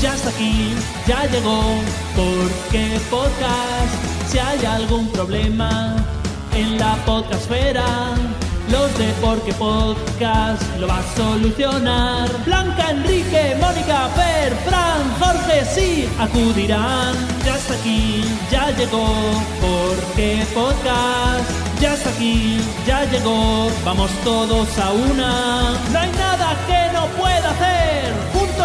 ya está aquí, ya llegó, porque podcast, si hay algún problema en la podcastfera, los de Porque Podcast lo va a solucionar. Blanca, Enrique, Mónica, Fer, Fran, Jorge, sí, acudirán. Ya está aquí, ya llegó, Porque Podcast. Ya está aquí, ya llegó, vamos todos a una. No hay nada que no pueda hacer,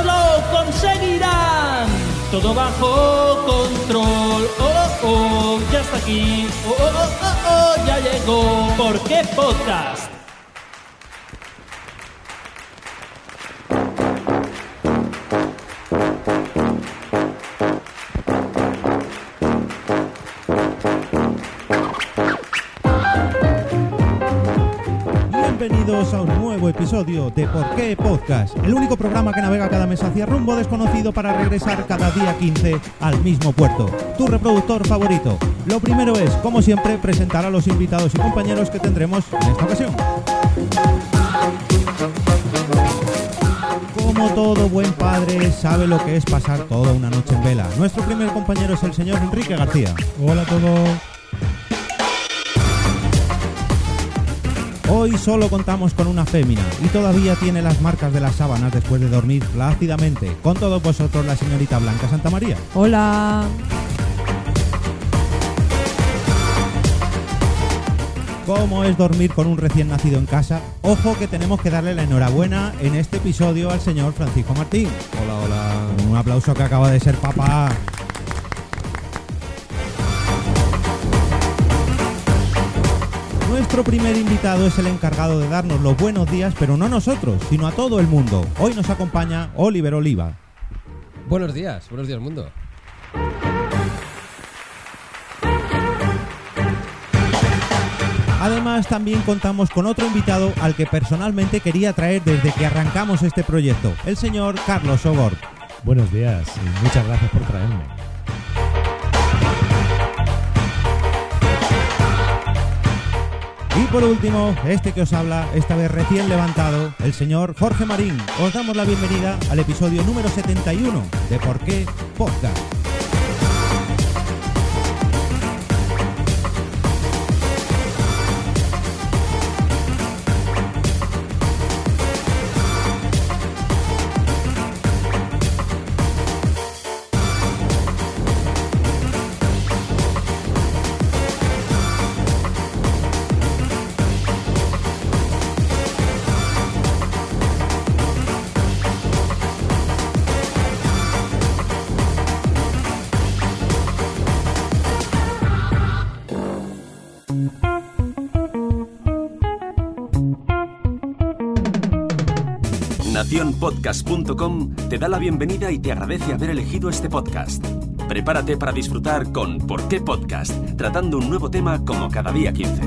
lo conseguirán. Todo bajo control, oh, oh, ya está aquí, oh, oh, oh, oh, oh, ya llegó. ¿Por qué podcast? Episodio de Por qué Podcast, el único programa que navega cada mes hacia rumbo desconocido para regresar cada día 15 al mismo puerto, tu reproductor favorito. Lo primero es, como siempre, presentar a los invitados y compañeros que tendremos en esta ocasión. Como todo buen padre sabe lo que es pasar toda una noche en vela. Nuestro primer compañero es el señor Enrique García. Hola a todos. Hoy solo contamos con una fémina y todavía tiene las marcas de las sábanas después de dormir plácidamente. Con todos vosotros la señorita Blanca Santa María. Hola. ¿Cómo es dormir con un recién nacido en casa? Ojo que tenemos que darle la enhorabuena en este episodio al señor Francisco Martín. Hola, hola. Un aplauso que acaba de ser papá. Nuestro primer invitado es el encargado de darnos los buenos días, pero no a nosotros, sino a todo el mundo. Hoy nos acompaña Oliver Oliva. Buenos días, buenos días mundo. Además, también contamos con otro invitado al que personalmente quería traer desde que arrancamos este proyecto, el señor Carlos Ogor. Buenos días y muchas gracias por traerme. Y por último, este que os habla, esta vez recién levantado, el señor Jorge Marín. Os damos la bienvenida al episodio número 71 de Por qué Podcast. Naciónpodcast.com te da la bienvenida y te agradece haber elegido este podcast. Prepárate para disfrutar con ¿Por qué podcast? Tratando un nuevo tema como cada día 15.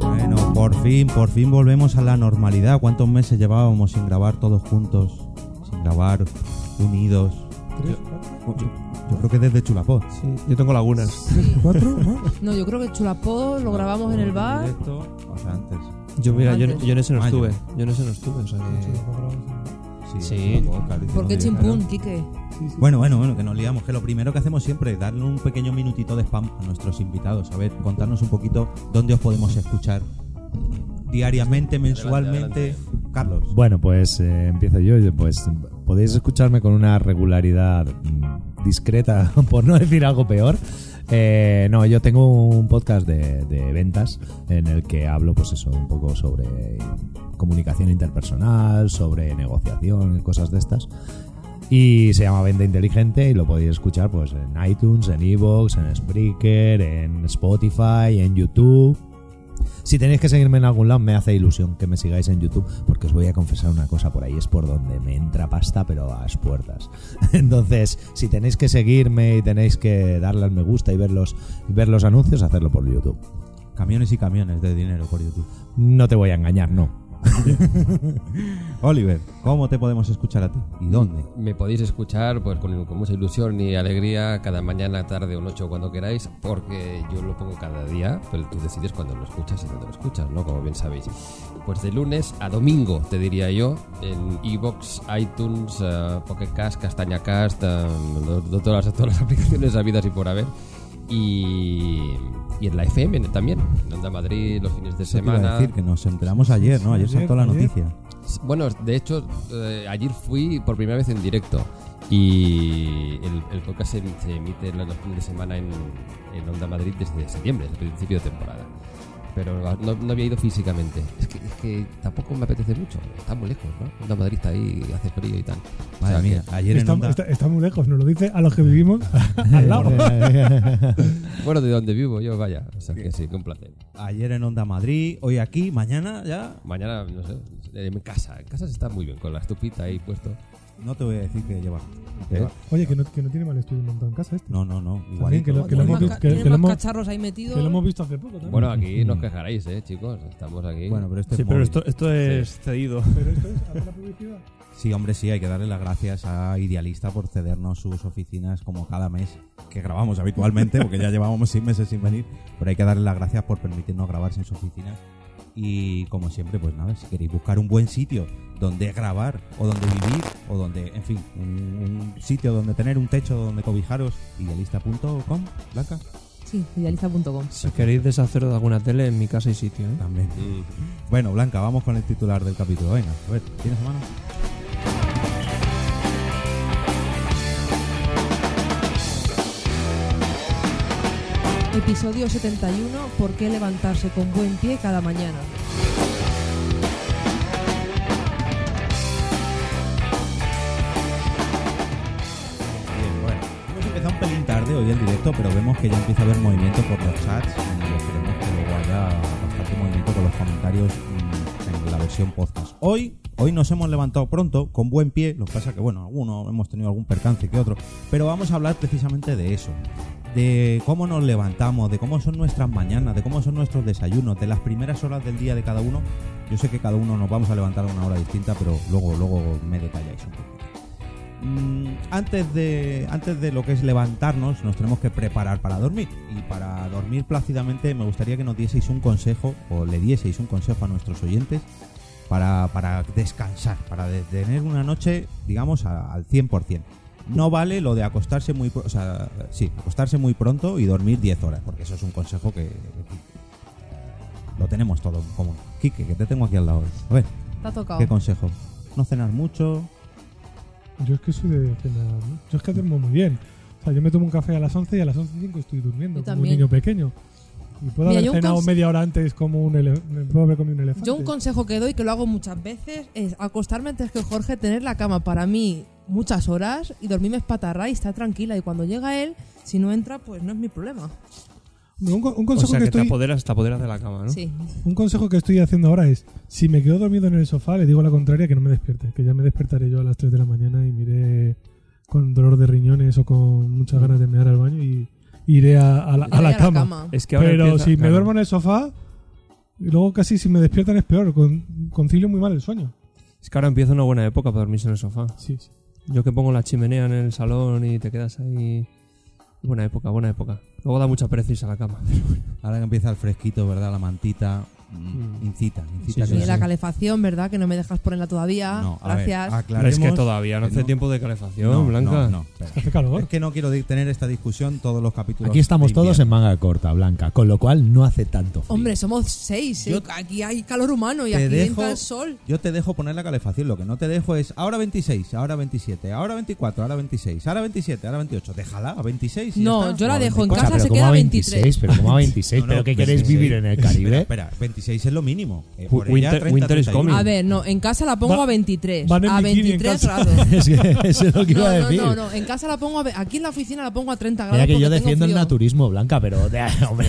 Bueno, por fin, por fin volvemos a la normalidad. ¿Cuántos meses llevábamos sin grabar todos juntos? Sin grabar unidos. ¿Tres, cuatro? Yo creo que desde Chulapot. Sí, yo tengo lagunas. ¿Cuatro? ¿Más? No, yo creo que Chulapó lo grabamos en el bar. Directo, o sea, antes. Yo, mira, yo, Antes. yo en ese no Mayo. estuve. Yo en ese no estuve, o sea que... Sí. Claro, ¿Por qué chimpún, Quique? Bueno, bueno, bueno, que nos liamos. Que lo primero que hacemos siempre es darle un pequeño minutito de spam a nuestros invitados. A ver, contarnos un poquito dónde os podemos escuchar diariamente, mensualmente. Carlos. Bueno, pues eh, empiezo yo. y, Pues podéis escucharme con una regularidad mm, discreta, por no decir algo peor. Eh, no, yo tengo un podcast de, ventas en el que hablo, pues eso, un poco sobre comunicación interpersonal, sobre negociación cosas de estas. Y se llama Venta Inteligente y lo podéis escuchar pues en iTunes, en Evox, en Spreaker, en Spotify, en YouTube. Si tenéis que seguirme en algún lado, me hace ilusión que me sigáis en YouTube, porque os voy a confesar una cosa, por ahí es por donde me entra pasta, pero a las puertas. Entonces, si tenéis que seguirme y tenéis que darle al me gusta y ver los, ver los anuncios, hacerlo por YouTube. Camiones y camiones de dinero por YouTube. No te voy a engañar, no. Oliver, ¿cómo te podemos escuchar a ti? ¿Y dónde? Me podéis escuchar pues con, mucha ilusión y alegría cada mañana, tarde o noche o cuando queráis, porque yo lo pongo cada día, pero tú decides cuándo lo escuchas y cuándo lo escuchas, ¿no? Como bien sabéis. Pues de lunes a domingo, te diría yo, en Evox, iTunes, eh, Pocket Cast, Castaña Cast, eh, todas, las, todas las aplicaciones habidas y por haber. Y, y en la FM también, en Onda Madrid, los fines de Eso te iba a semana. decir que nos enteramos ayer, ¿no? Ayer ayer, saltó la ayer. noticia. Bueno, de hecho, eh, ayer fui por primera vez en directo y el, el podcast se, se emite los fines de semana en, en Onda Madrid desde septiembre, desde el principio de temporada. Pero no, no había ido físicamente. Es que, es que tampoco me apetece mucho. Está muy lejos, ¿no? Onda Madrid está ahí, hace frío y tal. O sea mía, que- ayer en Está, Onda... está- está muy lejos, nos lo dice a los que vivimos al lado. bueno, de donde vivo yo, vaya. O sea que sí, que un placer. Ayer en Onda Madrid, hoy aquí, mañana ya... Mañana, no sé, en casa. En casa se está muy bien, con la estupita ahí puesto. No te voy a decir que lleva. ¿Eh? Oye, que no, que no tiene mal estudio montado en casa este. No, no, no. Igualito. que lo- que que- más cacharros ahí metidos. Que lo hemos visto hace poco también. Bueno, aquí no os quejaréis, ¿eh, chicos? Estamos aquí. Bueno, pero este Sí, es pero móvil. esto, esto es cedido. Pero esto es hacer la publicidad. Sí, hombre, sí, hay que darle las gracias a Idealista por cedernos sus oficinas como cada mes que grabamos habitualmente, porque ya llevábamos seis meses sin venir, pero hay que darle las gracias por permitirnos grabar en su oficina. Y como siempre, pues nada, si queréis buscar un buen sitio donde grabar o donde vivir o donde, en fin, un, un sitio donde tener un techo donde cobijaros, idealista.com, Blanca, Sí, idealista.com. Si queréis deshaceros de alguna tele, en mi casa hay sitio. ¿eh? también. Mm. Bueno, Blanca, vamos con el titular del capítulo. Venga, a ver, ¿tienes a mano? Episodio 71. ¿Por qué levantarse con buen pie cada mañana? Bien, bueno. Hemos empezado un pelín tarde hoy el directo, pero vemos que ya empieza a haber movimiento por los chats y esperemos que luego haya bastante movimiento con los comentarios mm, en la versión podcast. Hoy, hoy nos hemos levantado pronto, con buen pie, lo que pasa que, bueno, algunos hemos tenido algún percance que otro, pero vamos a hablar precisamente de eso. De cómo nos levantamos, de cómo son nuestras mañanas, de cómo son nuestros desayunos, de las primeras horas del día de cada uno. Yo sé que cada uno nos vamos a levantar a una hora distinta, pero luego, luego me detalláis un poquito. Mm, antes de antes de lo que es levantarnos nos tenemos que preparar para dormir y para dormir plácidamente me gustaría que nos dieseis un consejo o le dieseis un consejo a nuestros oyentes para, para descansar para de- tener una noche digamos a- al 100% no vale lo de acostarse muy pro- o sea sí acostarse muy pronto y dormir 10 horas porque eso es un consejo que lo tenemos todo en común Quique que te tengo aquí al lado a ver Te ha tocado. qué consejo no cenar mucho Yo es que soy de cenar. ¿no? Yo es que duermo muy bien. O sea, yo me tomo un café a las 11 y a las 11.05 estoy durmiendo Yo como un niño pequeño. Y puedo Mira, haber cenado media hora antes como un puedo haber comido un elefante. Yo un consejo que doy, que lo hago muchas veces, es acostarme antes que Jorge, tener la cama para mí muchas horas y dormirme espatarra y estar tranquila. Y cuando llega él, si no entra, pues no es mi problema. un, co- un O consejo sea que que te estoy, apoderas, te apoderas de la cama, ¿no? Sí. un consejo que estoy haciendo ahora es, si me quedo dormido en el sofá, le digo la contraria que no me despierte, que ya me despertaré yo a las 3 de la mañana y miré con dolor de riñones o con muchas ganas de mear al baño y iré a, a la, a la cama. Es que ahora Pero empieza- si me duermo en el sofá, y luego casi si me despiertan es peor, con, concilio muy mal el sueño. Es que ahora empieza una buena época para dormirse en el sofá. Sí, sí. Yo que pongo la chimenea en el salón y te quedas ahí. Buena época, buena época. Luego da mucha pereza irse a la cama. Ahora que empieza el fresquito, ¿verdad? La mantita mm, incita, incita Sí, que Y la calefacción, ¿verdad? Que no me dejas ponerla todavía. No, a ver, Gracias. aclaremos es que todavía no hace no. tiempo de calefacción, No, Blanca. No. Hace calor. Es que no quiero tener esta discusión todos los capítulos. Aquí estamos todos en manga corta, Blanca, con lo cual no hace tanto frío. Hombre, somos seis. ¿eh? Yo- Aquí hay calor humano y aquí dejo- entra el sol. Yo te dejo poner la calefacción, lo que no te dejo es ahora 26, ahora 27, ahora 24, ahora 26, ahora 27, ahora 28. Déjala a 26. y ya No, está. yo la dejo en 24. O sea, casa pero se queda a 23. 26, pero como a 26, No, no, pero ¿qué queréis 26. vivir en el Caribe? espera, 26 es lo mínimo. Eh, ella, Winter- 30, Winter is 31. coming. A ver, no, en casa la pongo Va- a 23. van en A bikini en 23 casa. grados. es que eso es lo que No, iba a no, decir. no, no, en casa la pongo a aquí en la oficina la pongo a 30 grados. Mira que yo defiendo el naturismo, Blanca, pero de, hombre,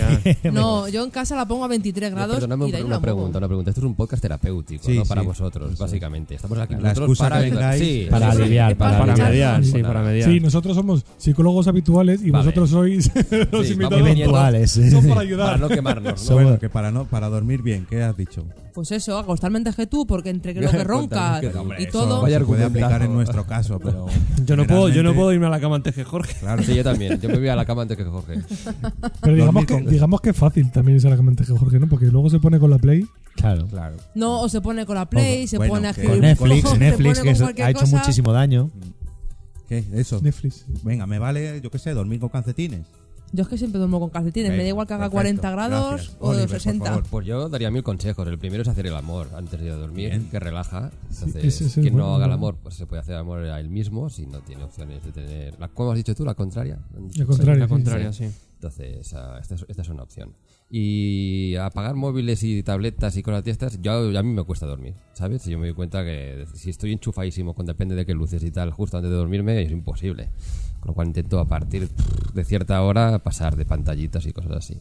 No, yo en casa la pongo a 23 grados Perdóname y de ahí una pregunta, una pregunta. Esto es un podcast terapéutico, Sí, ¿no? Para sí. vosotros, básicamente. Estamos aquí La nosotros para que para aliviar, para Para aliviar. mediar, sí, Pues para mediar. Sí, nosotros somos psicólogos habituales y vosotros sois los invitados. Son para Para ayudar. no quemarnos, ¿no? Somos- Bueno, que para no para dormir bien, ¿qué has dicho? Pues eso, acostarme antes que tú, porque entre que lo que roncas También que- Hombre, y eso todo. Vaya se puede aplicar en nuestro caso, pero Yo no, puedo, yo no puedo irme a la cama antes que Jorge. Claro, Sí, yo también. Yo me voy a la cama antes que Jorge. Pero digamos que, con- digamos que es fácil también irse a la cama antes que Jorge, ¿no? Porque luego se pone con la Play. Claro. claro. No, o se pone con la Play, se Bueno, pone a que- escribir Con Netflix, se Netflix pone que con ha hecho cosa. muchísimo daño. ¿Qué? Eso. Netflix. Venga, me vale, yo qué sé, dormir con calcetines. Yo es que siempre duermo con calcetines, me da igual que haga Perfecto, 40 grados gracias. o Oliver, por 60. favor. Pues yo daría mil consejos. El primero es hacer el amor antes de dormir, Bien. que relaja. Entonces, ese es el quien no haga el amor, pues se puede hacer amor a él mismo si no tiene opciones de tener. La, ¿Cómo has dicho tú? ¿La contraria? La contraria, La sí. contraria, sí. Entonces, ah, esta, es, esta es una opción. Y apagar móviles y tabletas y cosas de estas, yo, a mí me cuesta dormir, ¿sabes? Yo me doy cuenta que si estoy enchufadísimo con depende de qué luces y tal, justo antes de dormirme, es imposible. Con lo cual intento a partir de cierta hora pasar de pantallitas y cosas así.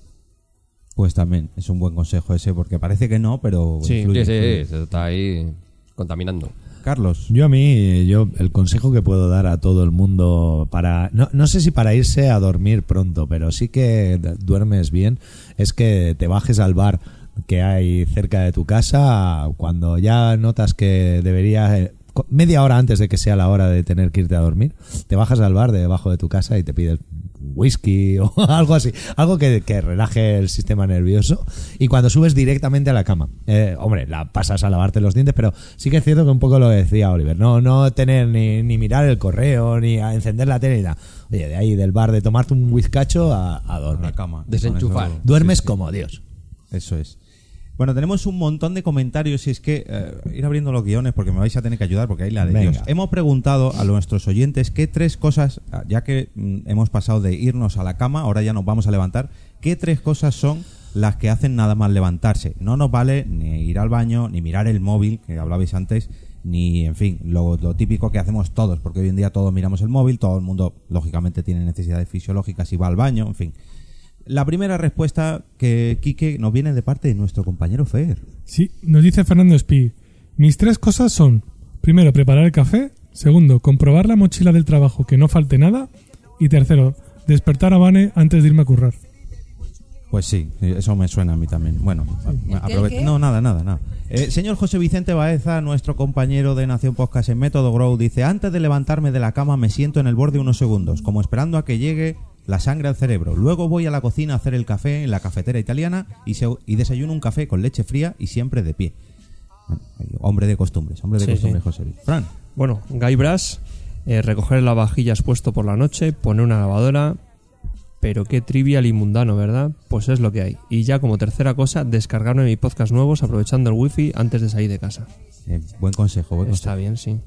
Pues también es un buen consejo ese, porque parece que no, pero Sí, influye, Sí, sí, influye. se está ahí contaminando. Carlos, Yo a mí, yo el consejo que puedo dar a todo el mundo para, no, no sé si para irse a dormir pronto, pero sí que duermes bien, es que te bajes al bar que hay cerca de tu casa cuando ya notas que deberías, eh, media hora antes de que sea la hora de tener que irte a dormir, te bajas al bar de debajo de tu casa y te pides whisky o algo así, algo que, que relaje el sistema nervioso y cuando subes directamente a la cama, eh, hombre, la pasas a lavarte los dientes, pero sí que es cierto que un poco lo decía Oliver, no, no tener ni, ni mirar el correo, ni a encender la tele, ni nada. Oye, de ahí del bar, de tomarte un whiskacho a, a a dormir. la cama. Desenchufar. Duermes sí, sí. como Dios. Eso es. Bueno, tenemos un montón de comentarios y es que eh, ir abriendo los guiones porque me vais a tener que ayudar porque hay la de Venga. Dios. Hemos preguntado a nuestros oyentes qué tres cosas, ah, ya que mm, hemos pasado de irnos a la cama, ahora ya nos vamos a levantar, qué tres cosas son las que hacen nada más levantarse. No nos vale ni ir al baño, ni mirar el móvil, que hablabais antes, ni, en fin, lo, lo típico que hacemos todos, porque hoy en día todos miramos el móvil, todo el mundo, lógicamente, tiene necesidades fisiológicas y va al baño, en fin. La primera respuesta que Quique nos viene de parte de nuestro compañero Fer. Sí, nos dice Fernando Espí. Mis tres cosas son, primero, preparar el café, segundo, comprobar la mochila del trabajo que no falte nada y tercero, despertar a Vane antes de irme a currar. Pues sí, eso me suena a mí también. Bueno, no, nada, nada, nada. Eh, señor José Vicente Baeza, nuestro compañero de Nación Podcast en Método Grow, dice, antes de levantarme de la cama me siento en el borde unos segundos, como esperando a que llegue la sangre al cerebro. Luego voy a la cocina a hacer el café en la cafetera italiana y, se- y desayuno un café con leche fría y siempre de pie. Bueno, hombre de costumbres, hombre de Sí, costumbres, sí. José. Fran, Bueno, Guy Brass, eh, recoger el lavavajillas puesto por la noche, poner una lavadora. Pero qué trivial y mundano, ¿verdad? Pues es lo que hay. Y ya como tercera cosa, descargarme mi podcast nuevos aprovechando el wifi antes de salir de casa. eh, buen consejo, buen Está consejo. bien, sí.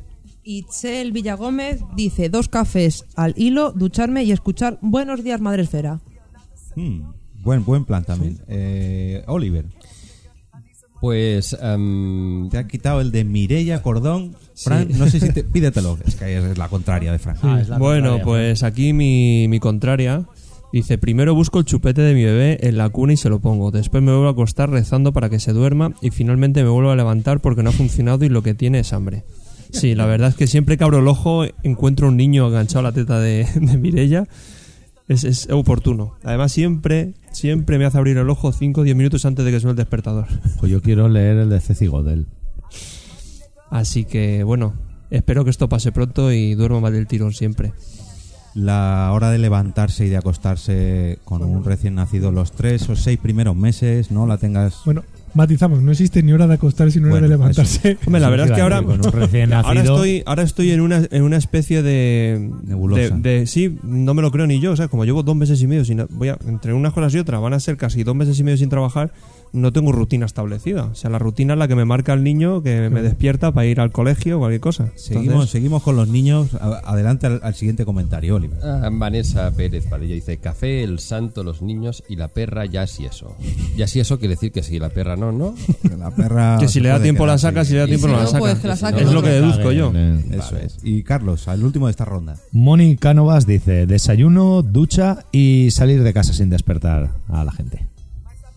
Itzel Villagómez dice dos cafés al hilo, ducharme y escuchar Buenos días Madre Esfera. Mm, buen, buen plan también. Eh, Oliver, Pues em, te ha quitado el de Mireia Cordón. Fran, no sé si te... Pídetelo. Es que es la contraria de Fran. Bueno, pues aquí mi, mi contraria dice, primero busco el chupete de mi bebé en la cuna y se lo pongo, después me vuelvo a acostar rezando para que se duerma y finalmente me vuelvo a levantar porque no ha funcionado y lo que tiene es hambre. Sí, la verdad es que siempre que abro el ojo encuentro un niño enganchado a la teta de, de Mirella. Es, es oportuno. Además siempre, siempre me hace abrir el ojo 5 o 10 minutos antes de que suene el despertador. Pues yo quiero leer el de Ceci Godel. Así que bueno, espero que esto pase pronto y duermo más del tirón siempre. La hora de levantarse y de acostarse con un recién nacido los tres o seis primeros meses, no la tengas... Bueno, matizamos, no existe ni hora de acostarse ni hora Bueno, de levantarse. Hombre, la verdad es que ahora, decir, con un recién ahora nacido- estoy, ahora estoy en una, en una especie de Nebulosa. De, de- sí, no me lo creo ni yo. O sea, como llevo dos meses y medio sin, voy a, entre unas cosas y otras, van a ser casi dos meses y medio sin trabajar. No tengo rutina establecida. O sea, la rutina es la que me marca el niño que me despierta para ir al colegio o cualquier cosa. Seguimos, Entonces, seguimos con los niños. A- Adelante al, al siguiente comentario, Oliver. ah, Vanessa Pérez Padilla dice, café, el santo, los niños y la perra ya sí eso. Ya sí eso quiere decir que sí, la perra no, ¿no? La perra... que si se le da puede tiempo la quedar saca, si le da tiempo si no la saca. pues que la saque es lo que otro. deduzco yo. Eso es. Y Carlos, el último de esta ronda. Moni Cánovas dice, desayuno, ducha y salir de casa sin despertar a la gente.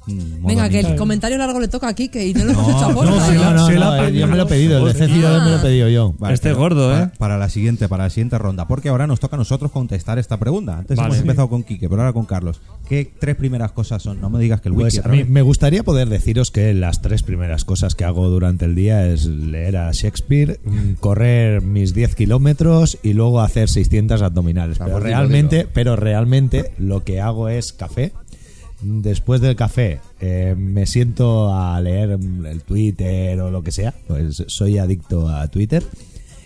Mm, Venga, que el comentario largo le toca a Kike y no lo hemos No, hecho a no, Borja. no, No, no, no, Se la no, eh, pedido. yo me lo he pedido, el de me lo he pedido yo. Vale, Este pero gordo, para, ¿eh? Para la siguiente, para la siguiente ronda, porque ahora nos toca a nosotros contestar esta pregunta. Antes Vale. hemos empezado con Quique, pero ahora con Carlos. ¿Qué tres primeras cosas son? No me digas que el Pues wiki a otra mí vez. me gustaría poder deciros que las tres primeras cosas que hago durante el día es leer a Shakespeare, mm, correr mis 10 kilómetros y luego hacer 600 abdominales. Ah, Pero pues dilo, realmente, dilo. pero realmente lo que hago es café. Después del café eh, me siento a leer el Twitter o lo que sea. Pues soy adicto a Twitter.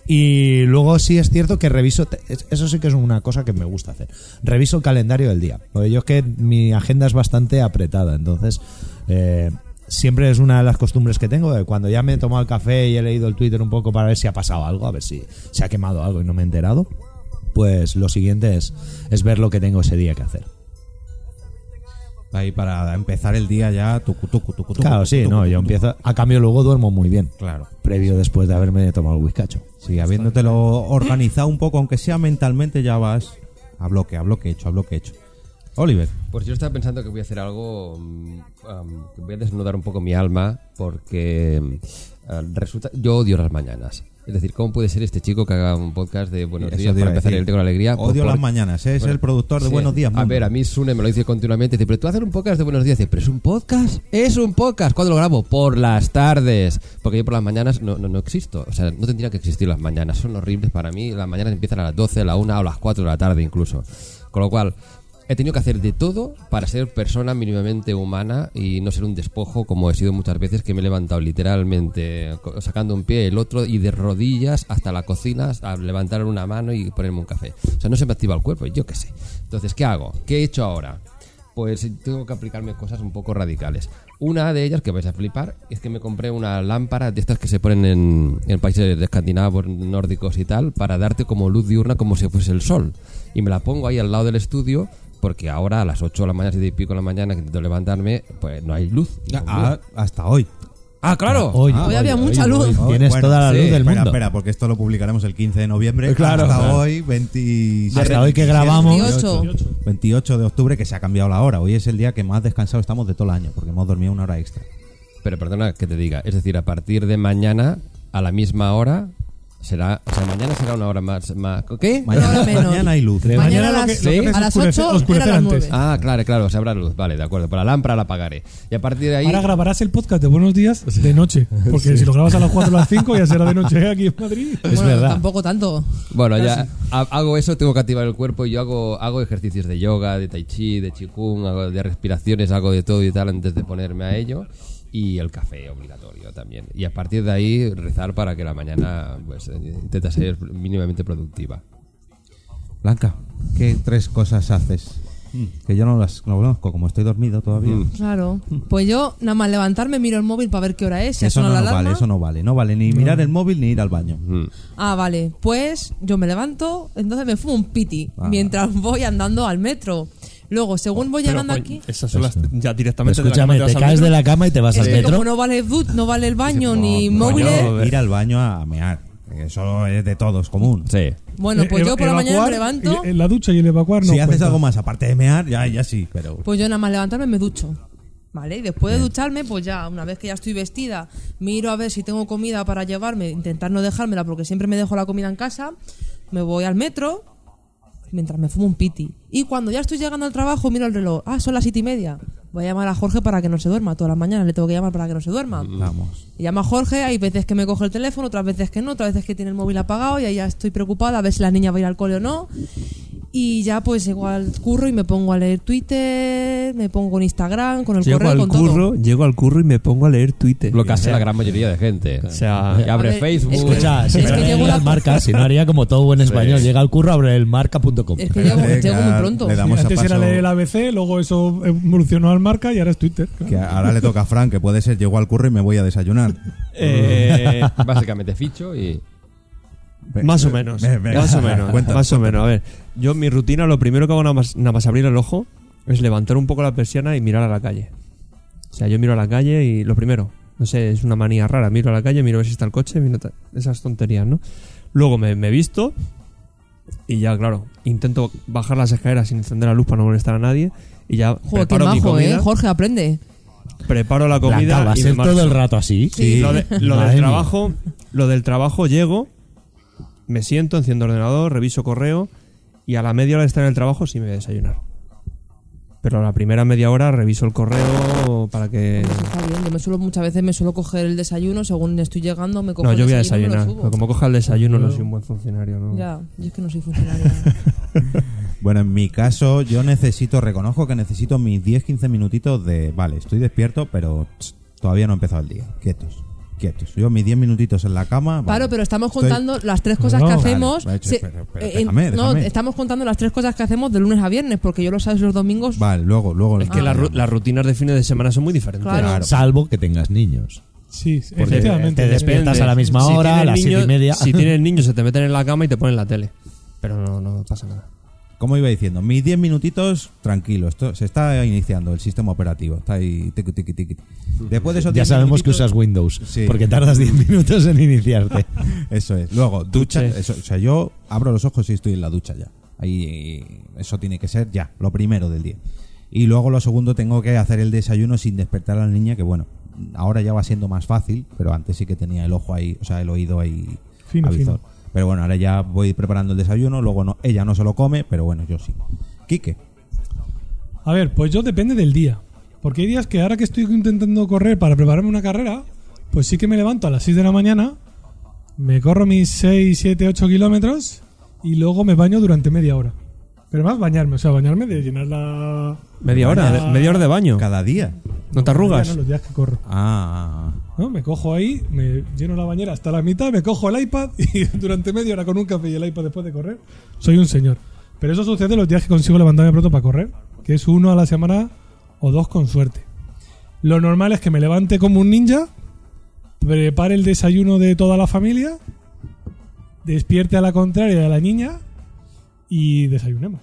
Y luego sí es cierto que reviso, es- eso sí que es una cosa que me gusta hacer. Reviso el calendario del día. Porque yo es que mi agenda es bastante apretada, entonces eh, siempre es una de las costumbres que tengo. de cuando ya me he tomado el café y he leído el Twitter un poco para ver si ha pasado algo, a ver si se ha quemado algo y no me he enterado, pues lo siguiente es, es ver lo que tengo ese día que hacer. Ahí para empezar el día ya, tucu, tucu, tucu, tucu, Claro, tucu, sí, tucu, no, tucu, yo tucu. empiezo. A cambio, luego duermo muy bien. Claro. Previo después de haberme tomado el whiskacho. Sí, habiéndotelo organizado un poco, aunque sea mentalmente, ya vas a bloque, a bloque hecho, a bloque hecho. Oliver, Pues yo estaba pensando que voy a hacer algo, mm, um, que voy a desnudar un poco mi alma, porque mm, resulta, yo odio las mañanas. Es decir, ¿cómo puede ser este chico que haga un podcast de buenos Eso días para a empezar decir. el día con alegría? Pues Odio por- las mañanas, ¿eh? es Bueno, el productor de sí. Buenos Días. A Mundo. ver, a mí Sune me lo dice continuamente. Dice, pero tú hacer un podcast de buenos días. Dice, pero es un podcast. Es un podcast. ¿Cuándo lo grabo? Por las tardes. Porque yo por las mañanas no, no, no existo. O sea, no tendría que existir las mañanas. Son horribles para mí. Las mañanas empiezan a las 12, a la 1 o a las 4 de la tarde incluso. Con lo cual, he tenido que hacer de todo para ser persona mínimamente humana y no ser un despojo como he sido muchas veces que me he levantado literalmente sacando un pie el otro y de rodillas hasta la cocina a levantar una mano y ponerme un café. O sea, no se me activa el cuerpo, yo qué sé. Entonces, ¿qué hago? ¿Qué he hecho ahora? Pues tengo que aplicarme cosas un poco radicales. Una de ellas, que vais a flipar, es que me compré una lámpara de estas que se ponen en, en países escandinavos, nórdicos y tal, para darte como luz diurna como si fuese el sol. Y me la pongo ahí al lado del estudio, porque ahora a las 8 de la mañana, 7 y pico de la mañana, que intento levantarme, pues no hay luz. Ah, hasta hoy. Ah, claro. Hoy, Hoy había mucha luz. hoy Tienes Bueno, toda la sí, luz del espera, mundo. espera, porque esto lo publicaremos el 15 de noviembre. Claro, hasta claro. hoy, 27, Hasta hoy que grabamos. 28. 28 de octubre, que se ha cambiado la hora. Hoy es el día que más descansado estamos de todo el año, porque hemos dormido una hora extra. Pero perdona que te diga, es decir, a partir de mañana, a la misma hora, será. O sea, mañana será una hora más. más ¿Qué? Mañana, menos. mañana hay luz. Mañana, Mañana a lo las, que- lo que haces es a las oscurece- 8 oscurecer era las antes. 9. Ah, claro, claro, se habrá luz. Vale, de acuerdo. Por la lámpara la apagaré. Y a partir de ahí. Ahora grabarás el podcast de Buenos Días de noche. Porque si lo grabas a las 4 o las 5 ya será de noche aquí en Madrid. Es Bueno, verdad. Tampoco tanto. Bueno, ya ha- hago eso, tengo que activar el cuerpo y yo hago, hago ejercicios de yoga, de tai chi, de chikung, hago de respiraciones, hago de todo y tal antes de ponerme a ello. Y el café obligatorio también. Y a partir de ahí rezar para que la mañana pues eh, intenta ser mínimamente productiva. Blanca, ¿qué tres cosas haces? Que yo no las no conozco, como estoy dormido todavía. Mm. Claro. Pues yo, nada más levantarme, miro el móvil para ver qué hora es. Si Eso no, la vale, eso no vale. No vale ni mirar el móvil ni ir al baño. Mm. Ah, vale. Pues yo me levanto, entonces me fumo un piti Ah. mientras voy andando al metro. Luego, según voy Pero, llegando aquí. Esas son las. Ya directamente. de la Escúchame, cama te caes de la cama y te vas al metro. como no vale, el du- no vale el baño ni No, móviles. ir al baño a mear. Eso es de todos, común. Sí. Bueno, pues Eh, yo por la mañana me levanto. En la ducha y el evacuar no si haces cuenta. algo más aparte de mear, ya, ya sí, pero... Pues yo nada más levantarme me ducho. ¿Vale? Y después de ducharme, pues ya, una vez que ya estoy vestida, miro a ver si tengo comida para llevarme, intentar no dejármela porque siempre me dejo la comida en casa, me voy al metro mientras me fumo un piti. Y cuando ya estoy llegando al trabajo, miro el reloj. Ah, son las siete y media. Voy a llamar a Jorge para que no se duerma. Todas las mañanas le tengo que llamar para que no se duerma. Vamos. Y llama a Jorge, hay veces que me coge el teléfono, otras veces que no, otras veces que tiene el móvil apagado y ahí ya estoy preocupada a ver si la niña va a ir al cole o no. Y ya pues llego al curro y me pongo a leer Twitter, me pongo en Instagram, con el Llego correo, al con curro, todo. llego al curro y me pongo a leer Twitter. Lo que hace la gran mayoría de gente. O sea, Y abre ver, Facebook. es que- Escucha, si Es que no llego la- marcas, si no haría como todo buen español. Llega al curro, abre el marca.com. Es que llego, llego muy pronto. le damos a Antes era paso- el ABC, luego eso evolucionó al marca y ahora es Twitter. Que ahora le toca a Frank, que puede ser, llego al curro y me voy a desayunar. eh, Básicamente ficho y. Más o menos. Más o menos. Más o menos. A ver, yo mi rutina, lo primero que hago nada más, nada más abrir el ojo es levantar un poco la persiana y mirar a la calle. O sea, yo miro a la calle y lo primero, no sé, es una manía rara. Miro a la calle, miro a ver si está el coche, miro esas tonterías, ¿no? Luego me, me visto y ya, claro, intento bajar las escaleras sin encender la luz para no molestar a nadie y ya Joder, qué preparo mi majo, comida. ¿eh? Jorge, aprende. preparo la comida Blanca, ¿va a y ser me marcho. todo el rato así? Sí, lo, de- lo Madre del mía. trabajo, lo del trabajo llego, me siento, enciendo el ordenador, reviso correo y a la media hora de estar en el trabajo sí me voy a desayunar. Pero a la primera media hora reviso el correo para que Eso está bien. Yo me suelo, muchas veces me suelo coger el desayuno, según estoy llegando, me cojo No, el yo voy a desayuno y me lo desayunar. subo. Pero como coja el desayuno no soy un buen funcionario, ¿no? Ya, yo es que no soy funcionaria. Bueno, en mi caso, yo necesito, reconozco que necesito mis 10-15 minutitos de. Vale, estoy despierto, pero tss, todavía no ha empezado el día. Quietos, quietos. Yo mis 10 minutitos en la cama. vale. Claro, pero estamos Estoy- contando las tres cosas No, que hacemos. vale, se- pero- pero eh, en- déjame, No, déjame. estamos contando las tres cosas que hacemos de lunes a viernes, porque yo los sábados y los domingos. Vale, luego, luego. Es que Ah, las ru- las rutinas de fines de semana son muy diferentes. Claro. Claro. Salvo que tengas niños. Sí, Porque efectivamente. te despiertas a la misma Si hora, a las siete y niños- media. Si tienes niños se te meten en la cama y te ponen la tele. Pero no, no pasa nada. Como iba diciendo, mis 10 minutitos, tranquilo. Esto, se está iniciando el sistema operativo. Está ahí. tiqui, tiqui, tiqui. Después de esos Ya 10 sabemos que usas Windows, Sí. porque tardas 10 minutos en iniciarte. Eso es. Luego, ducha. Eso, o sea, yo abro los ojos y estoy en la ducha ya. Ahí, eso tiene que ser ya, lo primero del día. Y luego, lo segundo, tengo que hacer el desayuno sin despertar a la niña, que bueno, ahora ya va siendo más fácil, pero antes sí que tenía el ojo ahí, o sea, el oído ahí. Fino, avizor. fino. Pero bueno, ahora ya voy preparando el desayuno, luego no, ella no se lo come, pero bueno, yo sí. Quique. A ver, pues yo depende del día. Porque hay días que ahora que estoy intentando correr para prepararme una carrera, pues sí que me levanto a las 6 de la mañana, me corro mis 6, 7, 8 kilómetros y luego me baño durante media hora. Pero más bañarme, o sea, bañarme de llenar la... Media hora, media hora de baño. Cada día. ¿No te arrugas? No, los días que corro. Ah, ah, ah. ¿No? Me cojo ahí, me lleno la bañera hasta la mitad, me cojo el iPad y durante media hora con un café y el iPad después de correr, soy un señor. Pero eso sucede los días que consigo levantarme pronto para correr, que es uno a la semana o dos con suerte. Lo normal es que me levante como un ninja, prepare el desayuno de toda la familia, despierte a la contraria de la niña y desayunemos.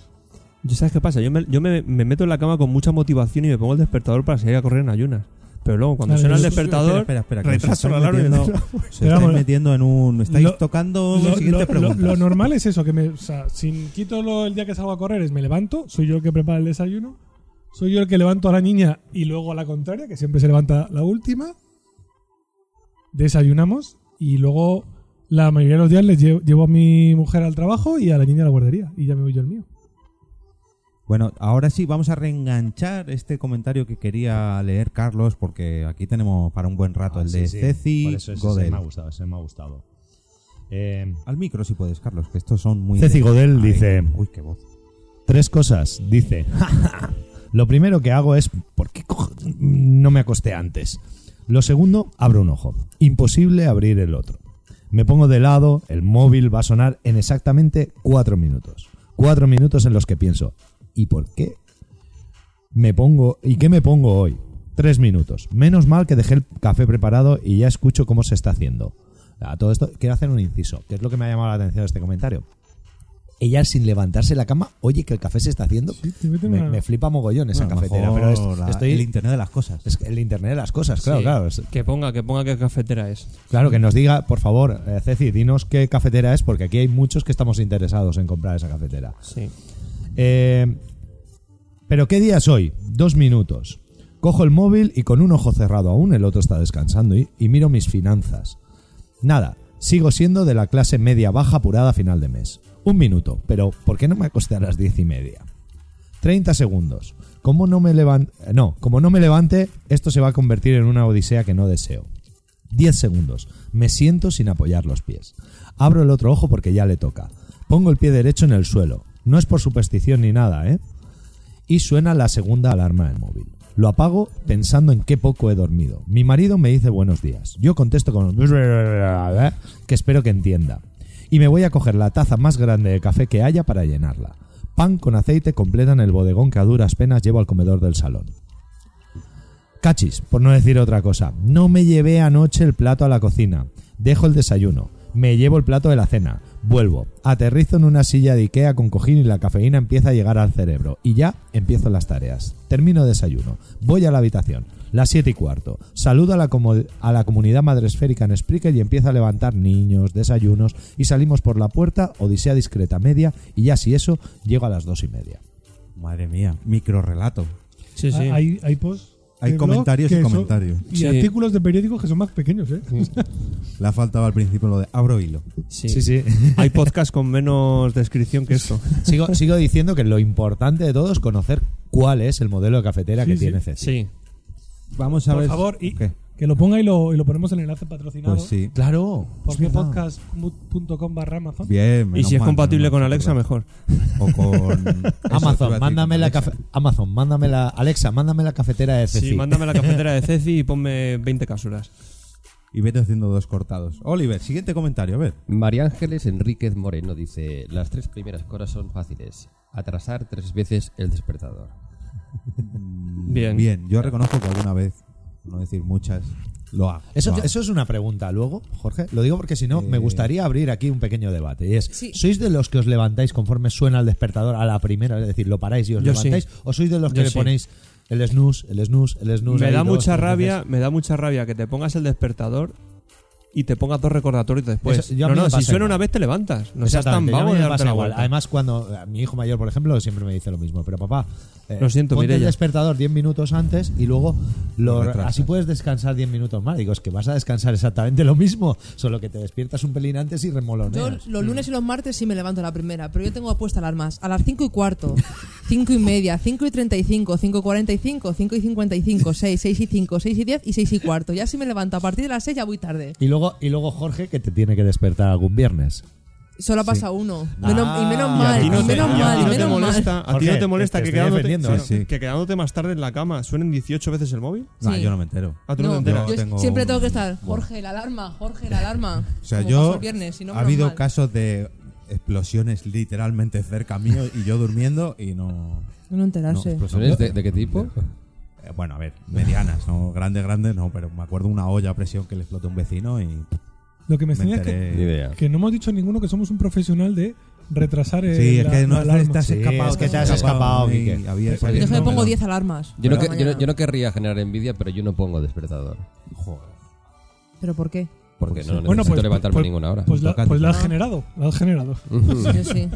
¿Yo sabes qué pasa? Yo, me, yo me meto en la cama con mucha motivación y me pongo el despertador para salir a correr en ayunas. Pero luego, cuando Vale, suena el despertador, Espera, espera, espera, que os retraso estáis la alarma y metiendo- Se estáis vamos, metiendo en un. Estáis lo- tocando Lo, siguientes lo- lo- preguntas. lo normal es eso, que me, o sea, sin quito lo- el día que salgo a correr, es me levanto, soy yo el que prepara el desayuno, soy yo el que levanto a la niña y luego a la contraria, que siempre se levanta la última, desayunamos y luego la mayoría de los días les llevo, llevo a mi mujer al trabajo y a la niña a la guardería y ya me voy yo el mío. Bueno, ahora sí, vamos a reenganchar este comentario que quería leer Carlos, porque aquí tenemos para un buen rato el de Ceci Por eso ese Godel. me ha gustado, ese me ha gustado. Eh, Al micro si puedes, Carlos, que estos son muy... Ceci Godel dice- Uy, qué voz. Tres cosas. Dice, lo primero que hago es, ¿por qué no me acosté antes? Lo segundo, abro un ojo. Imposible abrir el otro. Me pongo de lado, el móvil va a sonar en exactamente cuatro minutos. Cuatro minutos en los que pienso, ¿y por qué me pongo, y qué me pongo hoy? Tres minutos. Menos mal que dejé el café preparado y ya escucho cómo se está haciendo. A todo esto, quiero hacer un inciso, que es lo que me ha llamado la atención de este comentario ella sin levantarse de la cama, oye que el café se está haciendo. Sí, me, una- me flipa mogollón esa Bueno, cafetera, mejor pero es- la- estoy el internet de las cosas. es el internet de las cosas, claro, Sí. claro. es- Que ponga, que ponga qué cafetera es. claro, que nos diga, por favor, eh, Ceci, dinos qué cafetera es, porque aquí hay muchos que estamos interesados en comprar esa cafetera. Sí. Eh, pero ¿qué día es hoy? Dos minutos. Cojo el móvil y con un ojo cerrado aún, el otro está descansando, y, miro mis finanzas. Nada, sigo siendo de la clase media baja apurada a final de mes. Un minuto, pero ¿por qué no me acosté a las diez y media? 30 segundos. Como no me levante, no, como no me levante, esto se va a convertir en una odisea que no deseo. 10 segundos. Me siento sin apoyar los pies. Abro el otro ojo porque ya le toca. Pongo el pie derecho en el suelo. No es por superstición ni nada, ¿eh? Y suena la segunda alarma del móvil. Lo apago pensando en qué poco he dormido. Mi marido me dice buenos días. Yo contesto con que espero que entienda. Y me voy a coger la taza más grande de café que haya para llenarla. Pan con aceite completan el bodegón que a duras penas llevo al comedor del salón. Cachis, por no decir otra cosa. No me llevé anoche el plato a la cocina. Dejo el desayuno. Me llevo el plato de la cena. Vuelvo. Aterrizo en una silla de Ikea con cojín y la cafeína empieza a llegar al cerebro. Y ya empiezo las tareas. Termino desayuno. Voy a la habitación. Las siete y cuarto. Saludo a la, a la comunidad madresférica en Spreaker y empiezo a levantar niños, desayunos y salimos por la puerta, odisea discreta media y ya si eso, llego a las dos y media. Madre mía, micro relato. Sí, sí. Ah, Hay, hay Hay comentarios y son- comentarios. y Sí. artículos de periódicos que son más pequeños, ¿eh? Le ha faltado al principio lo de abro hilo. Sí. Sí, sí. Hay podcast con menos descripción que esto. sigo, sigo diciendo que lo importante de todo es conocer cuál es el modelo de cafetera Sí, que sí. tiene Ceci. Sí. Vamos a Por ver. favor, y ¿Qué? Que lo ponga y lo, y lo ponemos en el enlace patrocinado. Pues sí. Claro. Porque podcast.com barra Amazon. Bien. Y si es mal, compatible menos con mal, Alexa, mejor. O con. Amazon, mándame la cafe- Amazon, mándame la Alexa, mándame la cafetera de Ceci. Sí, mándame la cafetera de Ceci y ponme 20 cápsulas. Y vete haciendo dos cortados. Oliver, siguiente comentario, a ver. María Ángeles Enríquez Moreno dice: Las tres primeras cosas son fáciles. Atrasar tres veces el despertador. Bien. Bien, yo reconozco que alguna vez, no decir muchas, lo hago. Eso, lo hago. eso es una pregunta luego, Jorge. Lo digo porque si no, me Eh. gustaría abrir aquí un pequeño debate. Y es, Sí. ¿sois de los que os levantáis conforme suena el despertador a la primera? Es decir, ¿lo paráis y os Yo sí. levantáis? ¿O sois de los que Yo le sí. ponéis el snooze, el snooze, el snooze? Me da dos, mucha rabia, veces? me da mucha rabia que te pongas el despertador y te pongas dos recordatorios después. Eso- yo no, no, si suena igual. una vez te levantas. No seas tan yo vago de darte la igual. vuelta. Además, cuando a mi hijo mayor, por ejemplo, siempre me dice lo mismo. Pero papá, eh, Lo siento, ponte el Mireia. despertador 10 minutos antes y luego lo, así puedes descansar 10 minutos más. Digo, es que vas a descansar exactamente lo mismo, solo que te despiertas un pelín antes y Yo remoloneas. los lunes y los martes sí me levanto a la primera, pero yo tengo apuesta alarmas a las 5 y cuarto, 5 y media, 5 y 35, 5 y 45, 5 y 55, 6, 6 y 5, 6 y 10 y 6 y cuarto. Ya si me levanto a partir de las 6 ya voy tarde. Y luego, y luego Jorge, que te tiene que despertar algún viernes. Solo pasa uno. Menos- Ah, y menos y a mal, ti no te- menos y a mal, ti y no te menos mal. molesta, a ti Jorge, no te molesta te que, quedándote, ¿eh? Sí, sí. que quedándote más tarde en la cama suenen 18 veces el móvil. No, Sí. yo no me entero. Ah, tú no, No, te enteras. yo tengo siempre un- tengo que estar. Jorge, la alarma, Jorge, la alarma. O sea, Como yo. el viernes, si no, ha habido mal. casos de explosiones literalmente cerca mío y yo durmiendo y no. No enterarse. no, explosiones. ¿Explosiones de, de qué tipo? Eh, bueno, a ver, medianas, no grandes, grandes, no, pero me acuerdo una olla a presión que le explotó a un vecino y Lo que me me extraña es que, que no hemos dicho ninguno que somos un profesional de retrasar el, Sí, es que no la alarma. te has Sí, escapado. es que te has escapado, había Yo me pongo pero- 10 alarmas. Yo no, que- yo, no, mañana. yo no querría generar envidia, pero yo no pongo despertador. ¿Pero por qué? Porque no Bueno, necesito pues- levantarme pues- ninguna hora. Pues la, pues la has generado. La has generado. Yo sí.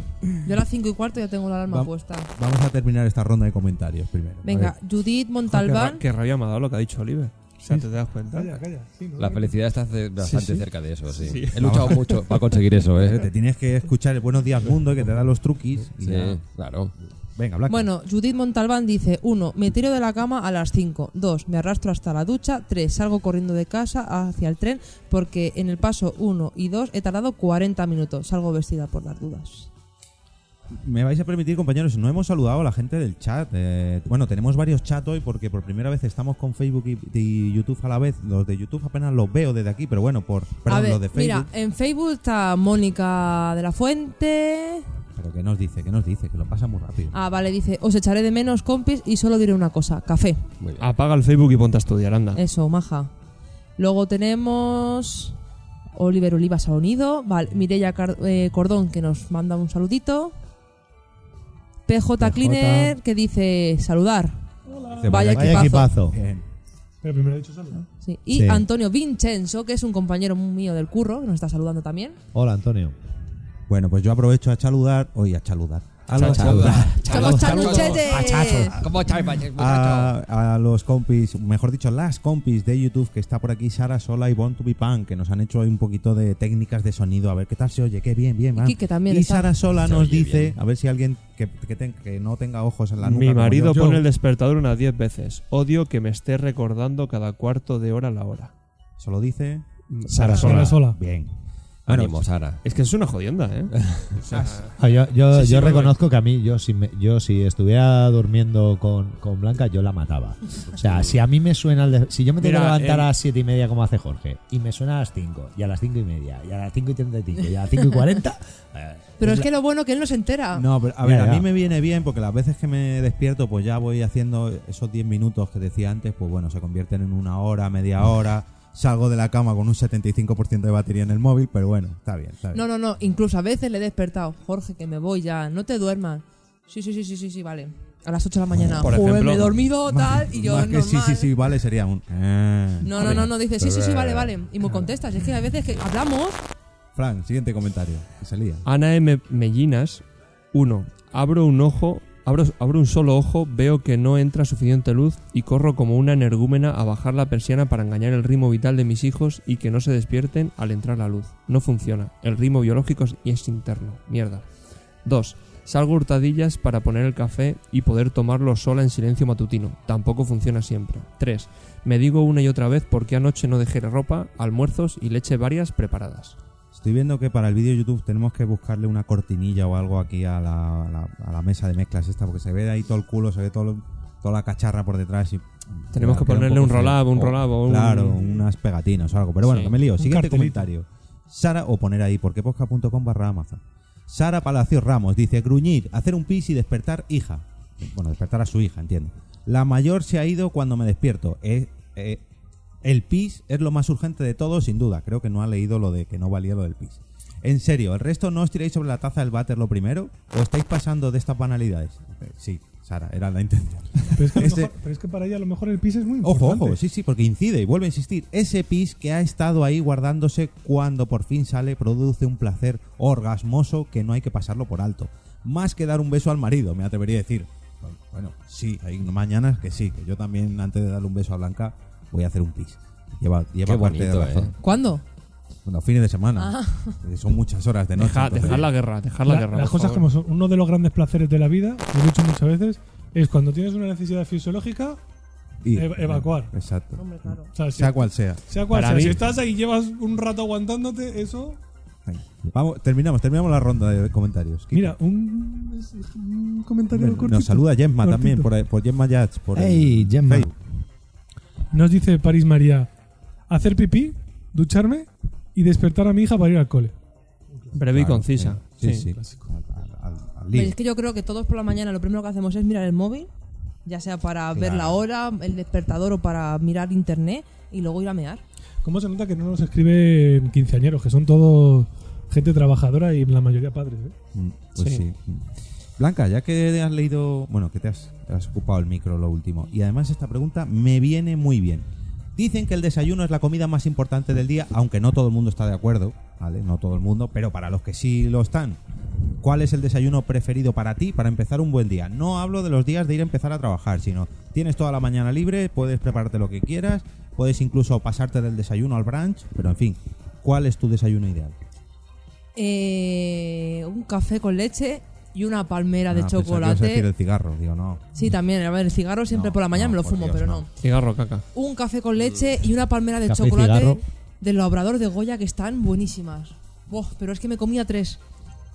Yo a las 5 y cuarto ya tengo la alarma Va- puesta. Vamos a terminar esta ronda de comentarios primero. Venga. Judith Montalbán. qué rabia me ha dado lo que ha dicho Oliver. O sea, ¿te das cuenta? Calla, calla. Sí, ¿no? La felicidad está bastante sí. cerca de eso, sí. Sí. He luchado mucho para conseguir eso, Eh, ¿eh? Te tienes que escuchar el Buenos Días Mundo que te da los truquis. y Sí, ya. claro. Venga, Blanca. Bueno, Judith Montalbán dice: 1. Me tiro de la cama a las 5. 2. Me arrastro hasta la ducha. 3. Salgo corriendo de casa hacia el tren porque en el paso 1 y 2 he tardado 40 minutos. Salgo vestida por las dudas. Me vais a permitir, compañeros, no hemos saludado a la gente del chat. Eh, bueno, tenemos varios chats hoy porque por primera vez estamos con Facebook y, y YouTube a la vez. Los de YouTube apenas los veo desde aquí, pero bueno, por perdón, a ver, los de Facebook. mira, en Facebook está Mónica de la Fuente. Pero ¿qué nos dice? ¿Qué nos dice? Que lo pasa muy rápido. Ah, vale, dice: Os echaré de menos, compis, y solo diré una cosa: café. Muy bien. Apaga el Facebook y ponte a estudiar, anda. Eso, maja. Luego tenemos Oliver Oliva Saonido, vale, Mireia Car- eh, Cordón que nos manda un saludito. PJ, PJ. Cleaner que dice saludar. Dice, vaya Vaya equipazo. Bien. Pero primero he dicho salud. Sí. Y Sí. Antonio Vincenzo, que es un compañero mío del curro, que nos está saludando también. Hola, Antonio. Bueno, pues yo aprovecho a saludar. Hoy a saludar. A los, a, a compis, mejor dicho, las compis de YouTube, que está por aquí Sara Sola y Born to be Punk, que nos han hecho hoy un poquito de técnicas de sonido, a ver qué tal se oye, qué bien, bien. Y también Y. Sara Sola Se nos dice, bien. a ver si alguien que, que, ten- que no tenga ojos en la nuca. Mi marido yo. pone Yo- el despertador unas 10 veces. Odio que me esté recordando cada cuarto de hora la hora. Solo dice Sara Sola. Sola. Bien. Ánimo, Sara. Es que es una jodienda, ¿eh? O sea, Ah, yo yo, Sí, sí, yo vale, reconozco que a mí, yo si, me- yo si estuviera durmiendo con, con Blanca, yo la mataba. O sea, si a mí me suena el de- Si yo me tengo que Mira, levantar el- a las 7 y media como hace Jorge, y me suena a las 5, y a las 5 y media, y a las 5 y 35, y a las 5 y 40... eh, Pero es que lo bueno que él no se entera. No, pero a Ya, ver, a ya. mí me viene bien porque las veces que me despierto, pues ya voy haciendo esos 10 minutos que decía antes, pues bueno, se convierten en una hora, media hora. Salgo de la cama con un 75% de batería en el móvil, pero bueno, está bien, está bien. No, no, no. Incluso a veces le he despertado. Jorge, que me voy ya. No te duermas. Sí, sí, sí, sí, sí, sí, vale. A las 8 de la mañana. Por Joder, ejemplo- me he dormido tal y yo Más que normal. sí, sí, sí, vale, sería un... eh. No, no, no, no, dice sí, sí, sí, vale, vale. Y me contestas. Es que a veces que hablamos. Frank, siguiente comentario. Que se lía. Ana M. Mellinas, 1. Abro un ojo Abro, un solo ojo, veo que no entra suficiente luz y corro como una energúmena a bajar la persiana para engañar el ritmo vital de mis hijos y que no se despierten al entrar la luz. No funciona. El ritmo biológico es- interno. Mierda. 2. Salgo hurtadillas para poner el café y poder tomarlo sola en silencio matutino. Tampoco funciona siempre. 3. Me digo una y otra vez por qué anoche no dejé ropa, almuerzos y leche varias preparadas. Estoy viendo que para el vídeo de YouTube tenemos que buscarle una cortinilla o algo aquí a la, a la- a la mesa de mezclas esta, porque se ve ahí todo el culo, se ve todo, toda la cacharra por detrás y... Tenemos que ponerle un feo. roll-up, un roll-up o un- Claro, unas pegatinas o algo. Pero bueno, Sí. que me lío. Un Siguiente comentario. Sara, o poner ahí, porqueposca.com barra Amazon. Sara Palacios Ramos dice, gruñir, hacer un pis y despertar hija. Bueno, despertar a su hija, entiendo. La mayor se ha ido cuando me despierto. Eh, eh, el pis es lo más urgente de todo, sin duda. Creo que no ha leído lo de que no valía lo del pis. En serio, ¿el resto no os tiráis sobre la taza del váter lo primero? ¿O estáis pasando de estas banalidades? Eh, Sí, Sara, era la intención. Pero es, que mejor- pero es que para ella a lo mejor el pis es muy Ojo, importante. ojo, sí, sí, porque incide y vuelve a insistir. Ese pis que ha estado ahí guardándose cuando por fin sale produce un placer orgasmoso que no hay que pasarlo por alto. Más que dar un beso al marido, me atrevería a decir. Bueno, sí, hay mañanas que sí, que yo también antes de darle un beso a Blanca voy a hacer un pis. Lleva, lleva Qué parte de razón. ¿eh? ¿Cuándo? Bueno, fines de semana. Eh, Son muchas horas de noche. Deja, entonces- dejar la guerra, dejar la La- guerra. las cosas favor. como son. Uno de los grandes placeres de la vida, lo he dicho muchas veces, es cuando tienes una necesidad fisiológica, y- ev- evacuar. Exacto. Hombre, claro. o sea, si, Sea cual sea. sea cual Para sea, mí- si estás ahí y llevas un rato aguantándote, eso. Vamos, terminamos, terminamos la ronda de comentarios. Mira, un, un comentario Nos cortito. saluda Gemma cortito. también, por, por Gemma Yats. Por el Hey, Gemma. Facebook. Nos dice París María: hacer pipí, ducharme y despertar a mi hija para ir al cole. Breve y Claro, concisa. Sí, Sí. sí. Al, al- al- Pero es que yo creo que todos por la mañana lo primero que hacemos es mirar el móvil, ya sea para ver la hora, el despertador o para mirar internet y luego ir a mear. ¿Cómo se nota que no nos escriben quinceañeros, que son todos gente trabajadora y la mayoría padres? ¿eh? Mm, Pues sí. Sí. Blanca, ya que has leído, bueno, que te has, te has ocupado el micro lo último, y además esta pregunta me viene muy bien. Dicen que el desayuno es la comida más importante del día, aunque no todo el mundo está de acuerdo, ¿vale? No todo el mundo, pero para los que sí lo están. ¿Cuál es el desayuno preferido para ti para empezar un buen día? No hablo de los días de ir a empezar a trabajar, sino tienes toda la mañana libre, puedes prepararte lo que quieras, puedes incluso pasarte del desayuno al brunch, pero en fin, ¿cuál es tu desayuno ideal? Eh, un café con leche y una palmera de Ah, pensaba que ibas a chocolate. decir el cigarro, digo, no. Sí, también. A ver, el cigarro siempre No, por la mañana no, me lo por fumo, Dios, pero no. no. Cigarro, caca. Un café con leche y una palmera de Café y chocolate cigarro. del obrador de Goya que están buenísimas. Buah, pero es que me comía tres.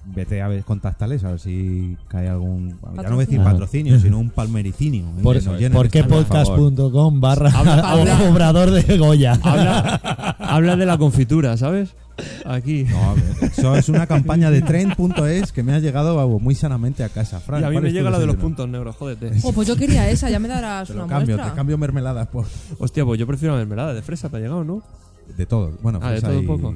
Vete a ver, contáctales a ver si cae algún. Ya no voy a decir Patrocinio. patrocinio, sino un palmericinio. Por, Que nos llenen ¿por qué podcast.com barra habla. obrador de Goya? Habla, habla de la confitura, ¿sabes? Aquí. No, a ver, eso es una campaña de tren.es que me ha llegado muy sanamente a casa. Fran, y a mí ¿cuál me llega la de los puntos negros, jódete. Oh, pues yo quería esa, ya me darás Te una lo cambio, muestra. te cambio mermeladas por. Hostia, pues yo prefiero la mermelada de fresa, te ha llegado, ¿no? De todo. Bueno, Ah, de todo un y poco.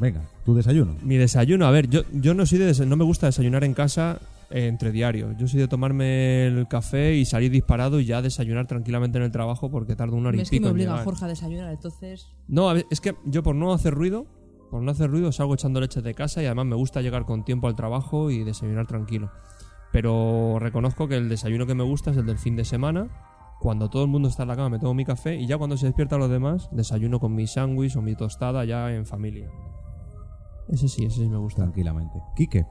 Venga, tu desayuno. Mi desayuno, a ver, yo, yo no soy de no me gusta desayunar en casa entre diario. Yo soy de tomarme el café y salir disparado y ya desayunar tranquilamente en el trabajo porque tardo una hora y Es que me obliga llegar. Jorge a desayunar, entonces. No, a es que yo por no hacer ruido, por no hacer ruido salgo echando leche de casa y además me gusta llegar con tiempo al trabajo y desayunar tranquilo. Pero reconozco que el desayuno que me gusta es el del fin de semana. Cuando todo el mundo está en la cama me tomo mi café y ya cuando se despiertan los demás desayuno con mi sándwich o mi tostada ya en familia. Ese sí, ese sí me gusta. Tranquilamente. Quique.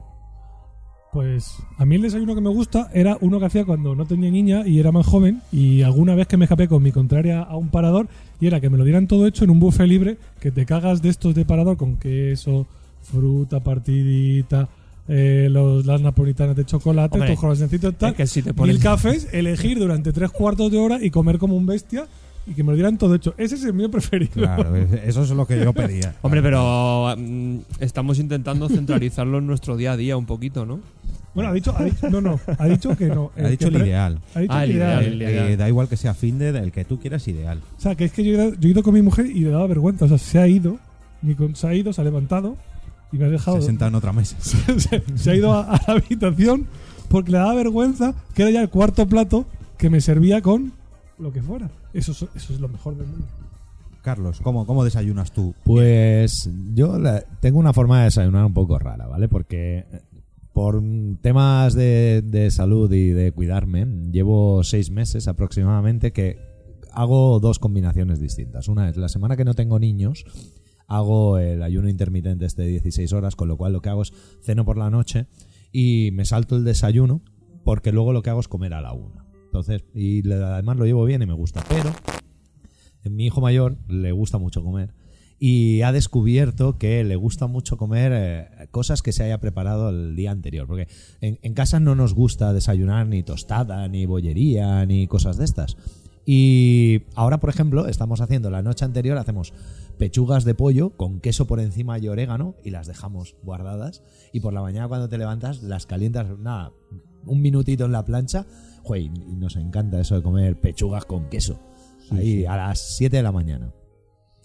Pues a mí el desayuno que me gusta era uno que hacía cuando no tenía niña y era más joven y alguna vez que me escapé con mi contraria a un parador y era que me lo dieran todo hecho en un buffet libre que te cagas de estos de parador con queso, fruta partidita, eh, los, las napolitanas de chocolate, Hombre, tus croissancitos tal, es que si te pones- mil cafés, elegir durante tres cuartos de hora y comer como un bestia y que me lo dieran todo hecho. Ese es el mío preferido. Claro, es- eso es lo que yo pedía. Hombre, pero mm, estamos intentando centralizarlo en nuestro día a día un poquito, ¿no? Bueno, ha dicho, ha dicho- no, no, ha dicho que no. Ha el dicho que el pre- ideal. Ha dicho Ah, el el ideal. eh, da igual que sea fin de el que tú quieras ideal. O sea, que es que yo he, ido, yo he ido con mi mujer y le daba vergüenza. O sea, se ha ido, ni con- se ha ido, se ha levantado y me ha dejado. Se senta en otra mesa. se, se ha ido a, a la habitación porque le daba vergüenza que era ya el cuarto plato que me servía con lo que fuera. Eso, es- eso es lo mejor del mundo. Carlos, ¿cómo, cómo desayunas tú? Pues yo la- tengo una forma de desayunar un poco rara, ¿vale? Porque por temas de, de salud y de cuidarme, llevo seis meses aproximadamente que hago dos combinaciones distintas. Una es la semana que no tengo niños, hago el ayuno intermitente este de 16 horas, con lo cual lo que hago es ceno por la noche y me salto el desayuno porque luego lo que hago es comer a la una. Entonces, y además lo llevo bien y me gusta. Pero mi hijo mayor le gusta mucho comer y ha descubierto que le gusta mucho comer eh, cosas que se haya preparado el día anterior. Porque en, en casa no nos gusta desayunar ni tostada, ni bollería, ni cosas de estas. Y ahora, por ejemplo, estamos haciendo la noche anterior, hacemos pechugas de pollo con queso por encima y orégano y las dejamos guardadas. Y por la mañana cuando te levantas las calientas, nada, un minutito en la plancha. Jue, y nos encanta eso de comer pechugas con queso. Ahí a las 7 de la mañana.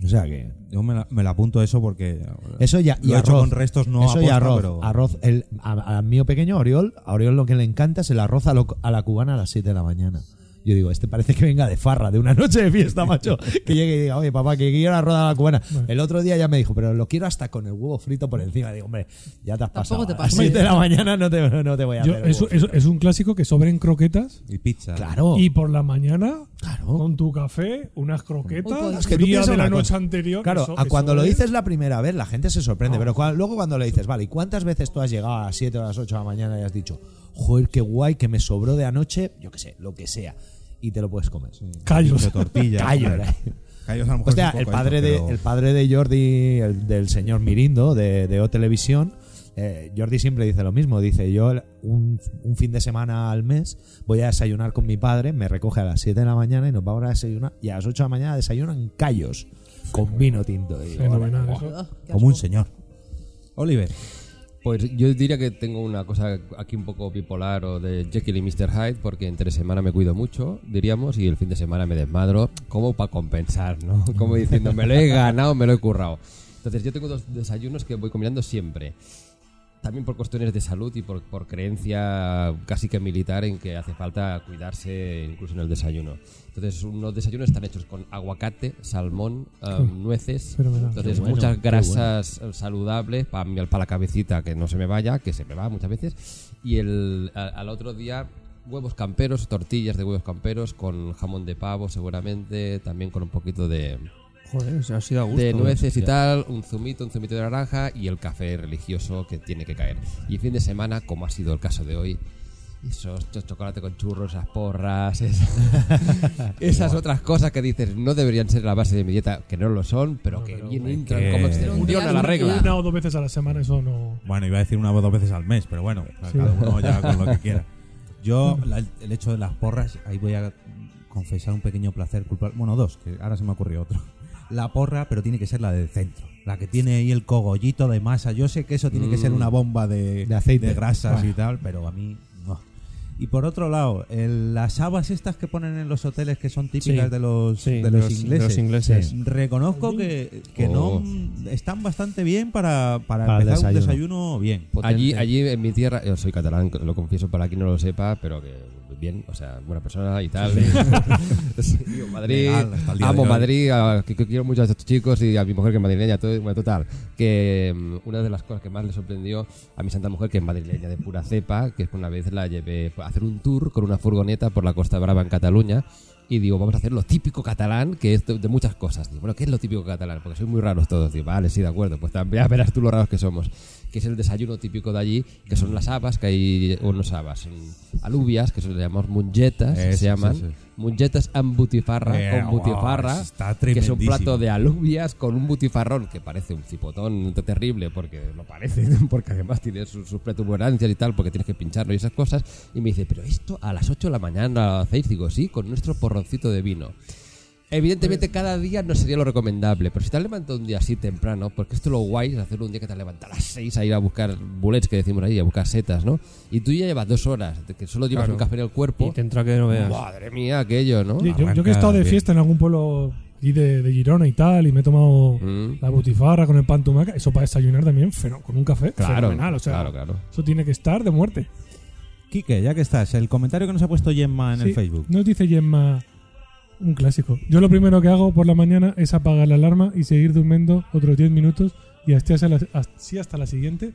O sea que... Yo me la, me la apunto eso porque. Eso ya, Lo y he hecho arroz. con restos no Eso y aposta, arroz. pero- arroz el, a, a mío pequeño, Oriol, a Oriol lo que le encanta es el arroz a, lo- a la cubana a las 7 de la mañana. Yo digo, este parece que venga de farra, de una noche de fiesta, macho. Que llegue y diga, oye, papá, que quiero arroz a la cubana. El otro día ya me dijo, pero lo quiero hasta con el huevo frito por encima. Digo, hombre, ya te has Tampoco pasado. te a las pases. 7 de la mañana no te, no te voy a Yo- hacer. eso, es un clásico que sobren croquetas Y pizza. Claro. y por la mañana Claro. con tu café, unas croquetas, Uy, pues- Es que tú de la noche cosa. anterior. Claro, eso- a cuando lo es- dices la primera vez, la gente se sorprende. Pero luego cuando le dices, vale, ¿y cuántas veces tú has llegado a las 7 o a las 8 de la mañana y has dicho, joder, qué guay, que me sobró de anoche, yo qué sé, lo que sea, y te lo puedes comer? Callos. De tortilla. Callos, eh. Callos a lo mejor Hostia, es un el padre, de, pero- el padre de Jordi, el- del señor Mirindo, de, de O Televisión, eh, Jordi siempre dice lo mismo. Dice, yo un, un fin de semana al mes voy a desayunar con mi padre, me recoge a las 7 de la mañana y nos vamos a desayunar. Y a las 8 de la mañana desayunan callos con vino tinto. Y digo, Fenomenal, qué Como un señor. Oliver. Pues yo diría que tengo una cosa aquí un poco bipolar o de Jekyll y Mr. Hyde, porque entre semana me cuido mucho, diríamos, y el fin de semana me desmadro, como para compensar, ¿no? Como diciendo, me lo he ganado, me lo he currado. Entonces yo tengo dos desayunos que voy combinando siempre. También por cuestiones de salud y por, por creencia casi que militar en que hace falta cuidarse incluso en el desayuno. Entonces unos desayunos están hechos con aguacate, salmón, um, nueces, entonces bueno, muchas grasas eh, saludables para la cabecita que no se me vaya, que se me va muchas veces. Y el, a- al otro día huevos camperos, tortillas de huevos camperos con jamón de pavo seguramente, también con un poquito de, Joder, o sea, ha sido a gusto. de nueces y tal, un zumito, un zumito de naranja y el café religioso que tiene que caer. Y fin de semana, como ha sido el caso de hoy, esos cho- chocolate con churros, esas porras, es- esas otras cosas que dices no deberían ser la base de mi dieta, que no lo son, pero que bien entran que- como Pero excepción un día a la regla. Una o dos veces a la semana, eso no. Bueno, iba a decir una o dos veces al mes, pero bueno, Sí. cada uno ya con lo que quiera. Yo, la- el hecho de las porras, ahí voy a confesar un pequeño placer culpable. Bueno, dos, que ahora se me ocurrió otro. La porra, pero tiene que ser la del centro. La que tiene ahí el cogollito de masa. Yo sé que eso tiene que ser Mm. una bomba de, De aceite. grasas Ah. y tal, pero a mí no. Y por otro lado, el- las habas estas que ponen en los hoteles que son típicas Sí. de los, Sí, de los ingleses. los ingleses. Reconozco que, que Oh. no están bastante bien para, para, empezar un desayuno. desayuno bien. Allí, allí en mi tierra, yo soy catalán, lo confieso para quien no lo sepa, pero que bien, o sea, buena persona y tal. Sí, digo, Madrid, Legal, amo. Madrid, a- que, que quiero mucho a estos chicos y a mi mujer que es madrileña, todo, bueno, total. Que mm, una de las cosas que más le sorprendió a mi santa mujer, que es madrileña de pura cepa, que es que una vez la llevé a hacer un tour con una furgoneta por la Costa Brava en Cataluña. Y digo, vamos a hacer lo típico catalán, que es de, de muchas cosas. Digo, bueno, ¿qué es lo típico catalán? Porque soy muy raros todos. Digo, vale, sí, de acuerdo. Pues también verás tú lo raros que somos. Que es el desayuno típico de allí, que son las habas, que hay unos habas, son alubias, que se le llamamos mungetas, Eso, se llaman. sí, sí. Mungetas amb butifarra, Eh, con butifarra, está que es un plato de alubias con un butifarrón que parece un cipotón terrible, porque lo parece, porque además tiene sus, sus protuberancias y tal, porque tienes que pincharlo y esas cosas. Y me dice, pero esto a las 8 de la mañana lo hacéis, digo, sí, con nuestro porroncito de vino. Evidentemente cada día no sería lo recomendable, pero si te has levantado un día así temprano, porque esto lo guay es hacerlo un día que te levantas a las 6 a ir a buscar bullets que decimos ahí, a buscar setas, ¿no? Y tú ya llevas dos horas, que solo llevas Claro. un café en el cuerpo. Y te entra que no veas. Madre mía, aquello, ¿no? Yo, yo- yo que he estado de bien. fiesta en algún pueblo aquí de, de Girona y tal, y me he tomado Mm. la butifarra con el pan tumaca, eso para desayunar también, feno- con un café, Claro, fenomenal. O sea, claro, claro. eso tiene que estar de muerte. Quique, ya que estás, el comentario que nos ha puesto Gemma en Sí, el Facebook. Nos dice Gemma un clásico. Yo lo primero que hago por la mañana es apagar la alarma y seguir durmiendo otros 10 minutos y así hasta la, así hasta la siguiente.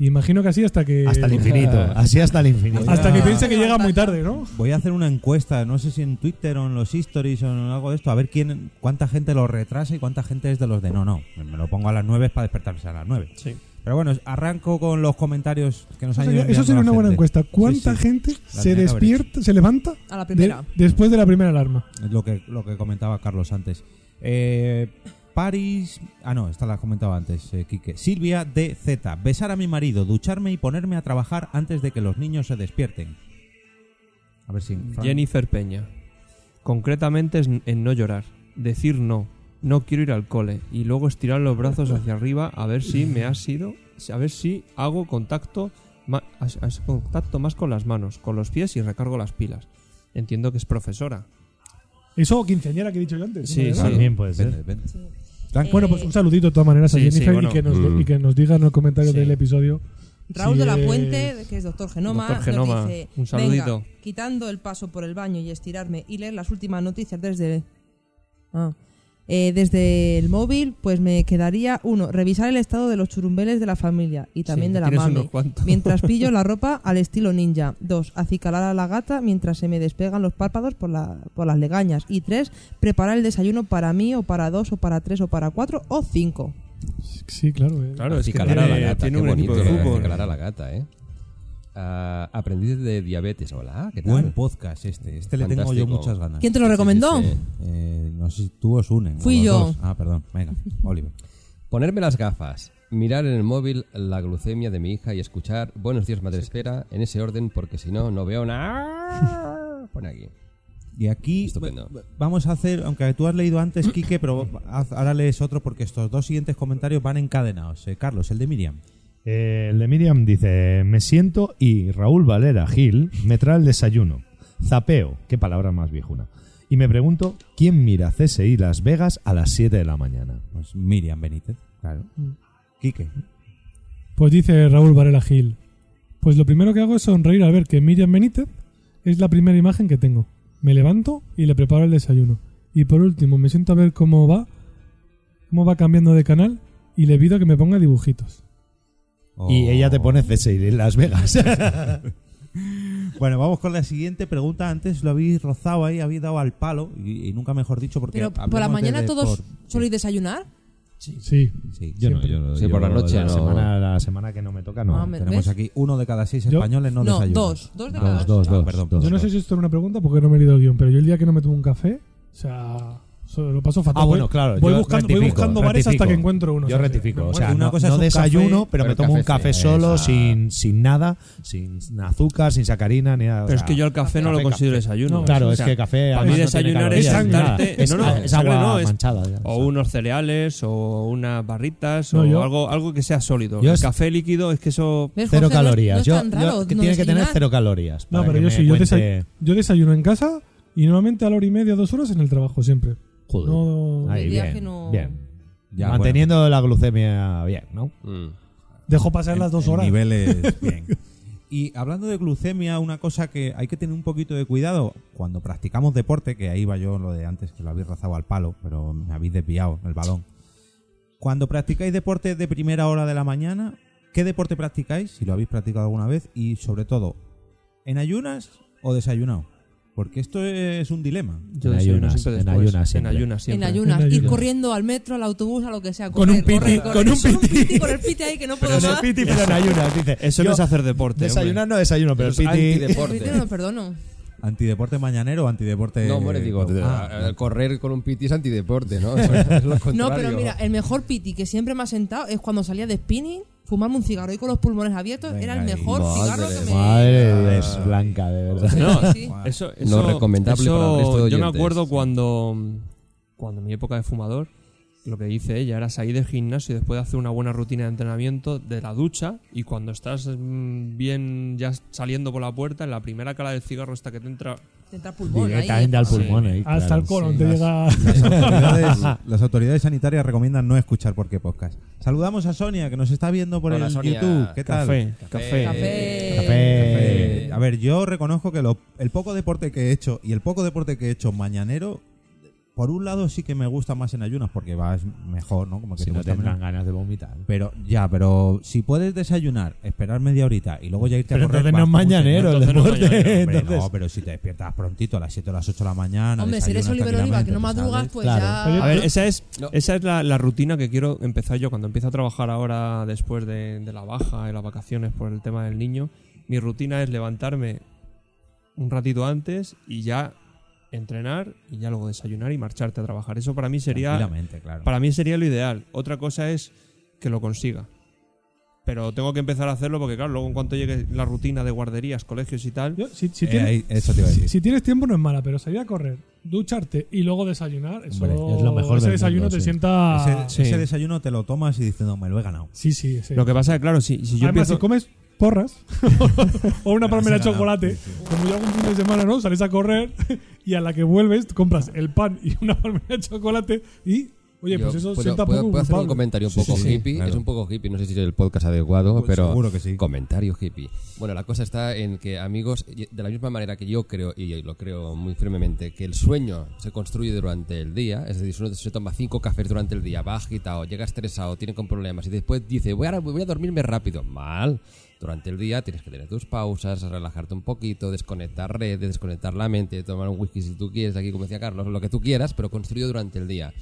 Y imagino que así hasta que. Hasta el infinito. Así hasta el infinito. Hasta que piense que llega muy tarde, ¿no? Voy a hacer una encuesta, no sé si en Twitter o en los stories o en algo de esto, a ver quién, cuánta gente lo retrasa y cuánta gente es de los de no, no. Me lo pongo a las 9 para despertarse a las 9. Sí. Pero bueno, arranco con los comentarios que nos Eso han ido eso sería una buena gente. encuesta. ¿Cuánta Sí, sí. gente La se despierta, se levanta A la de- primera. después de la primera alarma? Es lo que, lo que comentaba Carlos antes. Eh, Paris. Ah, no, esta la has comentado antes, eh, Quique. Silvia DZ. Besar a mi marido, ducharme y ponerme a trabajar antes de que los niños se despierten. A ver si. Jennifer Peña. Concretamente es en no llorar. Decir no. No quiero ir al cole. Y luego estirar los brazos hacia arriba a ver si me ha sido. A ver si hago contacto, ma- as- as- contacto más con las manos, con los pies y recargo las pilas. Entiendo que es profesora. Eso quinceañera que he dicho yo antes. Sí, ¿no? sí. También puede ser. Eh, Bueno, pues un saludito de todas maneras a Sí, Jennifer bueno. y, que nos, Mm. y que nos diga en el comentario Sí. del episodio. Raúl si de la Puente, que es doctor Genoma, Doctor Genoma, nos dice, un saludito. "Venga, quitando el paso por el baño y estirarme y leer las últimas noticias desde ah, eh, desde el móvil, pues me quedaría uno, revisar el estado de los churumbeles de la familia y también Sí, de la mami, mientras pillo la ropa al estilo ninja. Dos, acicalar a la gata mientras se me despegan los párpados por, la, por las legañas. Y tres, preparar el desayuno para mí o para dos o para tres o para cuatro o cinco. Sí, claro. eh. Claro, es que a la gata, tiene un bonito de fútbol. acicalar a la gata, ¿eh? Ah, aprendiz de diabetes, hola, ¿qué tal? Buen podcast este. Este le tengo yo Fantástico. muchas ganas. ¿Quién te lo recomendó? Sí, sí. Eh, no sé si tú os unen. Fui yo. dos. Ah, perdón. Venga, Oliver. Ponerme las gafas, mirar en el móvil la glucemia de mi hija y escuchar Buenos días, madre espera, en ese orden, porque si no, no veo nada. Pone aquí. Y aquí Estupendo. va- vamos a hacer, aunque tú has leído antes, Quique, pero ahora lees otro porque estos dos siguientes comentarios van encadenados. Eh, Carlos, el de Miriam. Eh, el de Miriam dice: Me siento y Raúl Valera Gil me trae el desayuno. Zapeo, qué palabra más viejuna. Y me pregunto: ¿quién mira CSI Las Vegas a las 7 de la mañana? Pues Miriam Benítez, claro. Quique. Pues dice Raúl Varela Gil. Pues lo primero que hago es sonreír al ver que Miriam Benítez es la primera imagen que tengo. Me levanto y le preparo el desayuno. Y por último me siento a ver cómo va, cómo va cambiando de canal y le pido que me ponga dibujitos. Y ella te pone CSI Las Vegas. Bueno, vamos con la siguiente pregunta. Antes lo habéis rozado ahí, habéis dado al palo y, y nunca mejor dicho porque Pero por la mañana todos soléis desayunar. Sí. Sí. yo no, yo no. Sí, yo por la noche la no. Semana, la semana que no me toca, no. Ah, me- Tenemos ¿ves? aquí uno de cada seis Yo- españoles no, No, desayunan. dos. Dos de Dos, cada dos, Ah, dos. perdón. dos. Yo no sé si esto era una pregunta porque no me he leído el guion, pero yo el día que no me tomo un café, o sea, lo paso fatal. Ah, bueno, claro. Voy yo buscando, voy buscando bares hasta que encuentro uno. Yo rectifico. O bueno, sea, una no, cosa es no un desayuno, café, pero me tomo un café solo, Esa. sin, sin nada, sin azúcar, sin sacarina, ni nada. o Pero es que yo al café no lo considero café. desayuno. No, Claro, O es que café. para mí desayunar es sentarte- Es, no, no, es agua no, es- manchada. ya, O unos cereales, o unas barritas, No, o algo, algo que sea sólido. Yo el café líquido es que eso... ¿Ves, Cero calorías. Tiene que tener cero calorías. No, pero yo sí, yo desayuno en casa y normalmente a la hora y media, dos horas en el trabajo, siempre. Joder. No, Ahí, bien, que no- bien. Ya, Manteniendo la glucemia bien, ¿no? Mm. Dejo pasar las dos horas. niveles bien. Y hablando de glucemia, una cosa que hay que tener un poquito de cuidado cuando practicamos deporte, que ahí va yo lo de antes que lo habéis rozado al palo, pero me habéis desviado el balón. Cuando practicáis deporte de primera hora de la mañana, ¿qué deporte practicáis? Si lo habéis practicado alguna vez y sobre todo, ¿en ayunas o desayunado? Porque esto es un dilema. Yo En desayuno ayunas, siempre en después. ayunas siempre. En ayunas En ayunas, En ir ayunas. corriendo al metro, al autobús, a lo que sea. Con un correr, piti, correr, con un correr. Piti. Con el piti ahí que no Pero puedo no más. piti, pero en ayunas, dice. Eso Yo no es hacer deporte. Desayunar hombre. no desayuno, pero el piti... antideporte. El piti no lo perdono. ¿Antideporte mañanero o antideporte...? No, hombre, digo, Ah, correr con un piti es antideporte, ¿no? es lo No, pero mira, el mejor piti que siempre me ha sentado es cuando salía de spinning, fumarme un cigarro y con los pulmones abiertos. Venga era el ahí. mejor Madre cigarro que me. Madre de Dios, Blanca, de verdad. No, Sí, sí. Eso, No eso- recomendable eso- para el resto de Yo me acuerdo cuando, cuando en mi época de fumador, lo que dice ella era salir del gimnasio y después de hacer una buena rutina de entrenamiento de la ducha y cuando estás mm, bien ya saliendo por la puerta, en la primera cala del cigarro hasta que te entra... Te entra pulmón ahí. Directamente al Sí. pulmón. ahí, Hasta el colon sí, te las- llega. Las autoridades, las autoridades sanitarias recomiendan no escuchar por qué podcast. Saludamos a Sonia, que nos está viendo por Hola, el Sonia. YouTube. ¿Qué tal? Café, café. Café. Café. A ver, yo reconozco que lo- el poco deporte que he hecho y el poco deporte que he hecho mañanero, por un lado sí que me gusta más en ayunas porque vas mejor, ¿no? Como que Si te no tendrán menos. ganas de vomitar. Pero ya, pero si puedes desayunar, esperar media horita y luego ya irte Pero a correr. entonces no es mañanero el no deporte. pero si te despiertas prontito a las 7 o las 8 de la mañana. Hombre, si eres Oliver Oliva, que no te madrugas, pues Claro. ya. A ver, esa es, No. esa es la, la rutina que quiero empezar yo cuando empiezo a trabajar ahora después de, de la baja y las vacaciones por el tema del niño. Mi rutina es levantarme un ratito antes y ya entrenar y ya luego desayunar y marcharte a trabajar. Eso para mí sería claro. para mí sería lo ideal. Otra cosa es que lo consiga. Pero tengo que empezar a hacerlo porque claro, luego en cuanto llegue la rutina de guarderías, colegios y tal, Yo, si, si Eh, tienes, ahí- eso te iba a decir. si, si tienes tiempo no es mala, pero salir a correr, ducharte y luego desayunar, eso Hombre, es lo mejor ese desayuno mundo, te sí. sienta... ese, sí. ese desayuno te lo tomas y dices, no, me lo he ganado. Sí, sí, sí. lo que pasa es que claro, si, si yo Además, empiezo si comes porras o una palmera de chocolate, como yo algún fin de semana, ¿no? Sales a correr y a la que vuelves compras el pan y una palmera de chocolate y, oye, Yo pues eso puedo, sienta puedo- poco puedo hacer un comentario un poco sí, sí, hippie. claro. Es un poco hippie, no sé si es el podcast adecuado, Pues pero seguro que sí. comentario hippie. Bueno, la cosa está en que, amigos, de la misma manera que yo creo, y lo creo muy firmemente, que el sueño se construye durante el día, es decir, si uno se toma cinco cafés durante el día, va agitado, llega estresado, tiene con problemas y después dice, voy a, voy a dormirme rápido. Mal. Durante el día tienes que tener tus pausas, relajarte un poquito, desconectar redes, desconectar la mente, tomar un whisky si tú quieres, aquí como decía Carlos, lo que tú quieras, pero construido durante el día.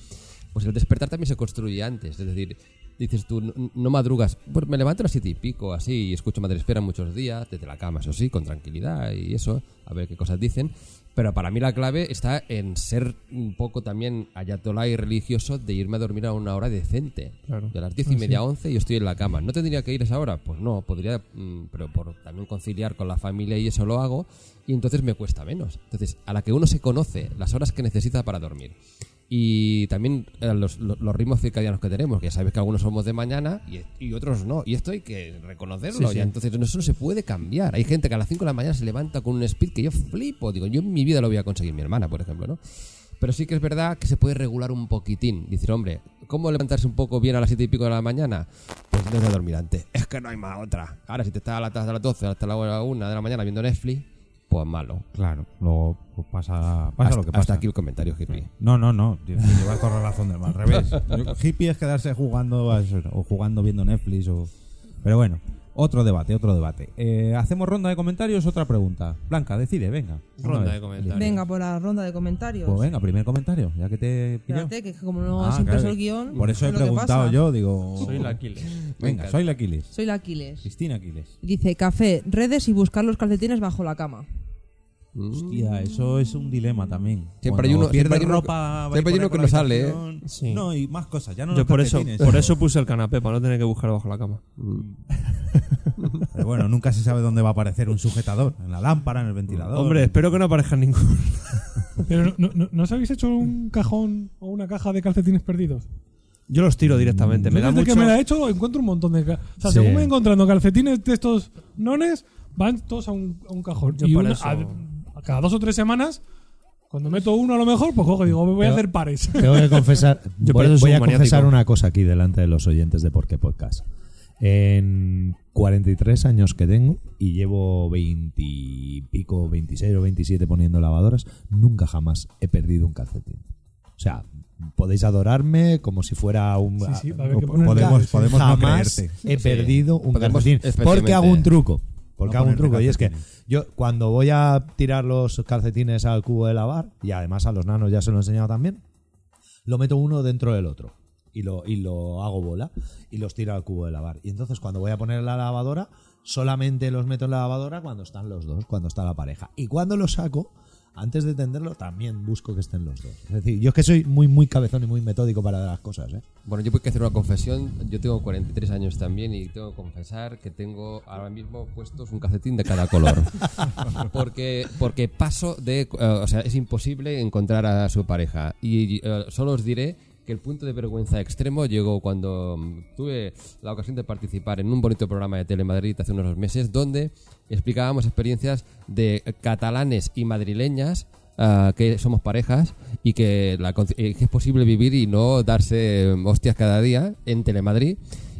Pues el despertar también se construye antes, es decir, dices tú, no, madrugas, pues me levanto a las siete y pico, así, y escucho Madre Espera muchos días, desde la cama, eso sí, con tranquilidad y eso, a ver qué cosas dicen, pero para mí la clave está en ser un poco también ayatolá y religioso de irme a dormir a una hora decente. Claro. De las diez y media a once yo estoy en la cama. ¿No tendría que ir a esa hora? Pues no, podría, mm, pero por también conciliar con la familia y eso lo hago, y entonces me cuesta menos. Entonces, a la que uno se conoce las horas que necesita para dormir y también eh, los, los- los ritmos circadianos que tenemos, que ya sabes que algunos somos de mañana y, y otros no, y esto hay que reconocerlo, Sí, sí. y entonces eso no se puede cambiar. Hay gente que a las 5 de la mañana se levanta con un speed que yo flipo, digo, yo en mi vida lo voy a conseguir, mi hermana, por ejemplo, ¿no? Pero sí que es verdad que se puede regular un poquitín. Decir, hombre, ¿cómo levantarse un poco bien a las 7 y pico de la mañana? Pues no de dormir antes. Es que no hay más otra. Ahora, si te estás a las, hasta las 12, hasta la 1 de la mañana viendo Netflix, pues malo. Claro, luego pues pasa, pasa hasta, lo que pasa. hasta aquí el comentario hippie. No, no, no. Llevas toda la razón del mal. Al revés. Hippie es quedarse jugando a eso, o jugando viendo Netflix o. Pero bueno, otro debate, otro debate. Eh, ¿Hacemos ronda de comentarios? Otra pregunta. Blanca, decide, venga. Ronda vez. de comentarios. Venga, por la ronda de comentarios. Pues venga, primer comentario, ya que te he pillado. Espérate, que como no Ah, has impreso claro. el guion. Por eso he es preguntado yo, digo. soy la Aquiles. Venga, soy la Aquiles. Soy la Aquiles. Cristina Aquiles. Dice café, redes y buscar los calcetines bajo la cama. Hostia, eso es un dilema también. Siempre hay uno- pierdes siempre hay uno- ropa, siempre hay vais uno por que no sale, ¿eh? Sí. No, y más cosas, ya no Yo los por eso, calcetines. por eso puse el canapé, para no tener que buscar bajo la cama. Pero bueno, nunca se sabe dónde va a aparecer un sujetador. En la lámpara, en el ventilador. Hombre, espero que no aparezca ninguno. Pero no, no, ¿no os habéis hecho un cajón o una caja de calcetines perdidos? Yo los tiro directamente. Me Yo da desde mucho... que me la he hecho encuentro un montón de... ca- O sea, Sí. según me encontrando calcetines de estos nones, van todos a un, a un cajón. Yo y por una- eso- a, a cada dos o tres semanas, cuando meto uno a lo mejor, pues cojo y digo, voy a Pero- hacer pares. Tengo que confesar, Yo voy, voy a maniático. confesar una cosa aquí delante de los oyentes de Por qué Podcast. En 43 años que tengo y llevo 20 y pico, 26 o 27 poniendo lavadoras, nunca jamás he perdido un calcetín. O sea, podéis adorarme como si fuera un... Sí, sí, va a haber nunca- que poner Podemos- podemos no jamás creerte. he perdido un Podemos calcetín. especialmente- Porque hago un truco. Porque No hago un truco. Y es que yo cuando voy a tirar los calcetines al cubo de lavar, y además a los nanos ya se lo he enseñado también, lo meto uno dentro del otro y lo, y lo hago bola y los tiro al cubo de lavar. Y entonces cuando voy a poner la lavadora, solamente los meto en la lavadora cuando están los dos, cuando está la pareja. Y cuando los saco, antes de tenderlo, también busco que estén los dos. Es decir, yo es que soy muy, muy cabezón y muy metódico para las cosas. ¿eh? Bueno, yo a hacer una confesión. Yo tengo 43 años también y tengo que confesar que tengo ahora mismo puestos un calcetín de cada color. porque, porque paso de. eh, o sea, es imposible encontrar a su pareja. Y eh, solo os diré que el punto de vergüenza extremo llegó cuando mm, tuve la ocasión de participar en un bonito programa de Telemadrid hace unos meses donde explicábamos experiencias de catalanes y madrileñas ah, que somos parejas y que, que es posible vivir y no darse mm, hostias cada día en Telemadrid.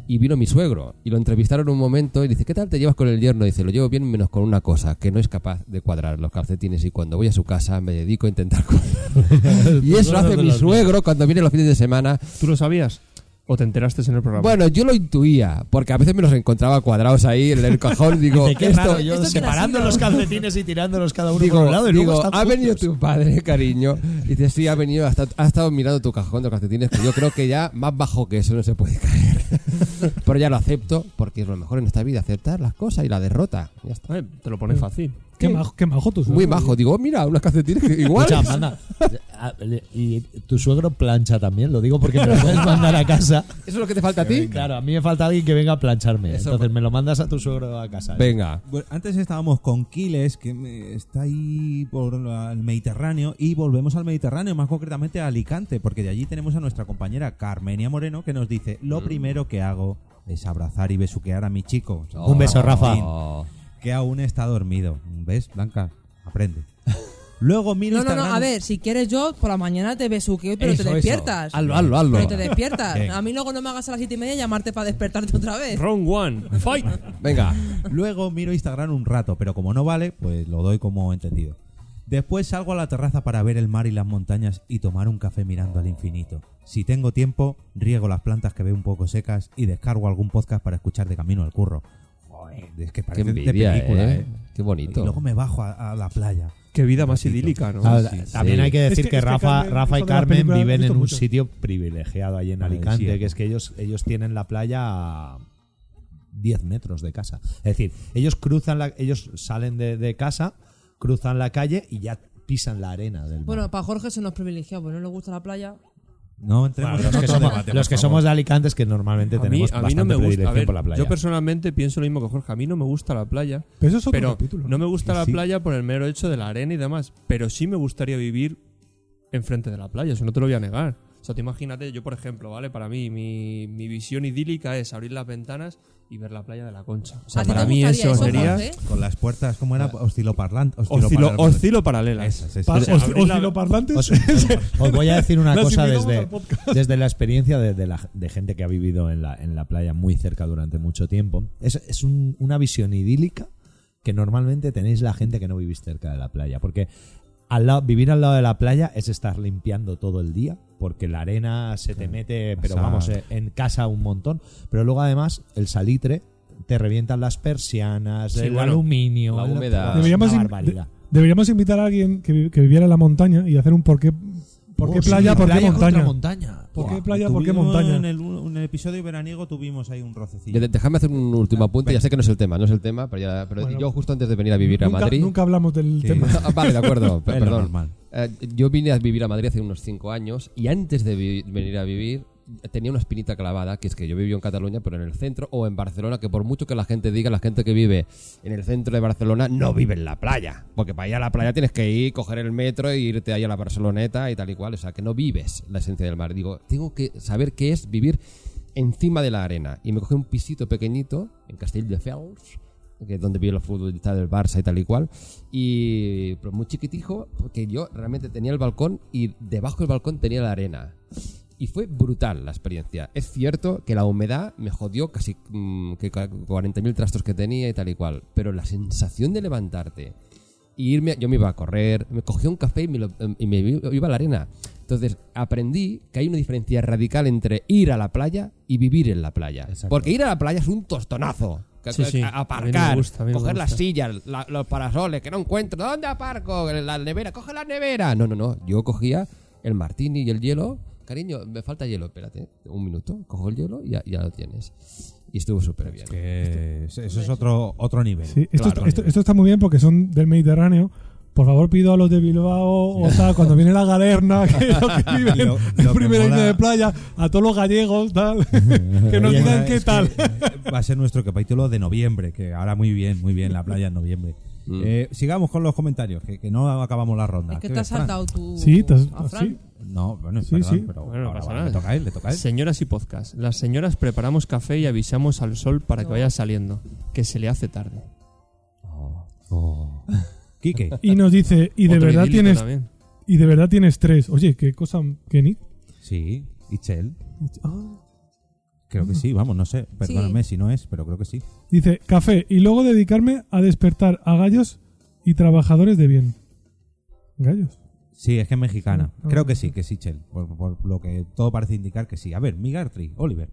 Y vino mi suegro y lo entrevistaron un momento y dice, ¿qué tal te llevas con el yerno? Dice, lo llevo bien menos con una cosa, que no es capaz de cuadrar los calcetines y cuando voy a su casa me dedico a intentar cuadrar. y eso hace mi suegro cuando viene los fines de semana. ¿Tú lo sabías? ¿O te enteraste en el programa? Bueno, yo lo intuía, porque a veces me los encontraba cuadrados ahí en el cajón. Digo, Dice, qué esto, raro, yo esto que separando los calcetines y tirándolos cada uno Digo, por un lado y luego digo, están ha venido juntos". tu padre, cariño. Y dice, sí, ha venido, hasta, ha estado mirando tu cajón de calcetines, que yo creo que ya más bajo que eso no se puede caer. Pero ya lo acepto, porque es lo mejor en esta vida, aceptar las cosas y la derrota. Ya está. Eh, te lo pone fácil. Qué majo, qué majo tu Muy suegro, bajo. ¿eh? Digo, "Oh, mira, unos calcetines que igual. Escucha, manda. Ah, Y tu suegro plancha también, lo digo porque me lo puedes mandar a casa. ¿Eso es lo que te falta a ti? Claro, a mí me falta alguien que venga a plancharme. Eso- Entonces me lo mandas a tu suegro a casa. ¿eh? Venga. Bueno, antes estábamos con Quiles, que me- está ahí por la- el Mediterráneo, y volvemos al Mediterráneo, más concretamente a Alicante, porque de allí tenemos a nuestra compañera Carmenia Moreno, que nos dice, lo primero que hago es abrazar y besuquear a mi chico. Un beso, Rafa. Oh. Que aún está dormido. ¿Ves, Blanca? Aprende. Luego miro No, no, no, Instagram- a ver, si quieres yo, por la mañana te besuqueo, pero Eso, te eso. despiertas. Hazlo, hazlo, hazlo. Pero te despiertas. Bien. A mí luego no me hagas a las siete y media llamarte para despertarte otra vez. Round one. Fight. Venga. Luego miro Instagram un rato, pero como no vale, pues lo doy como entendido. Después salgo a la terraza para ver el mar y las montañas y tomar un café mirando al infinito. Si tengo tiempo, riego las plantas que veo un poco secas y descargo algún podcast para escuchar de camino al curro. Es que Qué parece de película, eh. ¿eh? Qué Y bonito. luego me bajo a, a la playa. Qué vida más idílica, ¿no? Ah, Sí, También sí. hay que decir Es que- que, es que Rafa, Carmen, Rafa y Carmen película, viven en un mucho. sitio privilegiado ahí en Alicante, sí. que es que ellos, ellos tienen la playa a 10 metros de casa. Es decir, ellos cruzan la, ellos salen de, de casa, cruzan la calle y ya pisan la arena del mar. Bueno, para Jorge eso no es privilegiado, pues no le gusta la playa. No entremos Bueno, los que, somos, debate, los que somos de Alicante es que normalmente A mí, tenemos a mí bastante no me gusta. A ver, por la playa. yo personalmente pienso lo mismo que Jorge. A mí no me gusta la playa. Pero eso es otro pero capítulo. no me gusta Sí, la sí. playa por el mero hecho de la arena y demás. Pero sí me gustaría vivir enfrente de la playa, eso no te lo voy a negar. O sea, te imagínate, yo por ejemplo, ¿vale? Para mí, mi, mi visión idílica es abrir las ventanas y ver la playa de la Concha. O sea, ¿A ti para mí eso eso, sería Jorge? Con las puertas, ¿cómo era? Osciloparlante. oscilo, oscilo paralelas. Osciloparlantes. Os, os- voy a decir una cosa desde, desde la experiencia de, de la- de gente que ha vivido en la, en la playa muy cerca durante mucho tiempo. Es, es un- una visión idílica que normalmente tenéis la gente que no vivís cerca de la playa. Porque al lado, vivir al lado de la playa es estar limpiando todo el día, porque la arena se te mete, pero vamos, eh, en casa un montón. Pero luego además el salitre te revientan las persianas, Sí, el bueno, aluminio, la humedad. Deberíamos, una in- barbaridad. de- deberíamos invitar a alguien que, vi- que viviera en la montaña y hacer un por qué, por qué Oh, sí, playa, por qué montaña. montaña. ¿Por qué playa, por qué montaña? En el, en el episodio veraniego tuvimos ahí un rocecillo. De- Déjame hacer un último apunte. Ya sé que no es el tema, no es el tema, pero, ya- pero Bueno. yo justo antes de venir a vivir a Madrid. nunca hablamos del Sí. tema. Ah, vale, de acuerdo, perdón. normal. Eh, yo vine a vivir a Madrid hace unos 5 años y antes de venir a vivir tenía una espinita clavada, que es que yo viví en Cataluña, pero en el centro o en Barcelona, que por mucho que la gente diga, la gente que vive en el centro de Barcelona no vive en la playa. Porque para ir a la playa tienes que ir, coger el metro e irte ahí a la Barceloneta y tal y cual. O sea, que no vives la esencia del mar. Digo, tengo que saber qué es vivir encima de la arena. Y me cogí un pisito pequeñito en Castelldefels que es donde vive el futbolista del Barça y tal y cual. Y pero muy chiquitijo, porque yo realmente tenía el balcón y debajo del balcón tenía la arena. Y fue brutal la experiencia. Es cierto que la humedad me jodió casi mm, que ca- 40.000 trastos que tenía y tal y cual. Pero la sensación de levantarte y irme, yo me iba a correr, me cogía un café y me, lo- y me iba a la arena. Entonces aprendí que hay una diferencia radical entre ir a la playa y vivir en la playa. Exacto. Porque ir a la playa es un tostonazo. Sí, Aparcar, gusta, coger las sillas, la- los parasoles, que no encuentro. ¿Dónde aparco? La nevera, coge la nevera. No, no, no. Yo cogía el martini y el hielo. Cariño, me falta hielo, espérate. Un minuto. Cojo el hielo y ya, ya lo tienes. Y estuvo súper bien. Que eso es otro, otro nivel. Sí, esto, Claro. esto, esto está muy bien porque son del Mediterráneo. Por favor, pido a los de Bilbao o tal, cuando viene la galerna, que, los que viven Lo- lo que primera mola- línea de playa, a todos los gallegos, tal, que nos digan qué tal. Va a ser nuestro capítulo de noviembre, que ahora muy bien, muy bien, la playa en noviembre. Mm. Eh, sigamos con los comentarios, que, que no acabamos la ronda. Es que ¿Qué te has saltado tú Sí, te has- a Fran. sí. No, bueno, Sí, perdón, sí. pero Bueno, no ahora, le toca a él, le toca a él. Señoras y podcast. Las señoras preparamos café y avisamos al sol para que vaya saliendo, que se le hace tarde. Quique, Y nos dice, y de Otro verdad idílico tienes también. y de verdad tienes tres. Oye, qué cosa, qué ni. sí, Itzel. Ah, Creo que sí, vamos, no sé. Perdóname si no es, pero creo que sí. Dice, café y luego dedicarme a despertar a gallos y trabajadores de bien. ¿Gallos? Sí, es que es mexicana. Ah, Creo ah, que sí, que sí, Chel. Por, por lo que todo parece indicar que sí. A ver, Migartri, Oliver.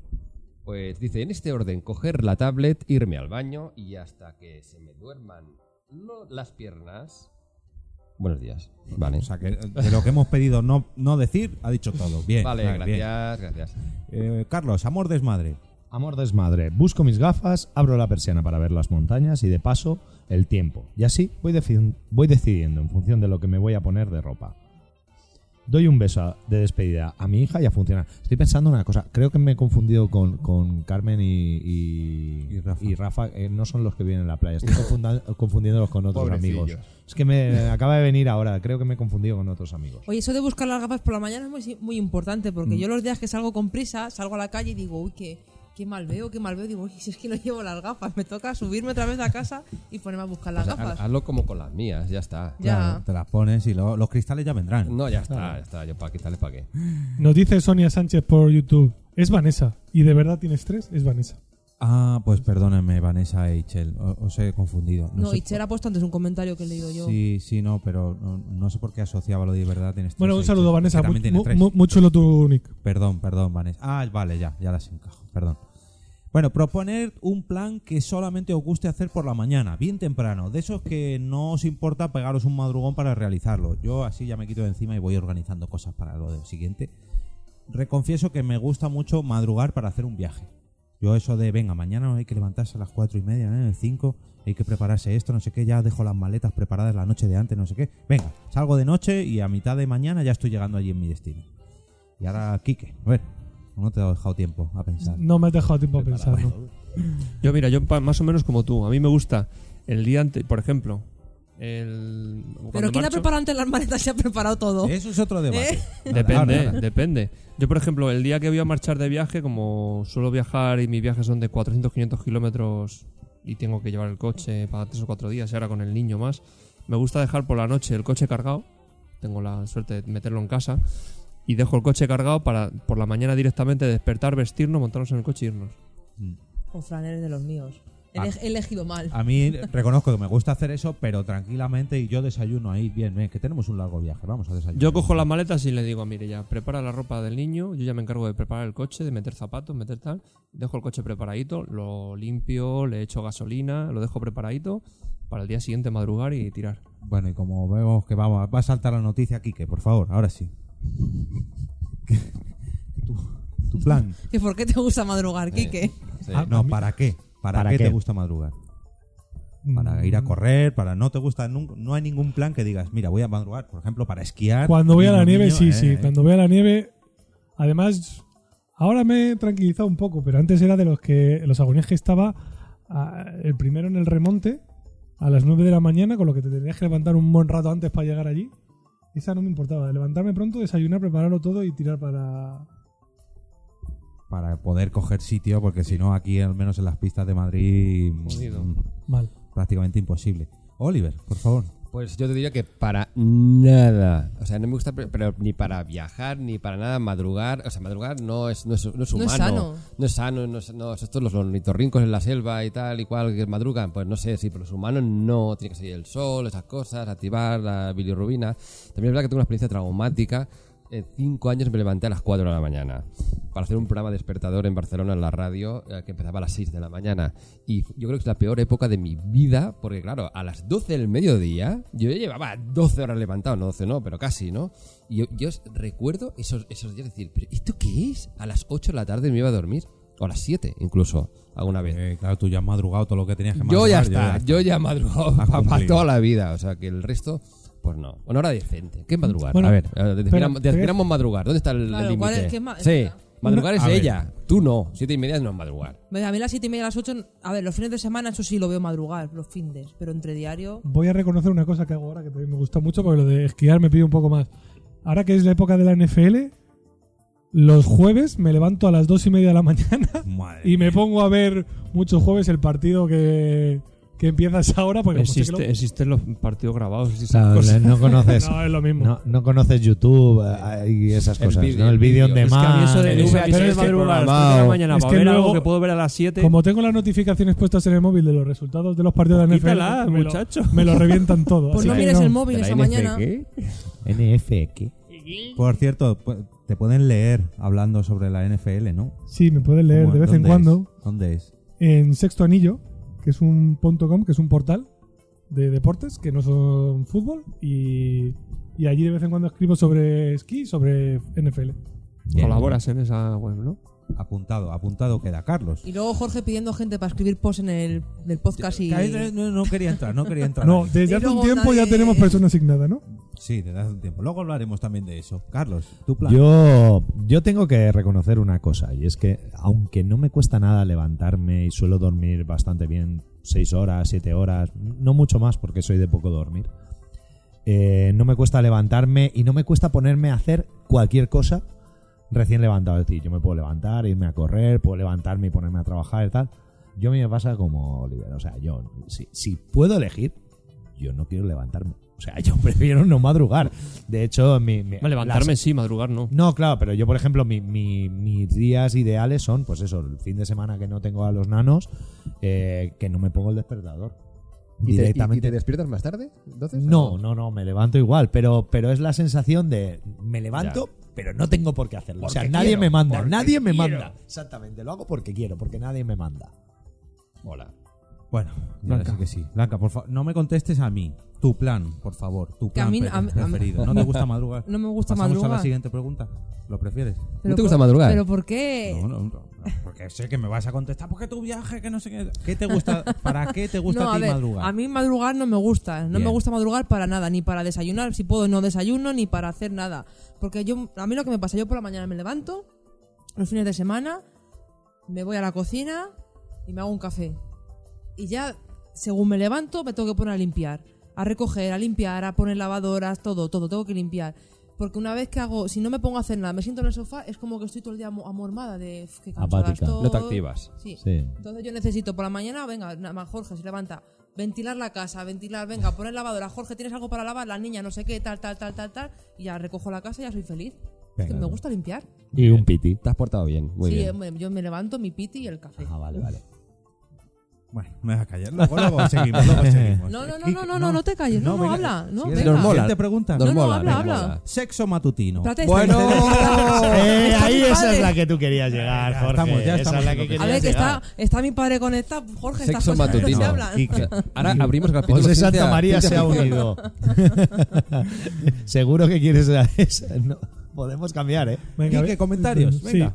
Pues dice, en este orden, coger la tablet, irme al baño y hasta que se me duerman lo- las piernas... Buenos días. Vale. O sea, que de lo que hemos pedido no, no decir, ha dicho todo. Bien. Vale, bien. gracias, gracias. Eh, Carlos, amor desmadre. Amor desmadre. Busco mis gafas, abro la persiana para ver las montañas y de paso el tiempo. Y así voy decidiendo en función de lo que me voy a poner de ropa. Doy un beso de despedida a mi hija y a funcionar. Estoy pensando una cosa. Creo que me he confundido con, con Carmen y, y, Y Rafa. eh, no son los que vienen a la playa. Estoy confundiéndolos con otros amigos. Es que me acaba de venir ahora. Creo que me he confundido con otros amigos. Oye, eso de buscar las gafas por la mañana es muy, muy importante Mm. porque yo los días que salgo con prisa, salgo a la calle y digo, uy, qué, qué mal veo, qué mal veo. Digo, uy, si es que no llevo las gafas, me toca subirme otra vez a casa y ponerme a buscar las Pues gafas. hazlo como con las mías, ya está. Ya. Claro, te las pones y luego los cristales ya vendrán. No, ya está, ya está. Yo para quitarles para qué. Nos dice Sonia Sánchez por YouTube. Es Vanessa. ¿Y de verdad tienes tres? Es Vanessa. Ah, pues perdónenme, Vanessa e Chel. o- Os he confundido. No, sé y Cher ha puesto antes un comentario que he leído yo. Sí, sí, no, pero no, no sé por qué asociaba lo de verdad. Tienes Bueno, tres, un saludo. Vanessa. Muy chulo tu nick. Perdón, perdón, Vanessa. Ah, vale, ya, ya las encajo. Perdón. Bueno, proponer un plan que solamente os guste hacer por la mañana, bien temprano. De esos que no os importa pegaros un madrugón para realizarlo. Yo así ya me quito de encima y voy organizando cosas para lo del siguiente. Reconfieso que me gusta mucho madrugar para hacer un viaje. Yo eso de, venga, mañana hay que levantarse a las cuatro y media, ¿eh? cinco, hay que prepararse esto, no sé qué, ya dejo las maletas preparadas la noche de antes, no sé qué. Venga, salgo de noche y a mitad de mañana ya estoy llegando allí en mi destino. Y ahora, Quique, a ver, no te he dejado tiempo a pensar. No me has dejado tiempo a pensar. ¿no? Yo, mira, yo más o menos como tú. A mí me gusta el día antes, por ejemplo, el. Pero ¿quién ha preparado antes las maletas? Se ha preparado todo. Eso es otro debate. ¿Eh? Depende, depende. Yo, por ejemplo, el día que voy a marchar de viaje, como suelo viajar y mis viajes son de 400, 500 kilómetros y tengo que llevar el coche para tres o cuatro días y ahora con el niño más, me gusta dejar por la noche el coche cargado. Tengo la suerte de meterlo en casa y dejo el coche cargado para por la mañana directamente despertar, vestirnos, montarnos en el coche e irnos. O Fran, eres de los míos. He ele- he elegido mal. A mí reconozco que me gusta hacer eso, pero tranquilamente y yo desayuno ahí, bien, bien, que tenemos un largo viaje, vamos a desayunar. Yo cojo las maletas y le digo, mire, ya, prepara la ropa del niño, yo ya me encargo de preparar el coche, de meter zapatos, meter tal, dejo el coche preparadito, lo limpio, le echo gasolina, lo dejo preparadito para el día siguiente madrugar y tirar. Bueno, y como vemos que vamos, va a saltar la noticia, Quique, por favor, ahora sí. ¿Qué- tu, tu plan. ¿Que ¿Por qué te gusta madrugar, Quique? Sí. Ah, No, a ¿para qué? ¿Para, ¿Para qué, qué? te gusta madrugar? Para ir a correr, para no te gusta, nun- no hay ningún plan que digas, mira, voy a madrugar, por ejemplo, para esquiar. Cuando voy a la nieve, niño, sí, eh, sí. eh. Cuando voy a la nieve, además, ahora me he tranquilizado un poco, pero antes era de los que los agonías que estaba el primero en el remonte a las 9 de la mañana, con lo que te tenías que levantar un buen rato antes para llegar allí. Esa no me importaba. Levantarme pronto, desayunar, prepararlo todo y tirar para. Para poder coger sitio, porque si no, aquí, al menos en las pistas de Madrid, Jodido. mm, Mal. prácticamente imposible. Oliver, por favor. Pues yo te diría que para nada. O sea, no me gusta, pero, ni para viajar, ni para nada madrugar. O sea, madrugar no es, no es, no es No es humano. sano. No es sano, no es, no, estos los ornitorrincos en la selva y tal y cual que madrugan, pues no sé, sí, pero los humanos no. Tiene que salir el sol, esas cosas, activar la bilirrubina. También es verdad que tengo una experiencia traumática. En cinco años me levanté a las 4 de la mañana para hacer un programa despertador en Barcelona en la radio eh, que empezaba a las 6 de la mañana. Y yo creo que es la peor época de mi vida porque, claro, a las 12 del mediodía yo ya llevaba 12 horas levantado, no 12 no, pero casi, ¿no? Y yo, yo recuerdo esos, esos días decir, ¿pero esto qué es? A las 8 de la tarde me iba a dormir. O a las 7 incluso, alguna vez. Eh, claro, tú ya has madrugado todo lo que tenías que Yo madrugar. ya está, yo ya he madrugado para toda la vida. O sea, que el resto, pues no. Una hora decente. ¿Qué es madrugar? Bueno, a ver, eh, definamos, madrugar. ¿Dónde está el Claro, límite? ¿cuál es- qué es ma- sí, espera. madrugar es a ver. ella. Tú no. Siete y media no es madrugar. A mí las 7 y media, a las 8. A ver, los fines de semana, eso sí lo veo madrugar, los fines. Pero entre diario. Voy a reconocer una cosa que hago ahora que también me gusta mucho, porque lo de esquiar me pide un poco más. Ahora que es la época de la NFL, los jueves me levanto a las dos y media de la mañana Madre y me mía. pongo a ver muchos jueves el partido que, que empiezas ahora porque como sé que Existe, lo- existen los partidos grabados y esas Claro, cosas. no conoces. No, es lo mismo. No, no conoces YouTube eh, y esas El cosas, vídeo, ¿no? El el vídeo on vídeo. Es que a mí demand. eso de el- pero es que madrugada a las programado. 3 de la mañana Es para que ver algo luego- que puedo ver a las 7. Como tengo las notificaciones puestas en el móvil de los resultados de los partidos de NFL, Quítala, me, muchacho. Lo, me lo revientan todo. Pues así no que mires el móvil ¿De la esa mañana. qué? NF, ¿qué? Por cierto, pu- te pueden leer hablando sobre la NFL, ¿no? Sí, me puedes leer ¿Cómo? de vez en ¿Dónde cuando es? ¿Dónde es? en Sexto Anillo, que es un .com, que es un portal de deportes que no son fútbol y, y allí de vez en cuando escribo sobre esquí, sobre NFL. Colaboras en esa web, ¿no? Apuntado, apuntado queda Carlos. Y luego Jorge pidiendo gente para escribir posts en el del podcast y... No, no quería entrar, no quería entrar. No, desde Y hace un tiempo ya tenemos persona asignada, ¿no? Sí, desde hace un tiempo. Luego hablaremos también de eso. Carlos, tu plan. Yo, yo tengo que reconocer una cosa, y es que aunque no me cuesta nada levantarme y suelo dormir bastante bien, seis horas, siete horas, no mucho más porque soy de poco dormir, eh, no me cuesta levantarme y no me cuesta ponerme a hacer cualquier cosa recién levantado de ti. Yo me puedo levantar, irme a correr, puedo levantarme y ponerme a trabajar y tal. Yo me pasa como Oliver, o sea, yo, si puedo elegir, yo no quiero levantarme. O sea, yo prefiero no madrugar. De hecho, mi, mi- Levantarme las- sí, madrugar no. no, claro, pero yo, por ejemplo, mi- mi- mis días ideales son, pues eso, el fin de semana que no tengo a los nanos, eh, que no me pongo el despertador. ¿Y te, y- Directamente. y te despiertas más tarde? Entonces, no, ¿o no, no, me levanto igual, pero, pero es la sensación de me levanto, pero no tengo por qué hacerlo. o sea, Porque nadie quiero, me manda, porque nadie me quiero. manda. Exactamente, lo hago porque quiero, porque nadie me manda. Hola. Bueno, Blanca. sí que sí. Blanca, por favor, no me contestes a mí. Tu plan, por favor. Tu a plan mí- pre- a mí- a mí- preferido. ¿No te gusta madrugar? No me gusta ¿Pasamos a madrugar. la siguiente pregunta? ¿Lo prefieres? Pero te gusta por- madrugar? ¿Pero por qué? No, no, no, Porque sé que me vas a contestar. ¿Por qué tu viaje? Que no sé qué. ¿Qué te gusta? ¿Para qué te gusta no, a ti ver, madrugar? a mí madrugar no me gusta. No Bien. me gusta madrugar para nada, ni para desayunar. Si puedo, no desayuno, ni para hacer nada. Porque yo, a mí lo que me pasa, yo por la mañana me levanto, los fines de semana, me voy a la cocina y me hago un café. Y ya, según me levanto, me tengo que poner a limpiar. A recoger, a limpiar, a poner lavadoras, todo, todo, tengo que limpiar. Porque una vez que hago, si no me pongo a hacer nada, me siento en el sofá, es como que estoy todo el día amo- amormada de "Uf, qué cansada Apática. estoy". No te activas. Sí. Sí. Entonces yo necesito por la mañana, venga, Jorge se levanta, ventilar la casa, ventilar, venga, poner lavadora, Jorge, ¿tienes algo para lavar? La niña, no sé qué, tal, tal, tal, tal, tal, y ya recojo la casa y ya soy feliz. Es que me gusta limpiar. Y un piti. Te has portado bien, muy sí, bien. yo me levanto, mi piti y el café. Ah, vale, vale. Bueno, me vas a callar. Luego, luego seguimos, luego seguimos. No, no, no, no, no, no, no te calles, no, no, venga, habla, no, venga. Nos mola. Siguiente pregunta. No, no, habla, habla. Sexo matutino. Espérate, Bueno. Eh, ahí esa es la que tú querías llegar, Jorge. estamos, ya esa es la que A querías ver, que llegar. está, está mi padre conectado, Jorge, estas Sexo se matutino. hablan. Quique, Ahora abrimos el capítulo. José Santa María se ha unido. Seguro que quieres. esa- no, podemos cambiar, ¿eh? Venga, Quique, ve- comentarios, Sí. venga.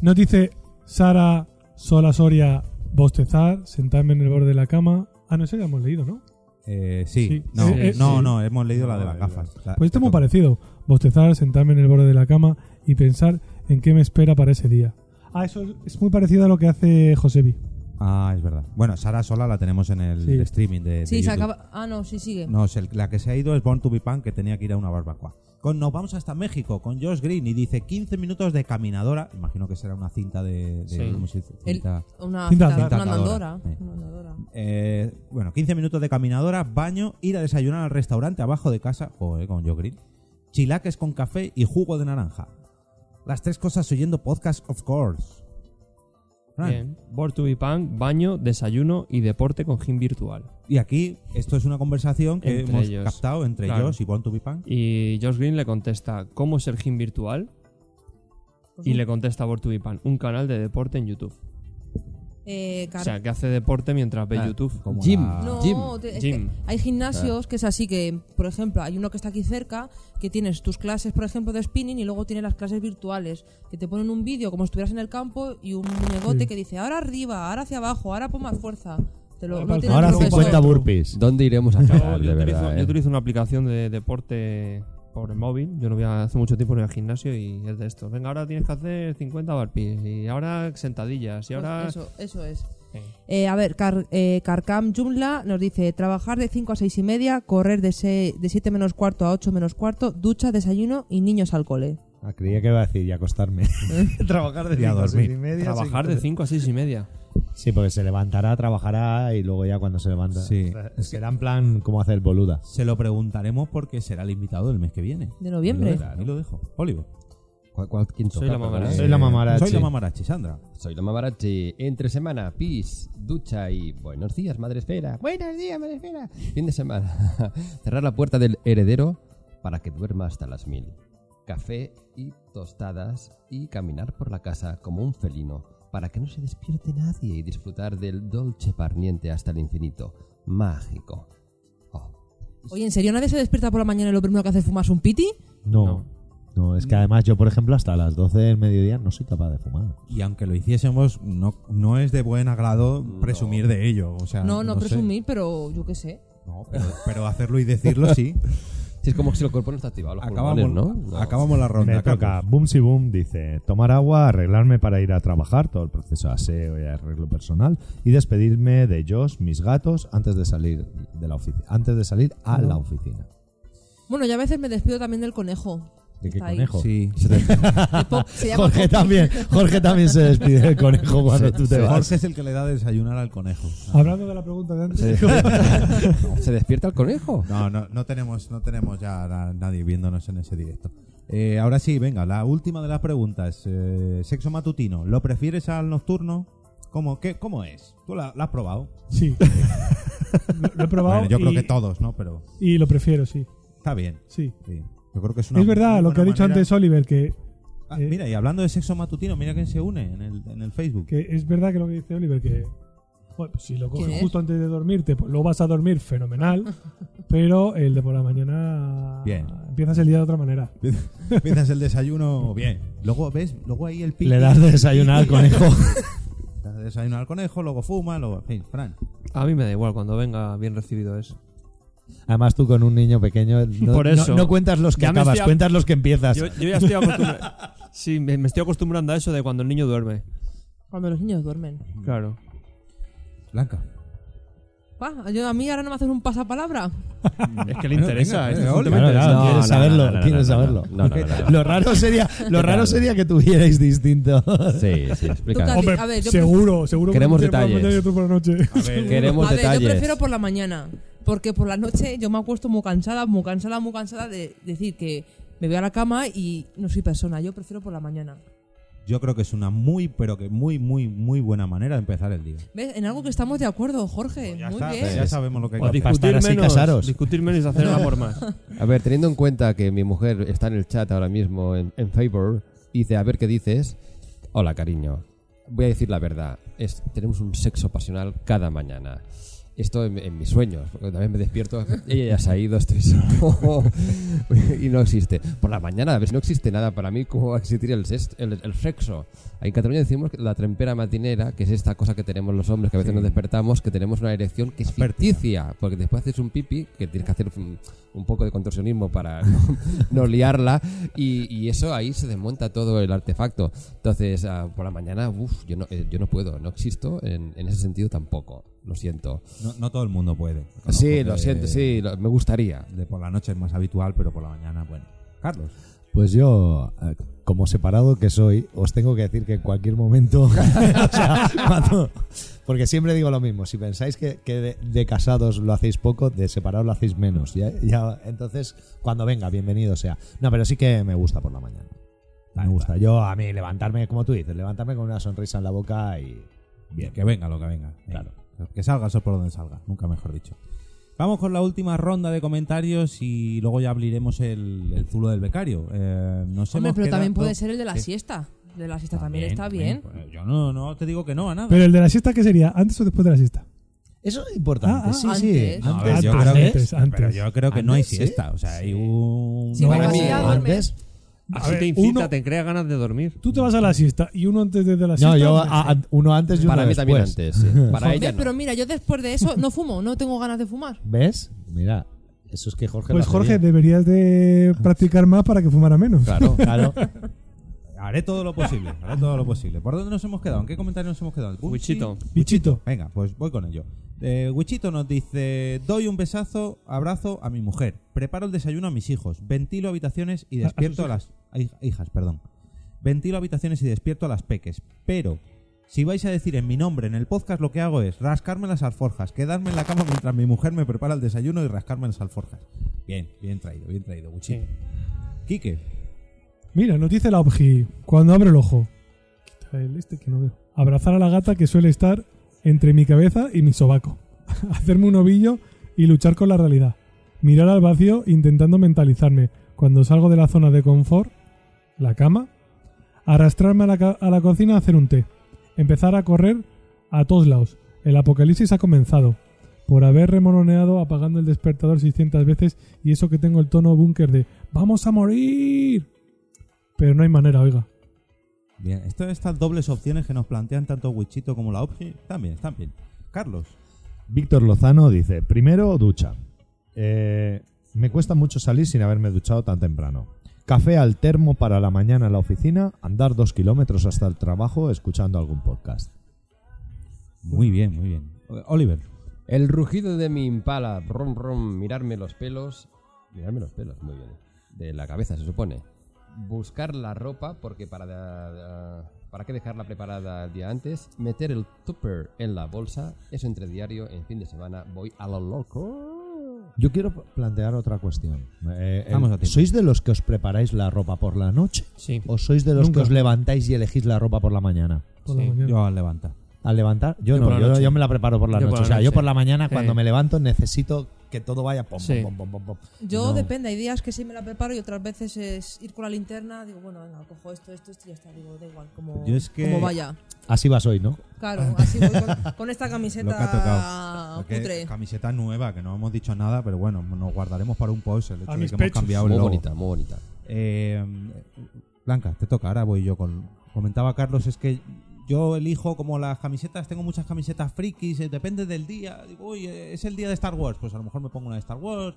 Nos dice Sara Sola Soria bostezar, sentarme en el borde de la cama. Ah, no, eso ya hemos leído, ¿no? Eh, sí. Sí. No, Eh, eh, no, sí. no, hemos leído la de las gafas. La- Pues este es muy parecido. Bostezar, sentarme en el borde de la cama y pensar en qué me espera para ese día. Ah, eso es- muy parecido a lo que hace Josebi. Ah, es verdad. Bueno, Sara Sola la tenemos en el Sí. streaming de, de Sí, se acaba. Ah, no, sí, sigue. No, la que se ha ido es Born to be Punk, que tenía que ir a una barbacoa. Con, nos vamos hasta México con Josh Green y dice 15 minutos de caminadora. Imagino que será una cinta de. de Sí. ¿cómo se dice? El- Cinta- una, Cinta una, andadora. andadora. Sí. Una andadora. Eh, bueno, 15 minutos de caminadora, baño, ir a desayunar al restaurante abajo de casa. Joder, con Josh Green. Chilaques con café y jugo de naranja. Las tres cosas oyendo podcast, of course. Fran, Bien. Born to be punk, baño, desayuno y deporte con gym virtual. Y aquí, esto es una conversación que Entre hemos ellos. captado entre Claro. Josh y Born to be Punk. Y Josh Green le contesta, ¿cómo es el gym virtual? Pues Y le contesta Born to be punk, un canal de deporte en YouTube. Eh, O sea, que hace deporte mientras ve Ah, YouTube. como la- No, Gym. te- es Gym. que hay gimnasios que es así que, por ejemplo, hay uno que está aquí cerca que tienes tus clases, por ejemplo, de spinning y luego tienes las clases virtuales que te ponen un vídeo como si estuvieras en el campo y un muñecote Sí. que dice ahora arriba, ahora hacia abajo, ahora pon más fuerza. Te lo, Ahora no Ahora profesor. 50 burpees. ¿Dónde iremos a Yo, parar, yo de utilizo, verdad? yo eh? utilizo una aplicación de deporte por el móvil. Yo no voy a, hace mucho tiempo en el gimnasio y es de esto. Venga, ahora tienes que hacer 50 burpees y ahora sentadillas y Pues ahora... eso, eso es. Eh, a ver, Car, eh, Carcam Jumla nos dice trabajar de 5 a 6 y media, correr de, se- de 7 menos cuarto a 8 menos cuarto, ducha, desayuno y niños al cole. Ah, creía que iba a decir y acostarme. Trabajar de Y a cinco a dormir. seis y media. Trabajar sí. de 5 a 6 y media. Sí, porque se levantará, trabajará y luego ya cuando se levanta. Sí. Será en plan como hacer boluda. Se lo preguntaremos porque será el invitado del mes que viene. De noviembre. Ahí lo dejo, ahí lo dejo. Oliver. ¿Cuál, cuál- quién Soy la ¿eh? Soy la mamarachi. Soy la mamarachi, Sandra. Soy la mamarachi. Entre semana, pis, ducha y buenos días, madre esfera. Buenos días, madre esfera. Fin de semana. Cerrar la puerta del heredero para que duerma hasta las mil. Café y tostadas y caminar por la casa como un felino para que no se despierte nadie y disfrutar del dolce parniente hasta el infinito. Mágico. Oh, Oye, ¿en serio nadie se despierta por la mañana y lo primero que hace es fumarse un piti? No. no. es que además yo, por ejemplo, hasta las 12 del mediodía no soy capaz de fumar. Y aunque lo hiciésemos, no, no es de buen agrado presumir de ello. O sea, No, no, sé. presumir, pero yo qué sé. No, pero, pero hacerlo y decirlo sí. Es como si el cuerpo no está activado. Los acabamos, pulmones, ¿no? No. acabamos la ronda. Me toca. Boom si Boom, dice tomar agua, arreglarme para ir a trabajar, todo el proceso de aseo y arreglo personal, y despedirme de Josh, mis gatos, antes de salir de la oficina, antes de salir a la oficina. Bueno, yo a veces me despido también del conejo. ¿De qué Está ahí. conejo? Sí. Se llama Jorge Poppy. también, Jorge también se despide del conejo cuando tú te vas. Jorge es el que le da de desayunar al conejo. Hablando de la pregunta de antes, ¿Se despierta el conejo? No, no, no tenemos, no tenemos ya a nadie viéndonos en ese directo. Eh, ahora sí, venga, la última de las preguntas. Eh, sexo matutino, ¿lo prefieres al nocturno? ¿Cómo, qué, cómo es? ¿Tú la, la has probado? sí. lo, lo he probado Bueno, yo creo y, que todos, ¿no? Pero y lo prefiero, sí. está bien. sí. sí. Yo creo que es una Es verdad lo que ha dicho manera- antes Oliver, que, Ah, eh, mira, y hablando de sexo matutino, mira quién se une en el, en el Facebook. que es verdad que lo que dice Oliver, que bueno, pues si lo ¿Quién coges es? justo antes de dormirte, pues luego vas a dormir fenomenal, pero el de por la mañana Bien. empiezas el día de otra manera. Empiezas el desayuno bien. Luego ves, luego ahí el pique. Le das de desayunar al conejo. Das de desayunar al conejo, luego fuma, luego. En fin, Fran. A mí me da igual, cuando venga bien recibido es. Además tú con un niño pequeño no, Por eso. no- no cuentas los que Ya me acabas, estoy a- cuentas los que empiezas. Yo, yo ya estoy acostumbrado. sí, me, me estoy acostumbrando a eso de cuando el niño duerme. Cuando los niños duermen. Claro. Blanca. Pa, yo, a mí ahora no me haces un pasapalabra. Es que le interesa. venga, este venga, es un tema Claro, claro, interesante. quieres no, saberlo, no, no, no, quieres no, no, saberlo. no, no, no, no. Lo raro sería, lo raro sería que tuvierais distinto. Sí, sí, Tú explica. Hombre, a ver, yo seguro, seguro. que Queremos un día por la detalles. mañana y otro por la noche. Queremos a ver, yo detalles. prefiero por la mañana. Porque por la noche yo me acuesto muy cansada, muy cansada, muy cansada de decir que me voy a la cama y no soy persona. Yo prefiero por la mañana. Yo creo que es una muy, pero que muy, muy, muy buena manera de empezar el día. ¿Ves? En algo que estamos de acuerdo, Jorge. Ya muy está, bien. ya sabemos lo que hay O que hacer. discutir así, menos, casaros. discutir menos y hacer el amor más. A ver, teniendo en cuenta que mi mujer está en el chat ahora mismo en, en Favor, dice, a ver qué dices. Hola, cariño. Voy a decir la verdad. Es, tenemos un sexo pasional cada mañana. Esto en, en mis sueños, porque también me despierto. Ella ya se ha ido, estoy solo. y no existe. Por la mañana, a ver si no existe nada para mí, ¿cómo va a existir el, sex- el, el sexo? En Cataluña decimos que la trempera matinera, que es esta cosa que tenemos los hombres, que a veces nos despertamos, que tenemos una erección que es ficticia, porque después haces un pipi, que tienes que hacer un, un poco de contorsionismo para no, no liarla, y, y eso ahí se desmonta todo el artefacto. Entonces, ah, por la mañana, uff, yo no, eh, yo no puedo, no existo en, en ese sentido tampoco, lo siento. No, no todo el mundo puede. Sí, lo siento, sí, lo- me gustaría. De por la noche es más habitual, pero por la mañana, bueno. Carlos. Pues yo, eh, como separado que soy, os tengo que decir que en cualquier momento, o sea, cuando- porque siempre digo lo mismo, si pensáis que, que de, de casados lo hacéis poco, de separados lo hacéis menos. Ya, ya- entonces, cuando venga, bienvenido sea. No, pero sí que me gusta por la mañana. Me gusta. Yo, a mí, levantarme, como tú dices, levantarme con una sonrisa en la boca y... Bien. Que venga lo que venga. Claro. Que salga eso por donde salga, nunca mejor dicho. Vamos con la última ronda de comentarios y luego ya abriremos el, el zulo del becario. Eh, nos Hombre, hemos pero también puede ser el de la Sí. siesta. El de la siesta también, está bien. Pues Yo no, no te digo que no a nada. Pero el de la siesta, ¿qué sería? ¿Antes o después de la siesta? Eso es importante, Ah, ah, sí, sí. antes. No, ver, Antes, yo antes, creo que, antes, antes. Pero yo creo que no hay ¿sí? siesta. O sea, hay un. Sí, a dormir. antes... Así ver, te incita, uno- te crea ganas de dormir. Tú te vas a la siesta y uno antes de la siesta. No, yo a- a- uno antes y uno Para mí también antes, sí. Para ella no. Pero mira, yo después de eso no fumo, no tengo ganas de fumar. ¿Ves? Mira, eso es que Jorge Pues Jorge, deberías de practicar más para que fumara menos. Claro. Claro. Haré todo lo posible. Haré todo lo posible. ¿Por dónde nos hemos quedado? ¿En qué comentario nos hemos quedado? ¿Gucci? Wichito. Bichito. Venga, pues voy con ello. Eh, Wichito nos dice: Doy un besazo, abrazo a mi mujer. Preparo el desayuno a mis hijos. Ventilo habitaciones y A- a despierto a, las a hij- hijas, perdón. Ventilo habitaciones y despierto a las peques. Pero Si vais a decir en mi nombre en el podcast, lo que hago es rascarme las alforjas, quedarme en la cama mientras mi mujer me prepara el desayuno y rascarme las alforjas. Bien, bien traído, bien traído, Guchito. Quique, Mira, nos dice la OBGI, cuando abre el ojo. Quita el este que no veo. Abrazar a la gata que suele estar entre mi cabeza y mi sobaco. Hacerme un ovillo y luchar con la realidad. Mirar al vacío intentando mentalizarme. Cuando salgo de la zona de confort, la cama, arrastrarme a la, cocina a hacer un té. Empezar a correr a todos lados. El apocalipsis ha comenzado. Por haber remoloneado apagando el despertador 600 veces y eso que tengo el tono búnker de ¡Vamos a morir! Pero no hay manera, oiga. Bien. Esto, estas dobles opciones que nos plantean tanto Wichito como la OPGI, están bien, están bien. Carlos, Víctor Lozano dice, primero ducha. Eh, me cuesta mucho salir sin haberme duchado tan temprano. Café al termo para la mañana en la oficina, andar dos kilómetros hasta el trabajo escuchando algún podcast. muy bien, muy bien. Oliver, El rugido de mi impala, rom rom, mirarme los pelos, mirarme los pelos, muy bien, de la cabeza se supone. Buscar la ropa, porque para, da- para qué dejarla preparada el día antes, meter el tupper en la bolsa, eso entre diario, en fin de semana, voy a lo loco. Yo quiero plantear otra cuestión. Eh, Vamos a. ¿Sois de los que os preparáis la ropa por la noche? Sí. ¿O sois de los Nunca. que os levantáis y elegís la ropa por la mañana? Por la Sí. mañana. yo levanta. ¿Al levantar? Yo, Yo no, yo, yo me la preparo por la Yo noche. por la o sea, yo por la mañana Sí. cuando me levanto necesito que todo vaya pom, Sí. pom, pom, pom. Yo No. depende, hay días que sí me la preparo y otras veces es ir con la linterna, digo, bueno, venga, cojo esto, esto, esto y ya está, digo, da igual, como, Yo es que- como vaya. Así vas hoy, ¿no? Claro, así voy con, con esta camiseta tocado. Porque cutre. camiseta nueva, que no hemos dicho nada, pero bueno, nos guardaremos para un post el hecho A de mis que hemos pechos. cambiado el Muy bonita, muy bonita. Eh, Blanca, te toca, ahora voy yo con... Comentaba Carlos, es que yo elijo como las camisetas, tengo muchas camisetas frikis, eh, depende del día. Digo, uy, eh, es el día de Star Wars, pues a lo mejor me pongo una de Star Wars.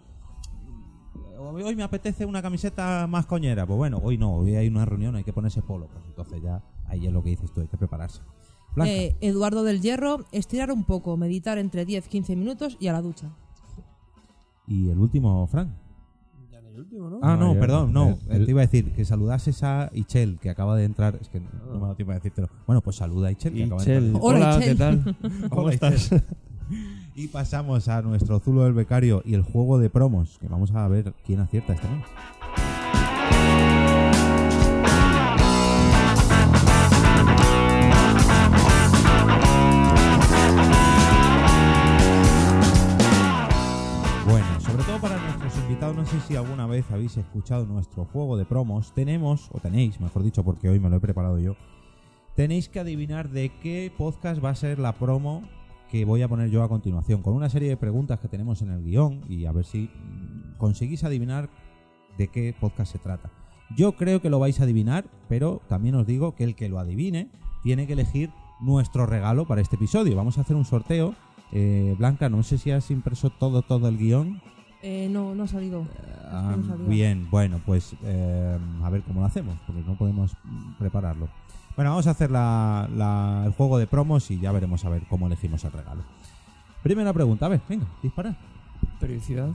O Hoy me apetece una camiseta más coñera. Pues bueno, hoy no, hoy hay una reunión, hay que ponerse polo. Pues entonces ya, ahí es lo que dices tú, hay que prepararse. Eh, Eduardo del Hierro, estirar un poco, meditar entre 10-15 minutos y a la ducha. y el último, Frank. El último, ¿no? Ah, no, No, yo- perdón, no. el- el- Te iba a decir que saludases a Ichel, que acaba de entrar. Es que no me ha dado tiempo de decírtelo. Bueno, pues saluda a Ichel, que acaba de entrar. Hola. ¿qué tal? ¿Cómo Hola, estás? Y pasamos a nuestro Zulo del Becario y el juego de promos, que vamos a ver quién acierta este mes. No sé si alguna vez habéis escuchado nuestro juego de promos. Tenemos, o tenéis, mejor dicho, porque hoy me lo he preparado yo. Tenéis que adivinar de qué podcast va a ser la promo que voy a poner yo a continuación, con una serie de preguntas que tenemos en el guion y a ver si conseguís adivinar de qué podcast se trata. Yo creo que lo vais a adivinar, pero también os digo que el que lo adivine tiene que elegir nuestro regalo para este episodio. Vamos a hacer un sorteo. Eh, Blanca, no sé si has impreso todo, todo el guion. Eh, no, no ha salido. Ah, No bien, bueno, pues eh, a ver cómo lo hacemos, porque no podemos prepararlo. Bueno, vamos a hacer la- la- el juego de promos y ya veremos a ver cómo elegimos el regalo. Primera pregunta, a ver, venga, dispara. Periodicidad.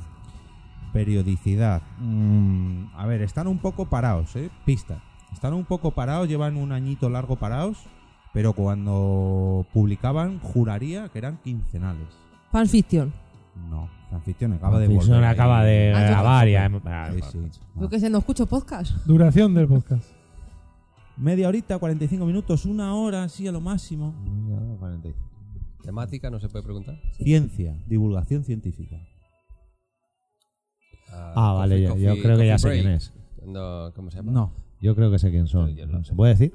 Periodicidad. Mm, a ver, están un poco parados, ¿eh? Pista. Están un poco parados, llevan un añito largo parados, pero cuando publicaban juraría que eran quincenales. Fanfiction. No, Fanfiction acaba de Fanfiction volver. acaba de Ah, yo- grabar ya. Ah, Sí, sí. Yo que sé, no escucho podcast. Duración del podcast. Media horita, 45 minutos, una hora, sí, a lo máximo. Temática, no se puede preguntar. Ciencia, divulgación científica. Ah, vale, yo- yo creo que ya sé quién es. No, ¿Cómo se llama? No. Yo creo que sé quién son. Yo no sé. ¿Se puede decir?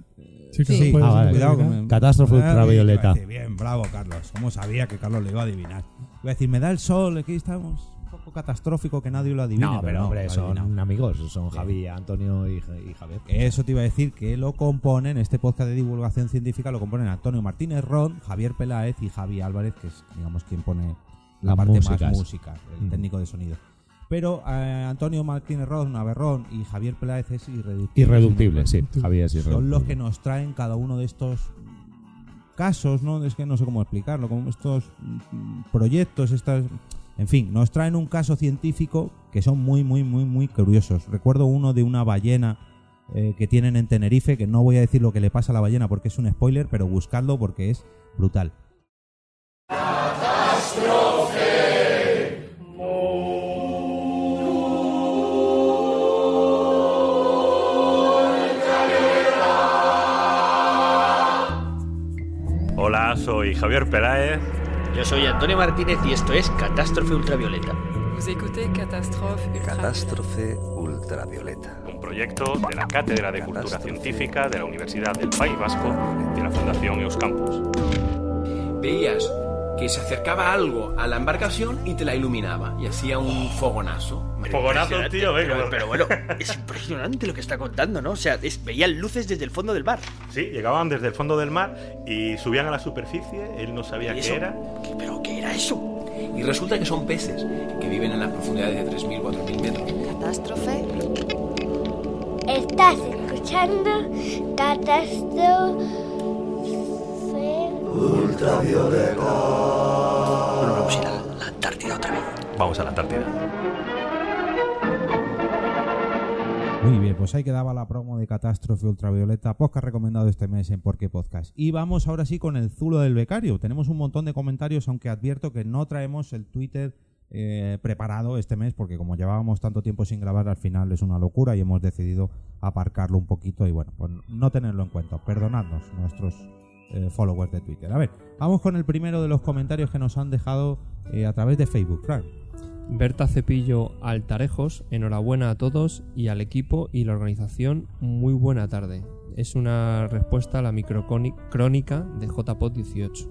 Sí, que Sí. Ah, vale. Cuidado con Catástrofe Ah, ultravioleta. iba a decir, Bien, bravo, Carlos. ¿Cómo sabía que Carlos le iba a adivinar? Iba a decir, me da el sol, aquí estamos. Un poco catastrófico que nadie lo adivine. No, pero son amigos. Son Javi, Antonio y, y Javier. Eso te iba a decir que lo componen, este podcast de divulgación científica lo componen Antonio Martínez Ron, Javier Peláez y Javi Álvarez, que es, digamos, quien pone la parte músicas. más música, el Mm. técnico de sonido. Pero eh, Antonio Martínez Ron, Naverrón y Javier Peláez es irreductible. Irreductible, sí. Javier es irreductible. Son los que nos traen cada uno de estos casos, ¿no? Es que no sé cómo explicarlo, como estos mm, proyectos, estas... En fin, nos traen un caso científico que son muy, muy, muy, muy curiosos. Recuerdo uno de una ballena eh, que tienen en Tenerife, que no voy a decir lo que le pasa a la ballena porque es un spoiler, pero buscadlo porque es brutal. Hola, soy Javier Peláez. Yo soy Antonio Martínez y esto es Catástrofe Ultravioleta. Ultravioleta. Catástrofe ultravioleta. Un proyecto de la Cátedra de Cultura Científica de la Universidad del País Vasco y de la Fundación Euskampus. Veías que se acercaba algo a la embarcación y te la iluminaba y hacía un fogonazo. Fogonazo, tío, venga. Pero, pero bueno, es impresionante lo que está contando, ¿no? O sea, es- veían luces desde el fondo del bar. Sí, llegaban desde el fondo del mar y subían a la superficie. Él no sabía ¿Y qué era. ¿Qué- ¿Pero qué era eso? Y resulta que son peces que viven en las profundidades de 3.000, 4.000 metros. Catástrofe Estás escuchando Catástrofe Bueno, vamos a ir a la Antártida otra vez. Vamos a la Antártida. Muy bien, pues ahí quedaba la promo de Catástrofe Ultravioleta, podcast recomendado este mes en Porque Podcast. Y vamos ahora sí con el zulo del becario. Tenemos un montón de comentarios, aunque advierto que no traemos el Twitter eh, preparado este mes, porque como llevábamos tanto tiempo sin grabar, al final es una locura y hemos decidido aparcarlo un poquito y bueno, pues no tenerlo en cuenta. Perdonadnos nuestros eh, followers de Twitter. A ver, vamos con el primero de los comentarios que nos han dejado eh, a través de Facebook, Frank. Berta Cepillo Altarejos, enhorabuena a todos y al equipo y la organización, muy buena tarde. Es una respuesta a la microcrónica de JPOT 18.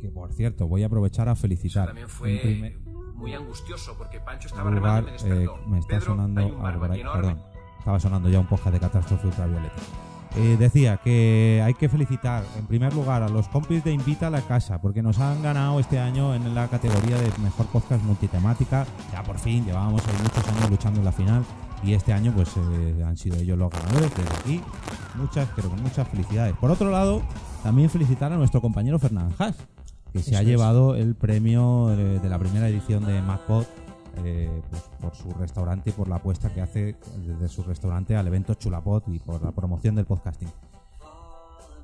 Que por cierto, voy a aprovechar a felicitar. También en fue primer muy angustioso porque Pancho estaba lugar, remando y me eh, me está Pedro, sonando perdón, estaba sonando ya un podcast de catástrofe ultravioleta. Eh, decía que hay que felicitar en primer lugar a los compis de Invita a la Casa porque nos han ganado este año en la categoría de mejor podcast multitemática. Ya por fin, llevábamos ahí muchos años luchando en la final y este año pues eh, han sido ellos los ganadores. Desde aquí, muchas, pero con muchas felicidades. Por otro lado, también felicitar a nuestro compañero Fernán Haas, que se Eso ha es. llevado el premio eh, de la primera edición de MacPod eh, pues, por su restaurante y por la apuesta que hace desde su restaurante al evento Chulapod y por la promoción del podcasting.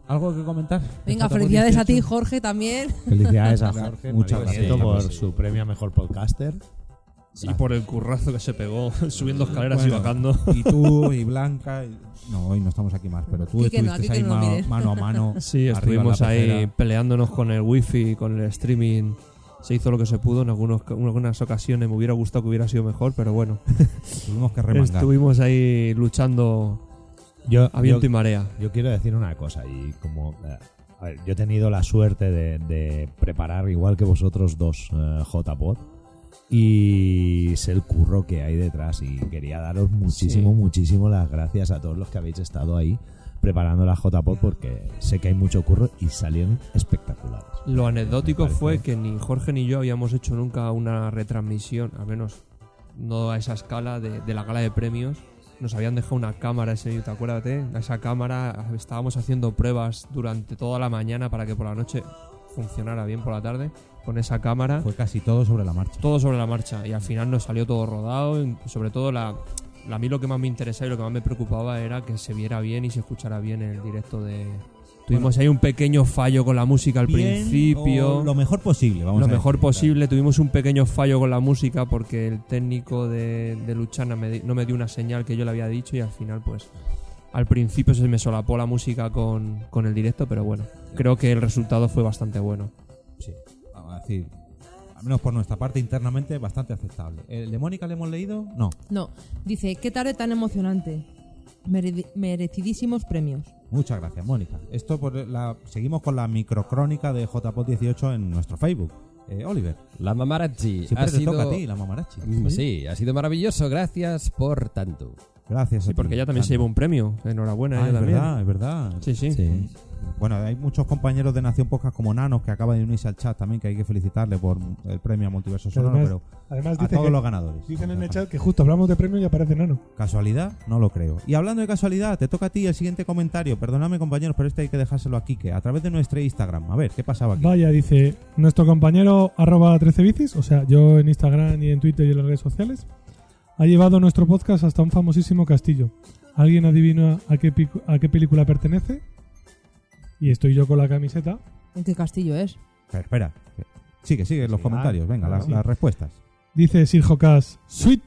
¿Algo que comentar? Venga, felicidades a 18? ti, Jorge, también. Felicidades a Jorge Muchas gracias. Por su premio a mejor podcaster. Y por el currazo que se pegó subiendo escaleras y bajando. Y tú y Blanca. y- No, hoy no estamos aquí más, pero tú Quique estuviste ahí no mano, a mano. Sí, estuvimos ahí peleándonos con el wifi, con el streaming. Se hizo lo que se pudo. En algunos, en algunas ocasiones me hubiera gustado que hubiera sido mejor, pero bueno. Tuvimos que remangar. Estuvimos ahí luchando Yo, a viento yo- y marea. Yo quiero decir una cosa y como eh, a ver, yo he tenido la suerte de, de preparar igual que vosotros dos eh, JPod y sé el curro que hay detrás y quería daros muchísimo, Sí. muchísimo las gracias a todos los que habéis estado ahí preparando la JPod porque sé que hay mucho curro y salieron espectaculares. Lo anecdótico fue que ni Jorge ni yo habíamos hecho nunca una retransmisión, al menos no a esa escala de, de la gala de premios. Nos habían dejado una cámara ese día, ¿te acuerdas? A esa cámara estábamos haciendo pruebas durante toda la mañana para que por la noche funcionara bien por la tarde con esa cámara. Fue casi todo sobre la marcha. todo sobre la marcha y al final nos salió todo rodado sobre todo la- a mí lo que más me interesaba y lo que más me preocupaba era que se viera bien y se escuchara bien en el directo de tuvimos ahí un pequeño fallo con la música al principio. lo mejor posible, vamos lo a mejor decir, posible tuvimos un pequeño fallo con la música porque el técnico de, de Luchana me di- no me dio una señal que yo le había dicho y al final pues al principio se me solapó la música con, con el directo pero bueno creo que el resultado fue bastante bueno. Sí, vamos a decir, al menos por nuestra parte internamente, bastante aceptable. ¿El de Mónica le hemos leído? No. No, dice, qué tarde tan emocionante. Meredi- merecidísimos premios. Muchas gracias, Mónica. Esto por la seguimos con la microcrónica de JPOT 18 en nuestro Facebook. Eh, Oliver, La mamarachi siempre ha te sido... toca a ti, la mamarachi. Mm, Sí, ha sido maravilloso. Gracias por tanto. Gracias. a sí ti, porque ella también se Sandra. llevó un premio enhorabuena Ah, ella es también verdad, es verdad. sí sí Bueno, hay muchos compañeros de Nación Podcast como Nanos que acaban de unirse al chat también, que hay que felicitarle por el premio a Multiverso Sonoro, Además- pero Además, a todos los ganadores. Dicen en el chat que justo hablamos de premios y aparece Nano. ¿Casualidad? No lo creo. Y hablando de casualidad, te toca a ti el siguiente comentario. Perdóname, compañeros, pero este hay que dejárselo a Kike, a través de nuestro Instagram. A ver, ¿qué pasaba aquí? Vaya, dice nuestro compañero arroba 13 bicis, o sea, yo en Instagram y en Twitter y en las redes sociales, ha llevado nuestro podcast hasta un famosísimo castillo. ¿Alguien adivina a qué, a qué película pertenece? Y estoy yo con la camiseta. ¿En qué castillo es? Espera, espera. Sigue, sigue los comentarios. Venga, las, Sí. las respuestas. Dice Sir Jocas, Sweet.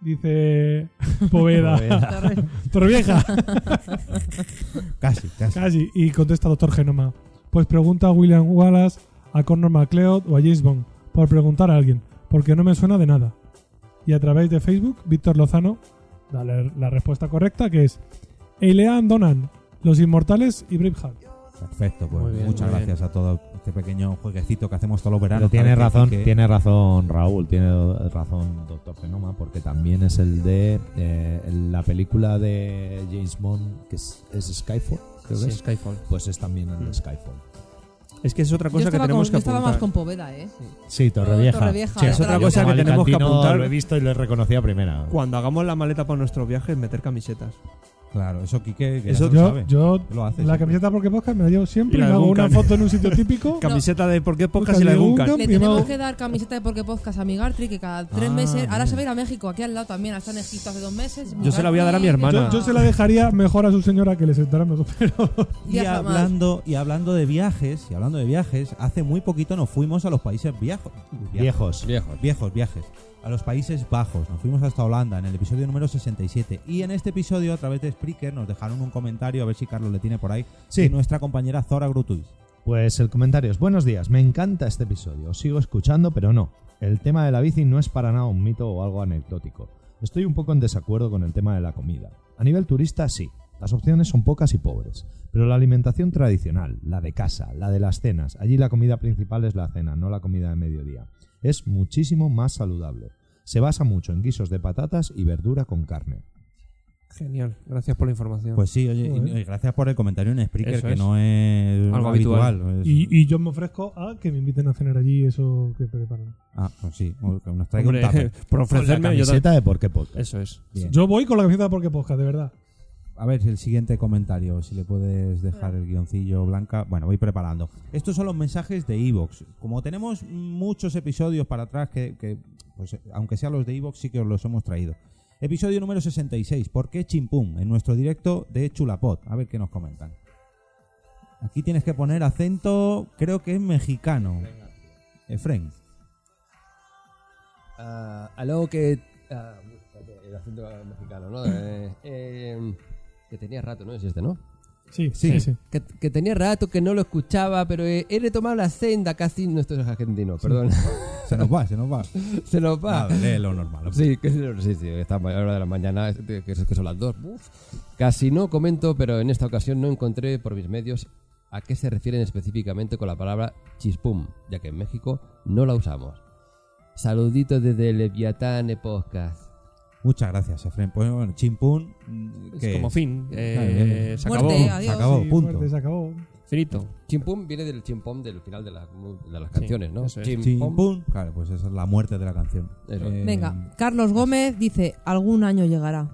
Dice Poveda. Poveda. Torrevieja. Casi, casi. Casi. Y contesta Doctor Genoma. Pues pregunta a William Wallace, a Connor McLeod o a James Bond. Por preguntar a alguien. Porque no me suena de nada. Y a través de Facebook, Víctor Lozano da la, la respuesta correcta que es Eilean Donan, Los Inmortales y Braveheart. Perfecto, pues bien, muchas bien. gracias a todo este pequeño jueguecito que hacemos todos los veranos. Pero tiene que razón, tiene razón Raúl, tiene razón Doctor Genoma, porque también es el de eh, la película de James Bond, que es, es Skyfall, creo que Sí, es. Skyfall. Pues es también el de Skyfall. Es que es otra Yo cosa que tenemos con, que yo estaba más apuntar. con Poveda, ¿eh? Sí, Torrevieja. Torrevieja, Sí, es otra cosa que tenemos que apuntar. Lo he visto y lo he reconocido a primera. Cuando hagamos la maleta para nuestros viajes, meter camisetas. Claro, eso Quique que Eso ya lo Yo, sabe. yo Lo hace la siempre. camiseta porque podcast me la llevo siempre Y me hago una foto en un sitio típico. Camiseta de por qué podcast y la de. Duncan. Le tenemos que dar camiseta de Porque Podcast a mi Gartry, que cada tres Ah, meses. Ahora se va a ir a México, aquí al lado también. Está en Egipto hace dos meses. Yo se la voy a dar a mi hermana. Yo, yo se la dejaría mejor a su señora que le sentara mejor, pero Y hablando, y hablando de viajes, y hablando de viajes, hace muy poquito nos fuimos a los países viejos. Viejos. Viejos. Viejos viajes. A los Países Bajos. Nos fuimos hasta Holanda en el episodio número 67. Y en este episodio, a través de Spreaker, nos dejaron un comentario, a ver si Carlos le tiene por ahí, Sí. de nuestra compañera Zora Grutuis. Pues el comentario es, buenos días, me encanta este episodio, os sigo escuchando, pero no, el tema de la bici no es para nada un mito o algo anecdótico. Estoy un poco en desacuerdo con el tema de la comida. A nivel turista sí, las opciones son pocas y pobres, pero la alimentación tradicional, la de casa, la de las cenas, allí la comida principal es la cena, no la comida de mediodía, es muchísimo más saludable. Se basa mucho en guisos de patatas y verdura con carne. Genial, gracias por la información. Pues sí, oye, y- y gracias por el comentario en Spreaker, Eso que es. no es Algo habitual. Es- y, y yo me ofrezco a que me inviten a cenar allí eso que preparan. Ah, pues sí, o que nos traiga Hombre, un tupper. por Con la ofrecerme, yo camiseta de por qué podcast. Eso es. Bien. Yo voy con la camiseta de porque podcast, de verdad. A ver el siguiente comentario, si le puedes dejar el guioncillo blanca. Bueno, voy preparando. Estos son los mensajes de Evox. Como tenemos muchos episodios para atrás, que, que, pues, aunque sean los de Evox, sí que os los hemos traído. Episodio número 66. ¿Por qué chimpún? En nuestro directo de Chulapot. A ver qué nos comentan. Aquí tienes que poner acento, creo que es mexicano. Efren. Ah, algo que. ah, el acento mexicano, ¿no? Eh, eh, que tenía rato, ¿no? Es este, ¿no? Sí, Sí. sí, sí. Que, que tenía rato que no lo escuchaba, pero eh, he retomado la senda casi. No, esto es argentino, perdón. Se nos va, se nos va. Se nos va. Nada, lee lo normal. Sí, que sí, sí, está a la hora de la mañana, que, que son las dos. Uf. Casi no comento, pero en esta ocasión no encontré por mis medios a qué se refieren específicamente con la palabra chispum, ya que en México no la usamos. Saluditos desde Leviatán Podcast. Muchas gracias, Efren. Pues bueno, chimpún. Es ¿qué como es? fin. eh, se Muerte, acabó. adiós. Se acabó, Sí, punto. muerte, se acabó. Finito. Chimpum viene del chimpón del final de, la- de las canciones, ¿no? eso es. Chimpum. Chimpún. Claro, pues esa es la muerte de la canción. Eso. Eh, Venga, Carlos Gómez dice: algún año llegará.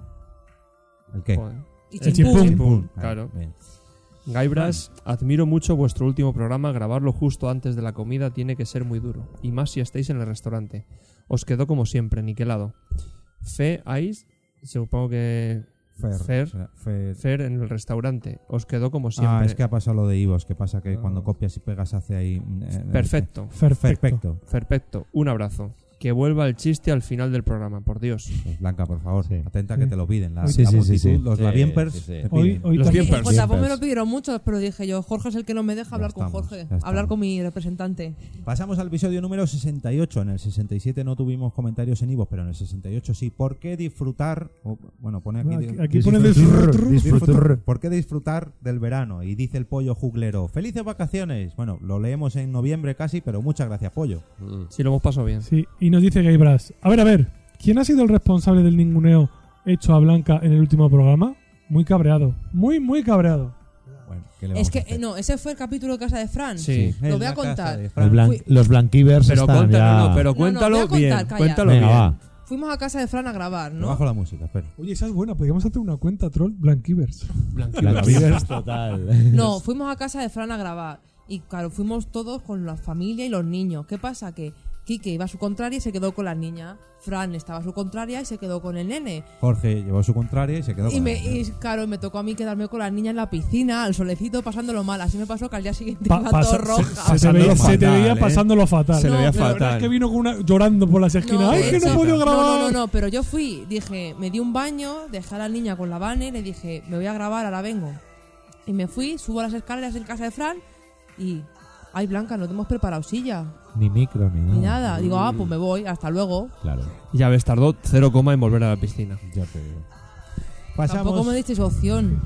¿El qué? Joder. Y El chimpún. chimpún. Chimpún. Claro. Bien. Gaibras, admiro mucho vuestro último programa. Grabarlo justo antes de la comida tiene que ser muy duro. Y más si estáis en el restaurante. Os quedó como siempre, niquelado. Fe, Ice, supongo que Fer. Fer. Fer. Fer en el restaurante. Os quedó como siempre. Ah, es que ha pasado lo de Ivos, que pasa que cuando copias y pegas hace ahí... eh, Perfecto. Perfecto. Perfecto. Perfecto. Un abrazo. Que vuelva el chiste al final del programa, por Dios. Pues Blanca, por favor, Sí. atenta Sí. que te lo piden. La, Sí, la sí, sí, multitud, sí. los Sí, labiempers sí, sí. Hoy, Los. JPO me lo pidieron muchos, pero dije yo, Jorge es el que no me deja hablar con Jorge, hablar con mi representante. Pasamos al episodio número 68. En el 67 no tuvimos comentarios en Ivo, pero en el 68 sí. ¿Por qué disfrutar? bueno, pone aquí... Aquí, pone Disfrutar. ¿Por qué disfrutar del verano? Y dice el pollo juglero, ¡felices vacaciones! Bueno, lo leemos en noviembre casi, pero muchas gracias, pollo. Mm. Si lo hemos pasado bien. Sí, y nos dice Gaibras. A ver, a ver, ¿quién ha sido el responsable del ninguneo hecho a Blanca en el último programa? Muy cabreado. Muy, muy cabreado. Bueno, ¿qué le Es que, a hacer? eh, no, ese fue el capítulo de Casa de Fran. Sí. Lo voy a contar. Los, Fran. blan- Fui- los Blanquivers Pero están cuéntalo, ya... no, pero no, cuéntalo voy a contar, bien. calla. Cuéntalo Venga, bien. va. Fuimos a Casa de Fran a grabar, ¿no? bajo la música, espera. Oye, esa es buena. Podríamos hacer una cuenta troll Blanquivers. Blanquivers total. No, fuimos a casa de Fran a grabar. Y claro, fuimos todos con la familia y los niños. ¿Qué pasa? Que Quique iba a su contraria y se quedó con la niña. Fran estaba a su contraria y se quedó con el nene. Jorge llevó su contraria y se quedó Y, con me, ella. y claro, me tocó a mí quedarme con la niña en la piscina, al solecito, pasándolo mal. Así me pasó que al día siguiente Pa- iba pasa- todo roja. se, se te veía, se te fatal, veía ¿eh? pasándolo fatal. Se le veía La verdad fatal. es que vino con una, llorando por las esquinas. ¡Ay, de que no hecho- puedo grabar! No, no, no, no, pero yo fui, dije, me di un baño, dejé a la niña con la Vane, le dije, me voy a grabar, ahora vengo. Y me fui, subo las escaleras en casa de Fran y. Ay, Blanca, no te hemos preparado silla. Ni micro, ni nada. Ni nada. Digo, ah, pues me voy, hasta luego. Claro. Ya ves, tardó cero coma en volver a la piscina. Ya te digo. Tampoco Pasamos, me disteis opción.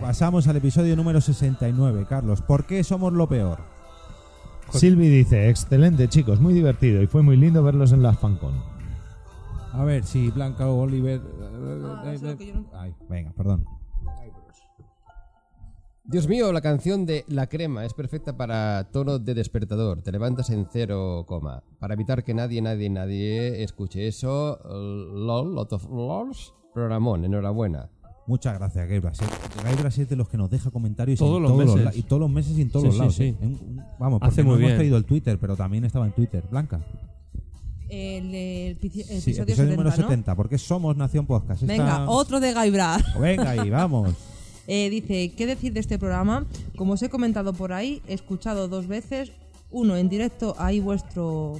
pasamos al episodio número 69. Carlos, ¿por qué somos lo peor? Silvi dice, excelente chicos, muy divertido y fue muy lindo verlos en las FanCon. A ver, si Blanca o Oliver. Ah, eso es lo que yo no- Ay, venga, perdón. Dios mío, la canción de La Crema es perfecta para tono de despertador. Te levantas en cero coma. Para evitar que nadie, nadie, nadie escuche eso, lol, lot of lols, programón, enhorabuena. Muchas gracias, Gabe Brasset. Gabe Brasset es de los que nos deja comentarios Todos en los todos meses. y todos los meses y en todos Sí, los sí, lados. sí. ¿eh? En- un- vamos, Hace porque muy no hemos bien. traído el Twitter, pero también estaba en Twitter. Blanca. El, el el Sí, episodio, episodio 70, número ¿no? 70, porque somos Nación Podcast. Esta- Venga, otro de Gaibra. Venga ahí, vamos. Eh, dice, ¿qué decir de este programa? Como os he comentado por ahí, he escuchado dos veces, uno en directo ahí vuestro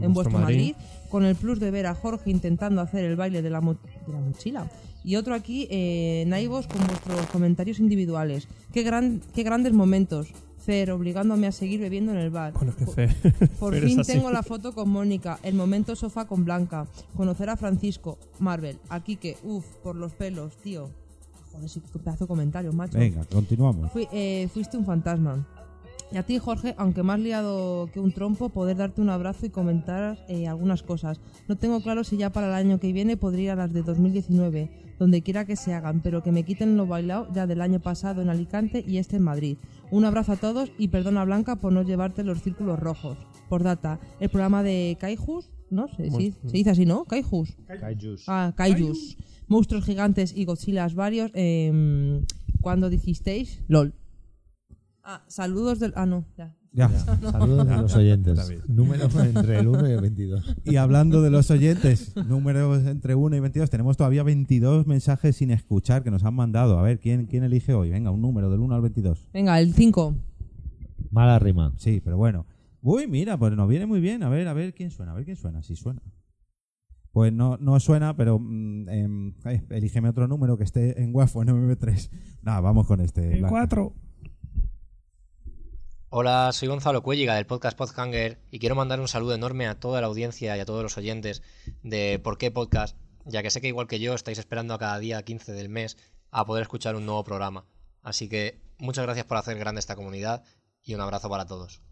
en vuestro Madrid, con el plus de ver a Jorge intentando hacer el baile de la, mo- de la mochila. Y otro aquí eh, en con vuestros comentarios individuales. Qué, gran, qué grandes momentos. Fer, obligándome a seguir bebiendo en el bar. Bueno, qué Por- fe. Por fin tengo la foto con Mónica, el momento sofá con Blanca, conocer a Francisco, Marvel, a Quique, uff, por los pelos, tío. Joder, sí, qué pedazo de comentarios, macho. Venga, continuamos. Fui- eh, fuiste un fantasma. Y a ti, Jorge, aunque más liado que un trompo, poder darte un abrazo y comentar eh, algunas cosas. No tengo claro si ya para el año que viene podría ir a las de 2019, donde quiera que se hagan, pero que me quiten lo bailado ya del año pasado en Alicante y este en Madrid. Un abrazo a todos y perdona Blanca por no llevarte los círculos rojos. Por data, el programa de Kaijus, ¿no? Se, sí, se dice así, ¿no? Kaijus. Kaijus. Ah, Kaijus. Monstruos gigantes y Godzillas varios. Eh, cuando dijisteis, LOL. Ah, saludos del. Ah, no, ya. Ya. Saludos de los oyentes. Está bien. Número entre el 1 y el 22. Y hablando de los oyentes, números entre 1 y 22, tenemos todavía 22 mensajes sin escuchar que nos han mandado. A ver, ¿quién, quién elige hoy? Venga, un número del 1 al 22. Venga, el 5. Mala rima. Sí, pero bueno. Uy, mira, pues nos viene muy bien. A ver, a ver quién suena, a ver quién suena, si suena. Pues no, no suena, pero mm, em, eh, elígeme otro número que esté en WAF o en MP3. Nada, vamos con este. El Blanca. 4. Hola, soy Gonzalo Cuelliga del podcast Podhanger y quiero mandar un saludo enorme a toda la audiencia y a todos los oyentes de Por qué Podcast, ya que sé que igual que yo estáis esperando a cada día 15 del mes a poder escuchar un nuevo programa. Así que muchas gracias por hacer grande esta comunidad y un abrazo para todos.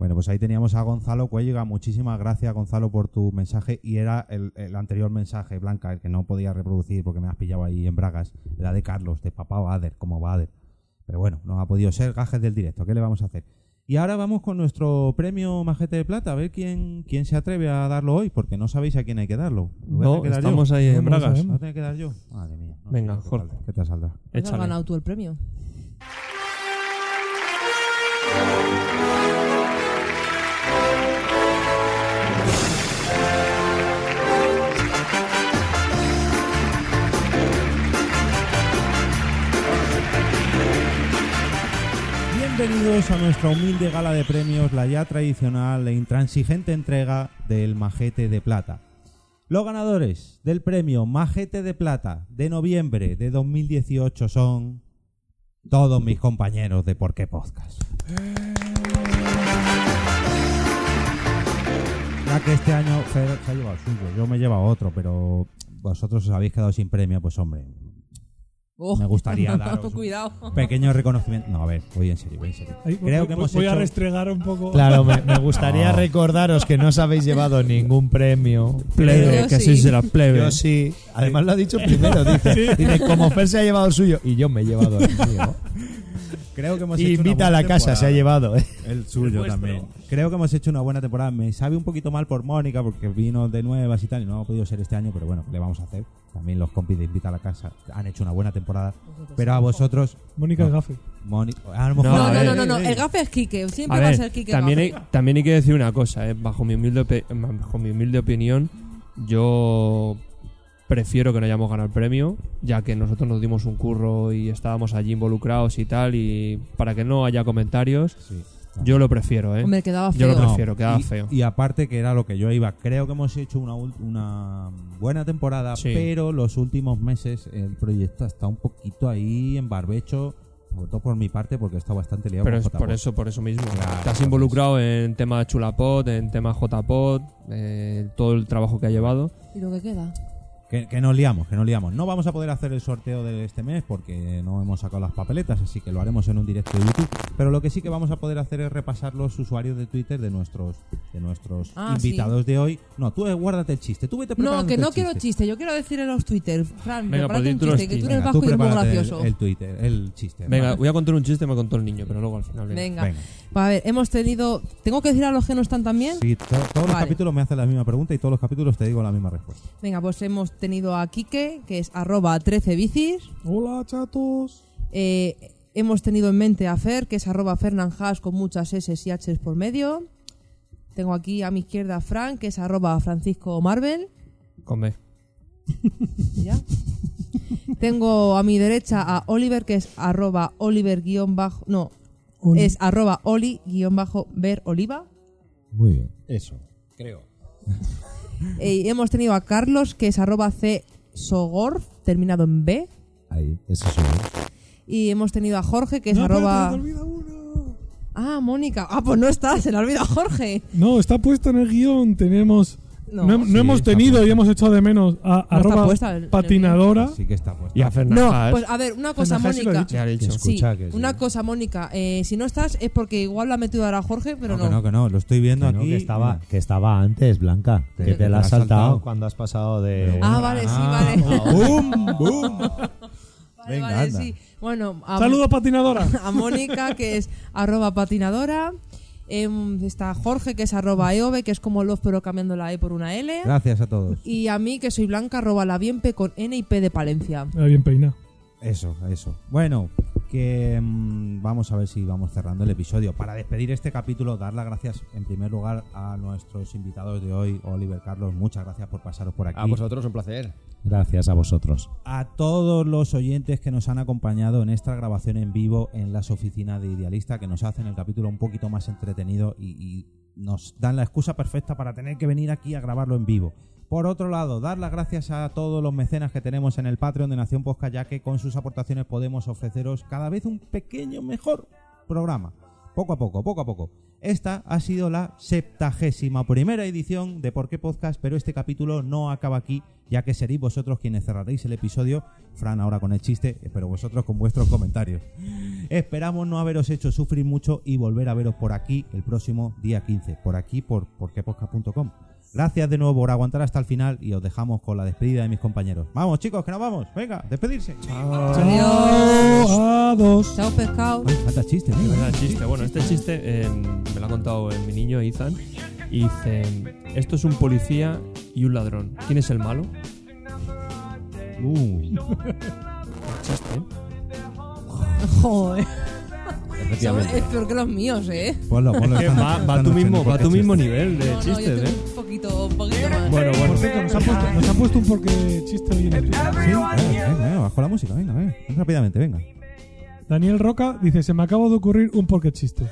Bueno, pues ahí teníamos a Gonzalo Cuelliga. Muchísimas gracias, Gonzalo, por tu mensaje. Y era el, el anterior mensaje, Blanca, el que no podía reproducir porque me has pillado ahí en Bragas. Era de Carlos, de papá Bader, como Bader. Pero bueno, no ha podido ser gajes del directo. ¿Qué le vamos a hacer? Y ahora vamos con nuestro premio Majete de Plata. A ver quién, quién se atreve a darlo hoy, porque no sabéis a quién hay que darlo. ¿Lo voy a No, que dar yo? estamos ahí en No, no Bragas. ¿Lo tengo que dar yo? Madre mía. no Venga, qué Jorge. tal- ¿Qué te saldrá? Has ganado tú el premio. Bienvenidos a nuestra humilde gala de premios, la ya tradicional e intransigente entrega del Majete de Plata. Los ganadores del premio Majete de Plata de noviembre de 2018 son todos mis compañeros de Por qué Podcast. Ya que este año se ha llevado suyo, yo me he llevado otro, pero vosotros os habéis quedado sin premio, pues hombre, Oh, me gustaría daros un Cuidado. pequeño reconocimiento. No, a ver, voy en serio, voy en serio. Creo voy, que hemos voy a restregar un poco. Claro, me, me gustaría No. recordaros que no os habéis llevado ningún premio. Plebe, que sí. así será plebe. Yo sí. Además lo ha dicho primero, dice. Dice, como Fer se ha llevado el suyo y yo me he llevado el mío. Creo que hemos Y hecho una invita a la casa, se ha llevado. ¿eh? El suyo también. Creo que hemos hecho una buena temporada. Me sabe un poquito mal por Mónica porque vino de nuevas y tal y no ha podido ser este año, pero bueno, ¿qué le vamos a hacer? También los compis de Invita a la Casa han hecho una buena temporada. Pero a vosotros... Mónica no. el gafe. Mónica... A lo mejor... No, No, a no, ver, no, no, no. El gafe es Kike. Siempre A va a ver, ser Kike también hay, gafe. también hay que decir una cosa, eh, bajo, mi humilde opi- bajo mi humilde opinión, yo prefiero que no hayamos ganado el premio, ya que nosotros nos dimos un curro y estábamos allí involucrados y tal, y para que no haya comentarios, Sí. yo lo prefiero, ¿eh? Hombre, quedaba Yo lo feo. prefiero, quedaba y, feo. Y aparte que era lo que yo iba, creo que hemos hecho una, ul- una buena temporada, Sí. pero los últimos meses el proyecto está un poquito ahí en barbecho, sobre todo por mi parte porque está bastante liado Pero con es por eso, por eso mismo. Claro, Te has involucrado en tema Chulapod, en tema JPod, eh, todo el trabajo que ha llevado. ¿Y lo que queda? Que, que nos liamos, que nos liamos. No vamos a poder hacer el sorteo de este mes porque no hemos sacado las papeletas, así que lo haremos en un directo de YouTube. Pero lo que sí que vamos a poder hacer es repasar los usuarios de Twitter de nuestros de nuestros Ah, invitados de hoy. No, tú eh, guárdate el chiste. Tú vete No, que el no quiero chiste. chiste. Yo quiero decir en los Twitter. Fran, Venga, prepárate pues un chiste, que tú eres Venga, vasco tú y eres muy gracioso. el, el Twitter, el chiste. Venga, ¿vale? voy a contar un chiste, me contó el niño, pero luego al final. venga. Venga. Pues, a ver, hemos tenido... ¿Tengo que decir a los que no están también? Sí, to- todos los capítulos me hacen la misma pregunta y todos los capítulos te digo la misma respuesta. Venga, pues hemos tenido a Kike, que es arroba 13 bicis. Hola, chatos. Eh, hemos tenido en mente a Fer, que es arroba fernanjas con muchas S y H por medio. Tengo aquí a mi izquierda a Fran, que es arroba Francisco Marvel. Con B. ¿Ya? Tengo a mi derecha a Oliver, que es arroba Oliver guion bajo... No, Oli. es arroba Oli guion bajo Ver Oliva. Muy bien. Eso, creo. Eh, Y hemos tenido a Carlos, que es arroba C Sogorf, terminado en B. Ahí, ese soy yo. Y hemos tenido a Jorge, que es No, espérate, arroba... se te olvida uno. Ah, Mónica. Ah, pues no está, se le ha olvidado a Jorge. No, está puesto en el guion. Tenemos. No. No, hemos tenido puesta. y hemos echado de menos a arroba puesta el patinadora. Sí que está. Y a No, Fernández. pues a ver, una cosa, Fernández Mónica. dicho. Ya he dicho. Que escucha Sí, que sí. una cosa, Mónica. eh, si no estás es porque igual la ha metido ahora Jorge, pero no, no. que no, que no, lo estoy viendo Que no, aquí. que estaba, que estaba antes, Blanca. Te- que te te la has la has saltado, saltado. cuando has pasado de. Ah, vale, sí, Ah, vale. ¡Bum! ¡Bum! Vale, Venga, vale, anda. sí. Bueno, a, Saludos, patinadora. a Mónica, que es arroba patinadora. Em, está Jorge, que es arroba eove, que es como love, pero cambiando la E por una L. Gracias a todos. Y a mí, que soy Blanca, arroba la bienpe con N y P de Palencia. Ah, bien peinado. Eso, eso. Bueno, que mm, vamos a ver si vamos cerrando el episodio. Para despedir este capítulo, dar las gracias en primer lugar a nuestros invitados de hoy, Oliver Carlos. Muchas gracias por pasaros por aquí. A vosotros un placer. Gracias a vosotros. a todos los oyentes que nos han acompañado en esta grabación en vivo en las oficinas de Idealista, que nos hacen el capítulo un poquito más entretenido y, y nos dan la excusa perfecta para tener que venir aquí a grabarlo en vivo. Por otro lado, dar las gracias a todos los mecenas que tenemos en el Patreon de Nación Podcast, ya que con sus aportaciones podemos ofreceros cada vez un pequeño mejor programa. Poco a poco, poco a poco. Esta ha sido la septagésima primera edición de Por qué Podcast, pero este capítulo no acaba aquí, ya que seréis vosotros quienes cerraréis el episodio. Fran ahora con el chiste, pero vosotros con vuestros comentarios. Esperamos no haberos hecho sufrir mucho y volver a veros por aquí el próximo día 15, por aquí por porquepodcast.com. Gracias de nuevo por aguantar hasta el final y os dejamos con la despedida de mis compañeros. Vamos chicos, que nos vamos. Venga, despedirse. Chao. Adiós. Chao, pescado. Ay, falta chiste, venga. Verdad, chiste. Bueno, este chiste eh, me lo ha contado eh, mi niño Ethan. Y dice: Esto es un policía y un ladrón. ¿Quién es el malo? Uh, Chiste. Joder. Efectivamente. Es peor que los míos, ¿eh? ponlo, ponlo Que va, a tu mismo, va a tu mismo nivel de No, no, yo chistes, tengo ¿eh? un poquito, un poquito más. Bueno, Por bueno. cierto, nos han puesto, nos han puesto un porque chiste hoy en el Twitter. Sí, venga, venga, venga, bajo la música, venga, venga, rápidamente, venga. Daniel Roca dice: Se me acaba de ocurrir un porque chiste.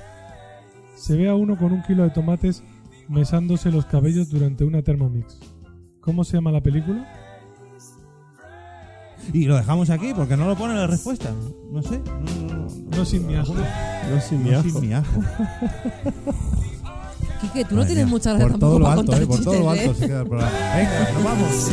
Se ve a uno con un kilo de tomates mesándose los cabellos durante una Thermomix. ¿Cómo se llama la película? y lo dejamos aquí porque no lo pone la respuesta. No sé. No, sin mi ajo. No sin mi ajo. Sin mi ajo. Tú no tienes muchas por todo lo alto, eh, por todo lo alto ¿eh? se queda el programa. Venga, nos vamos.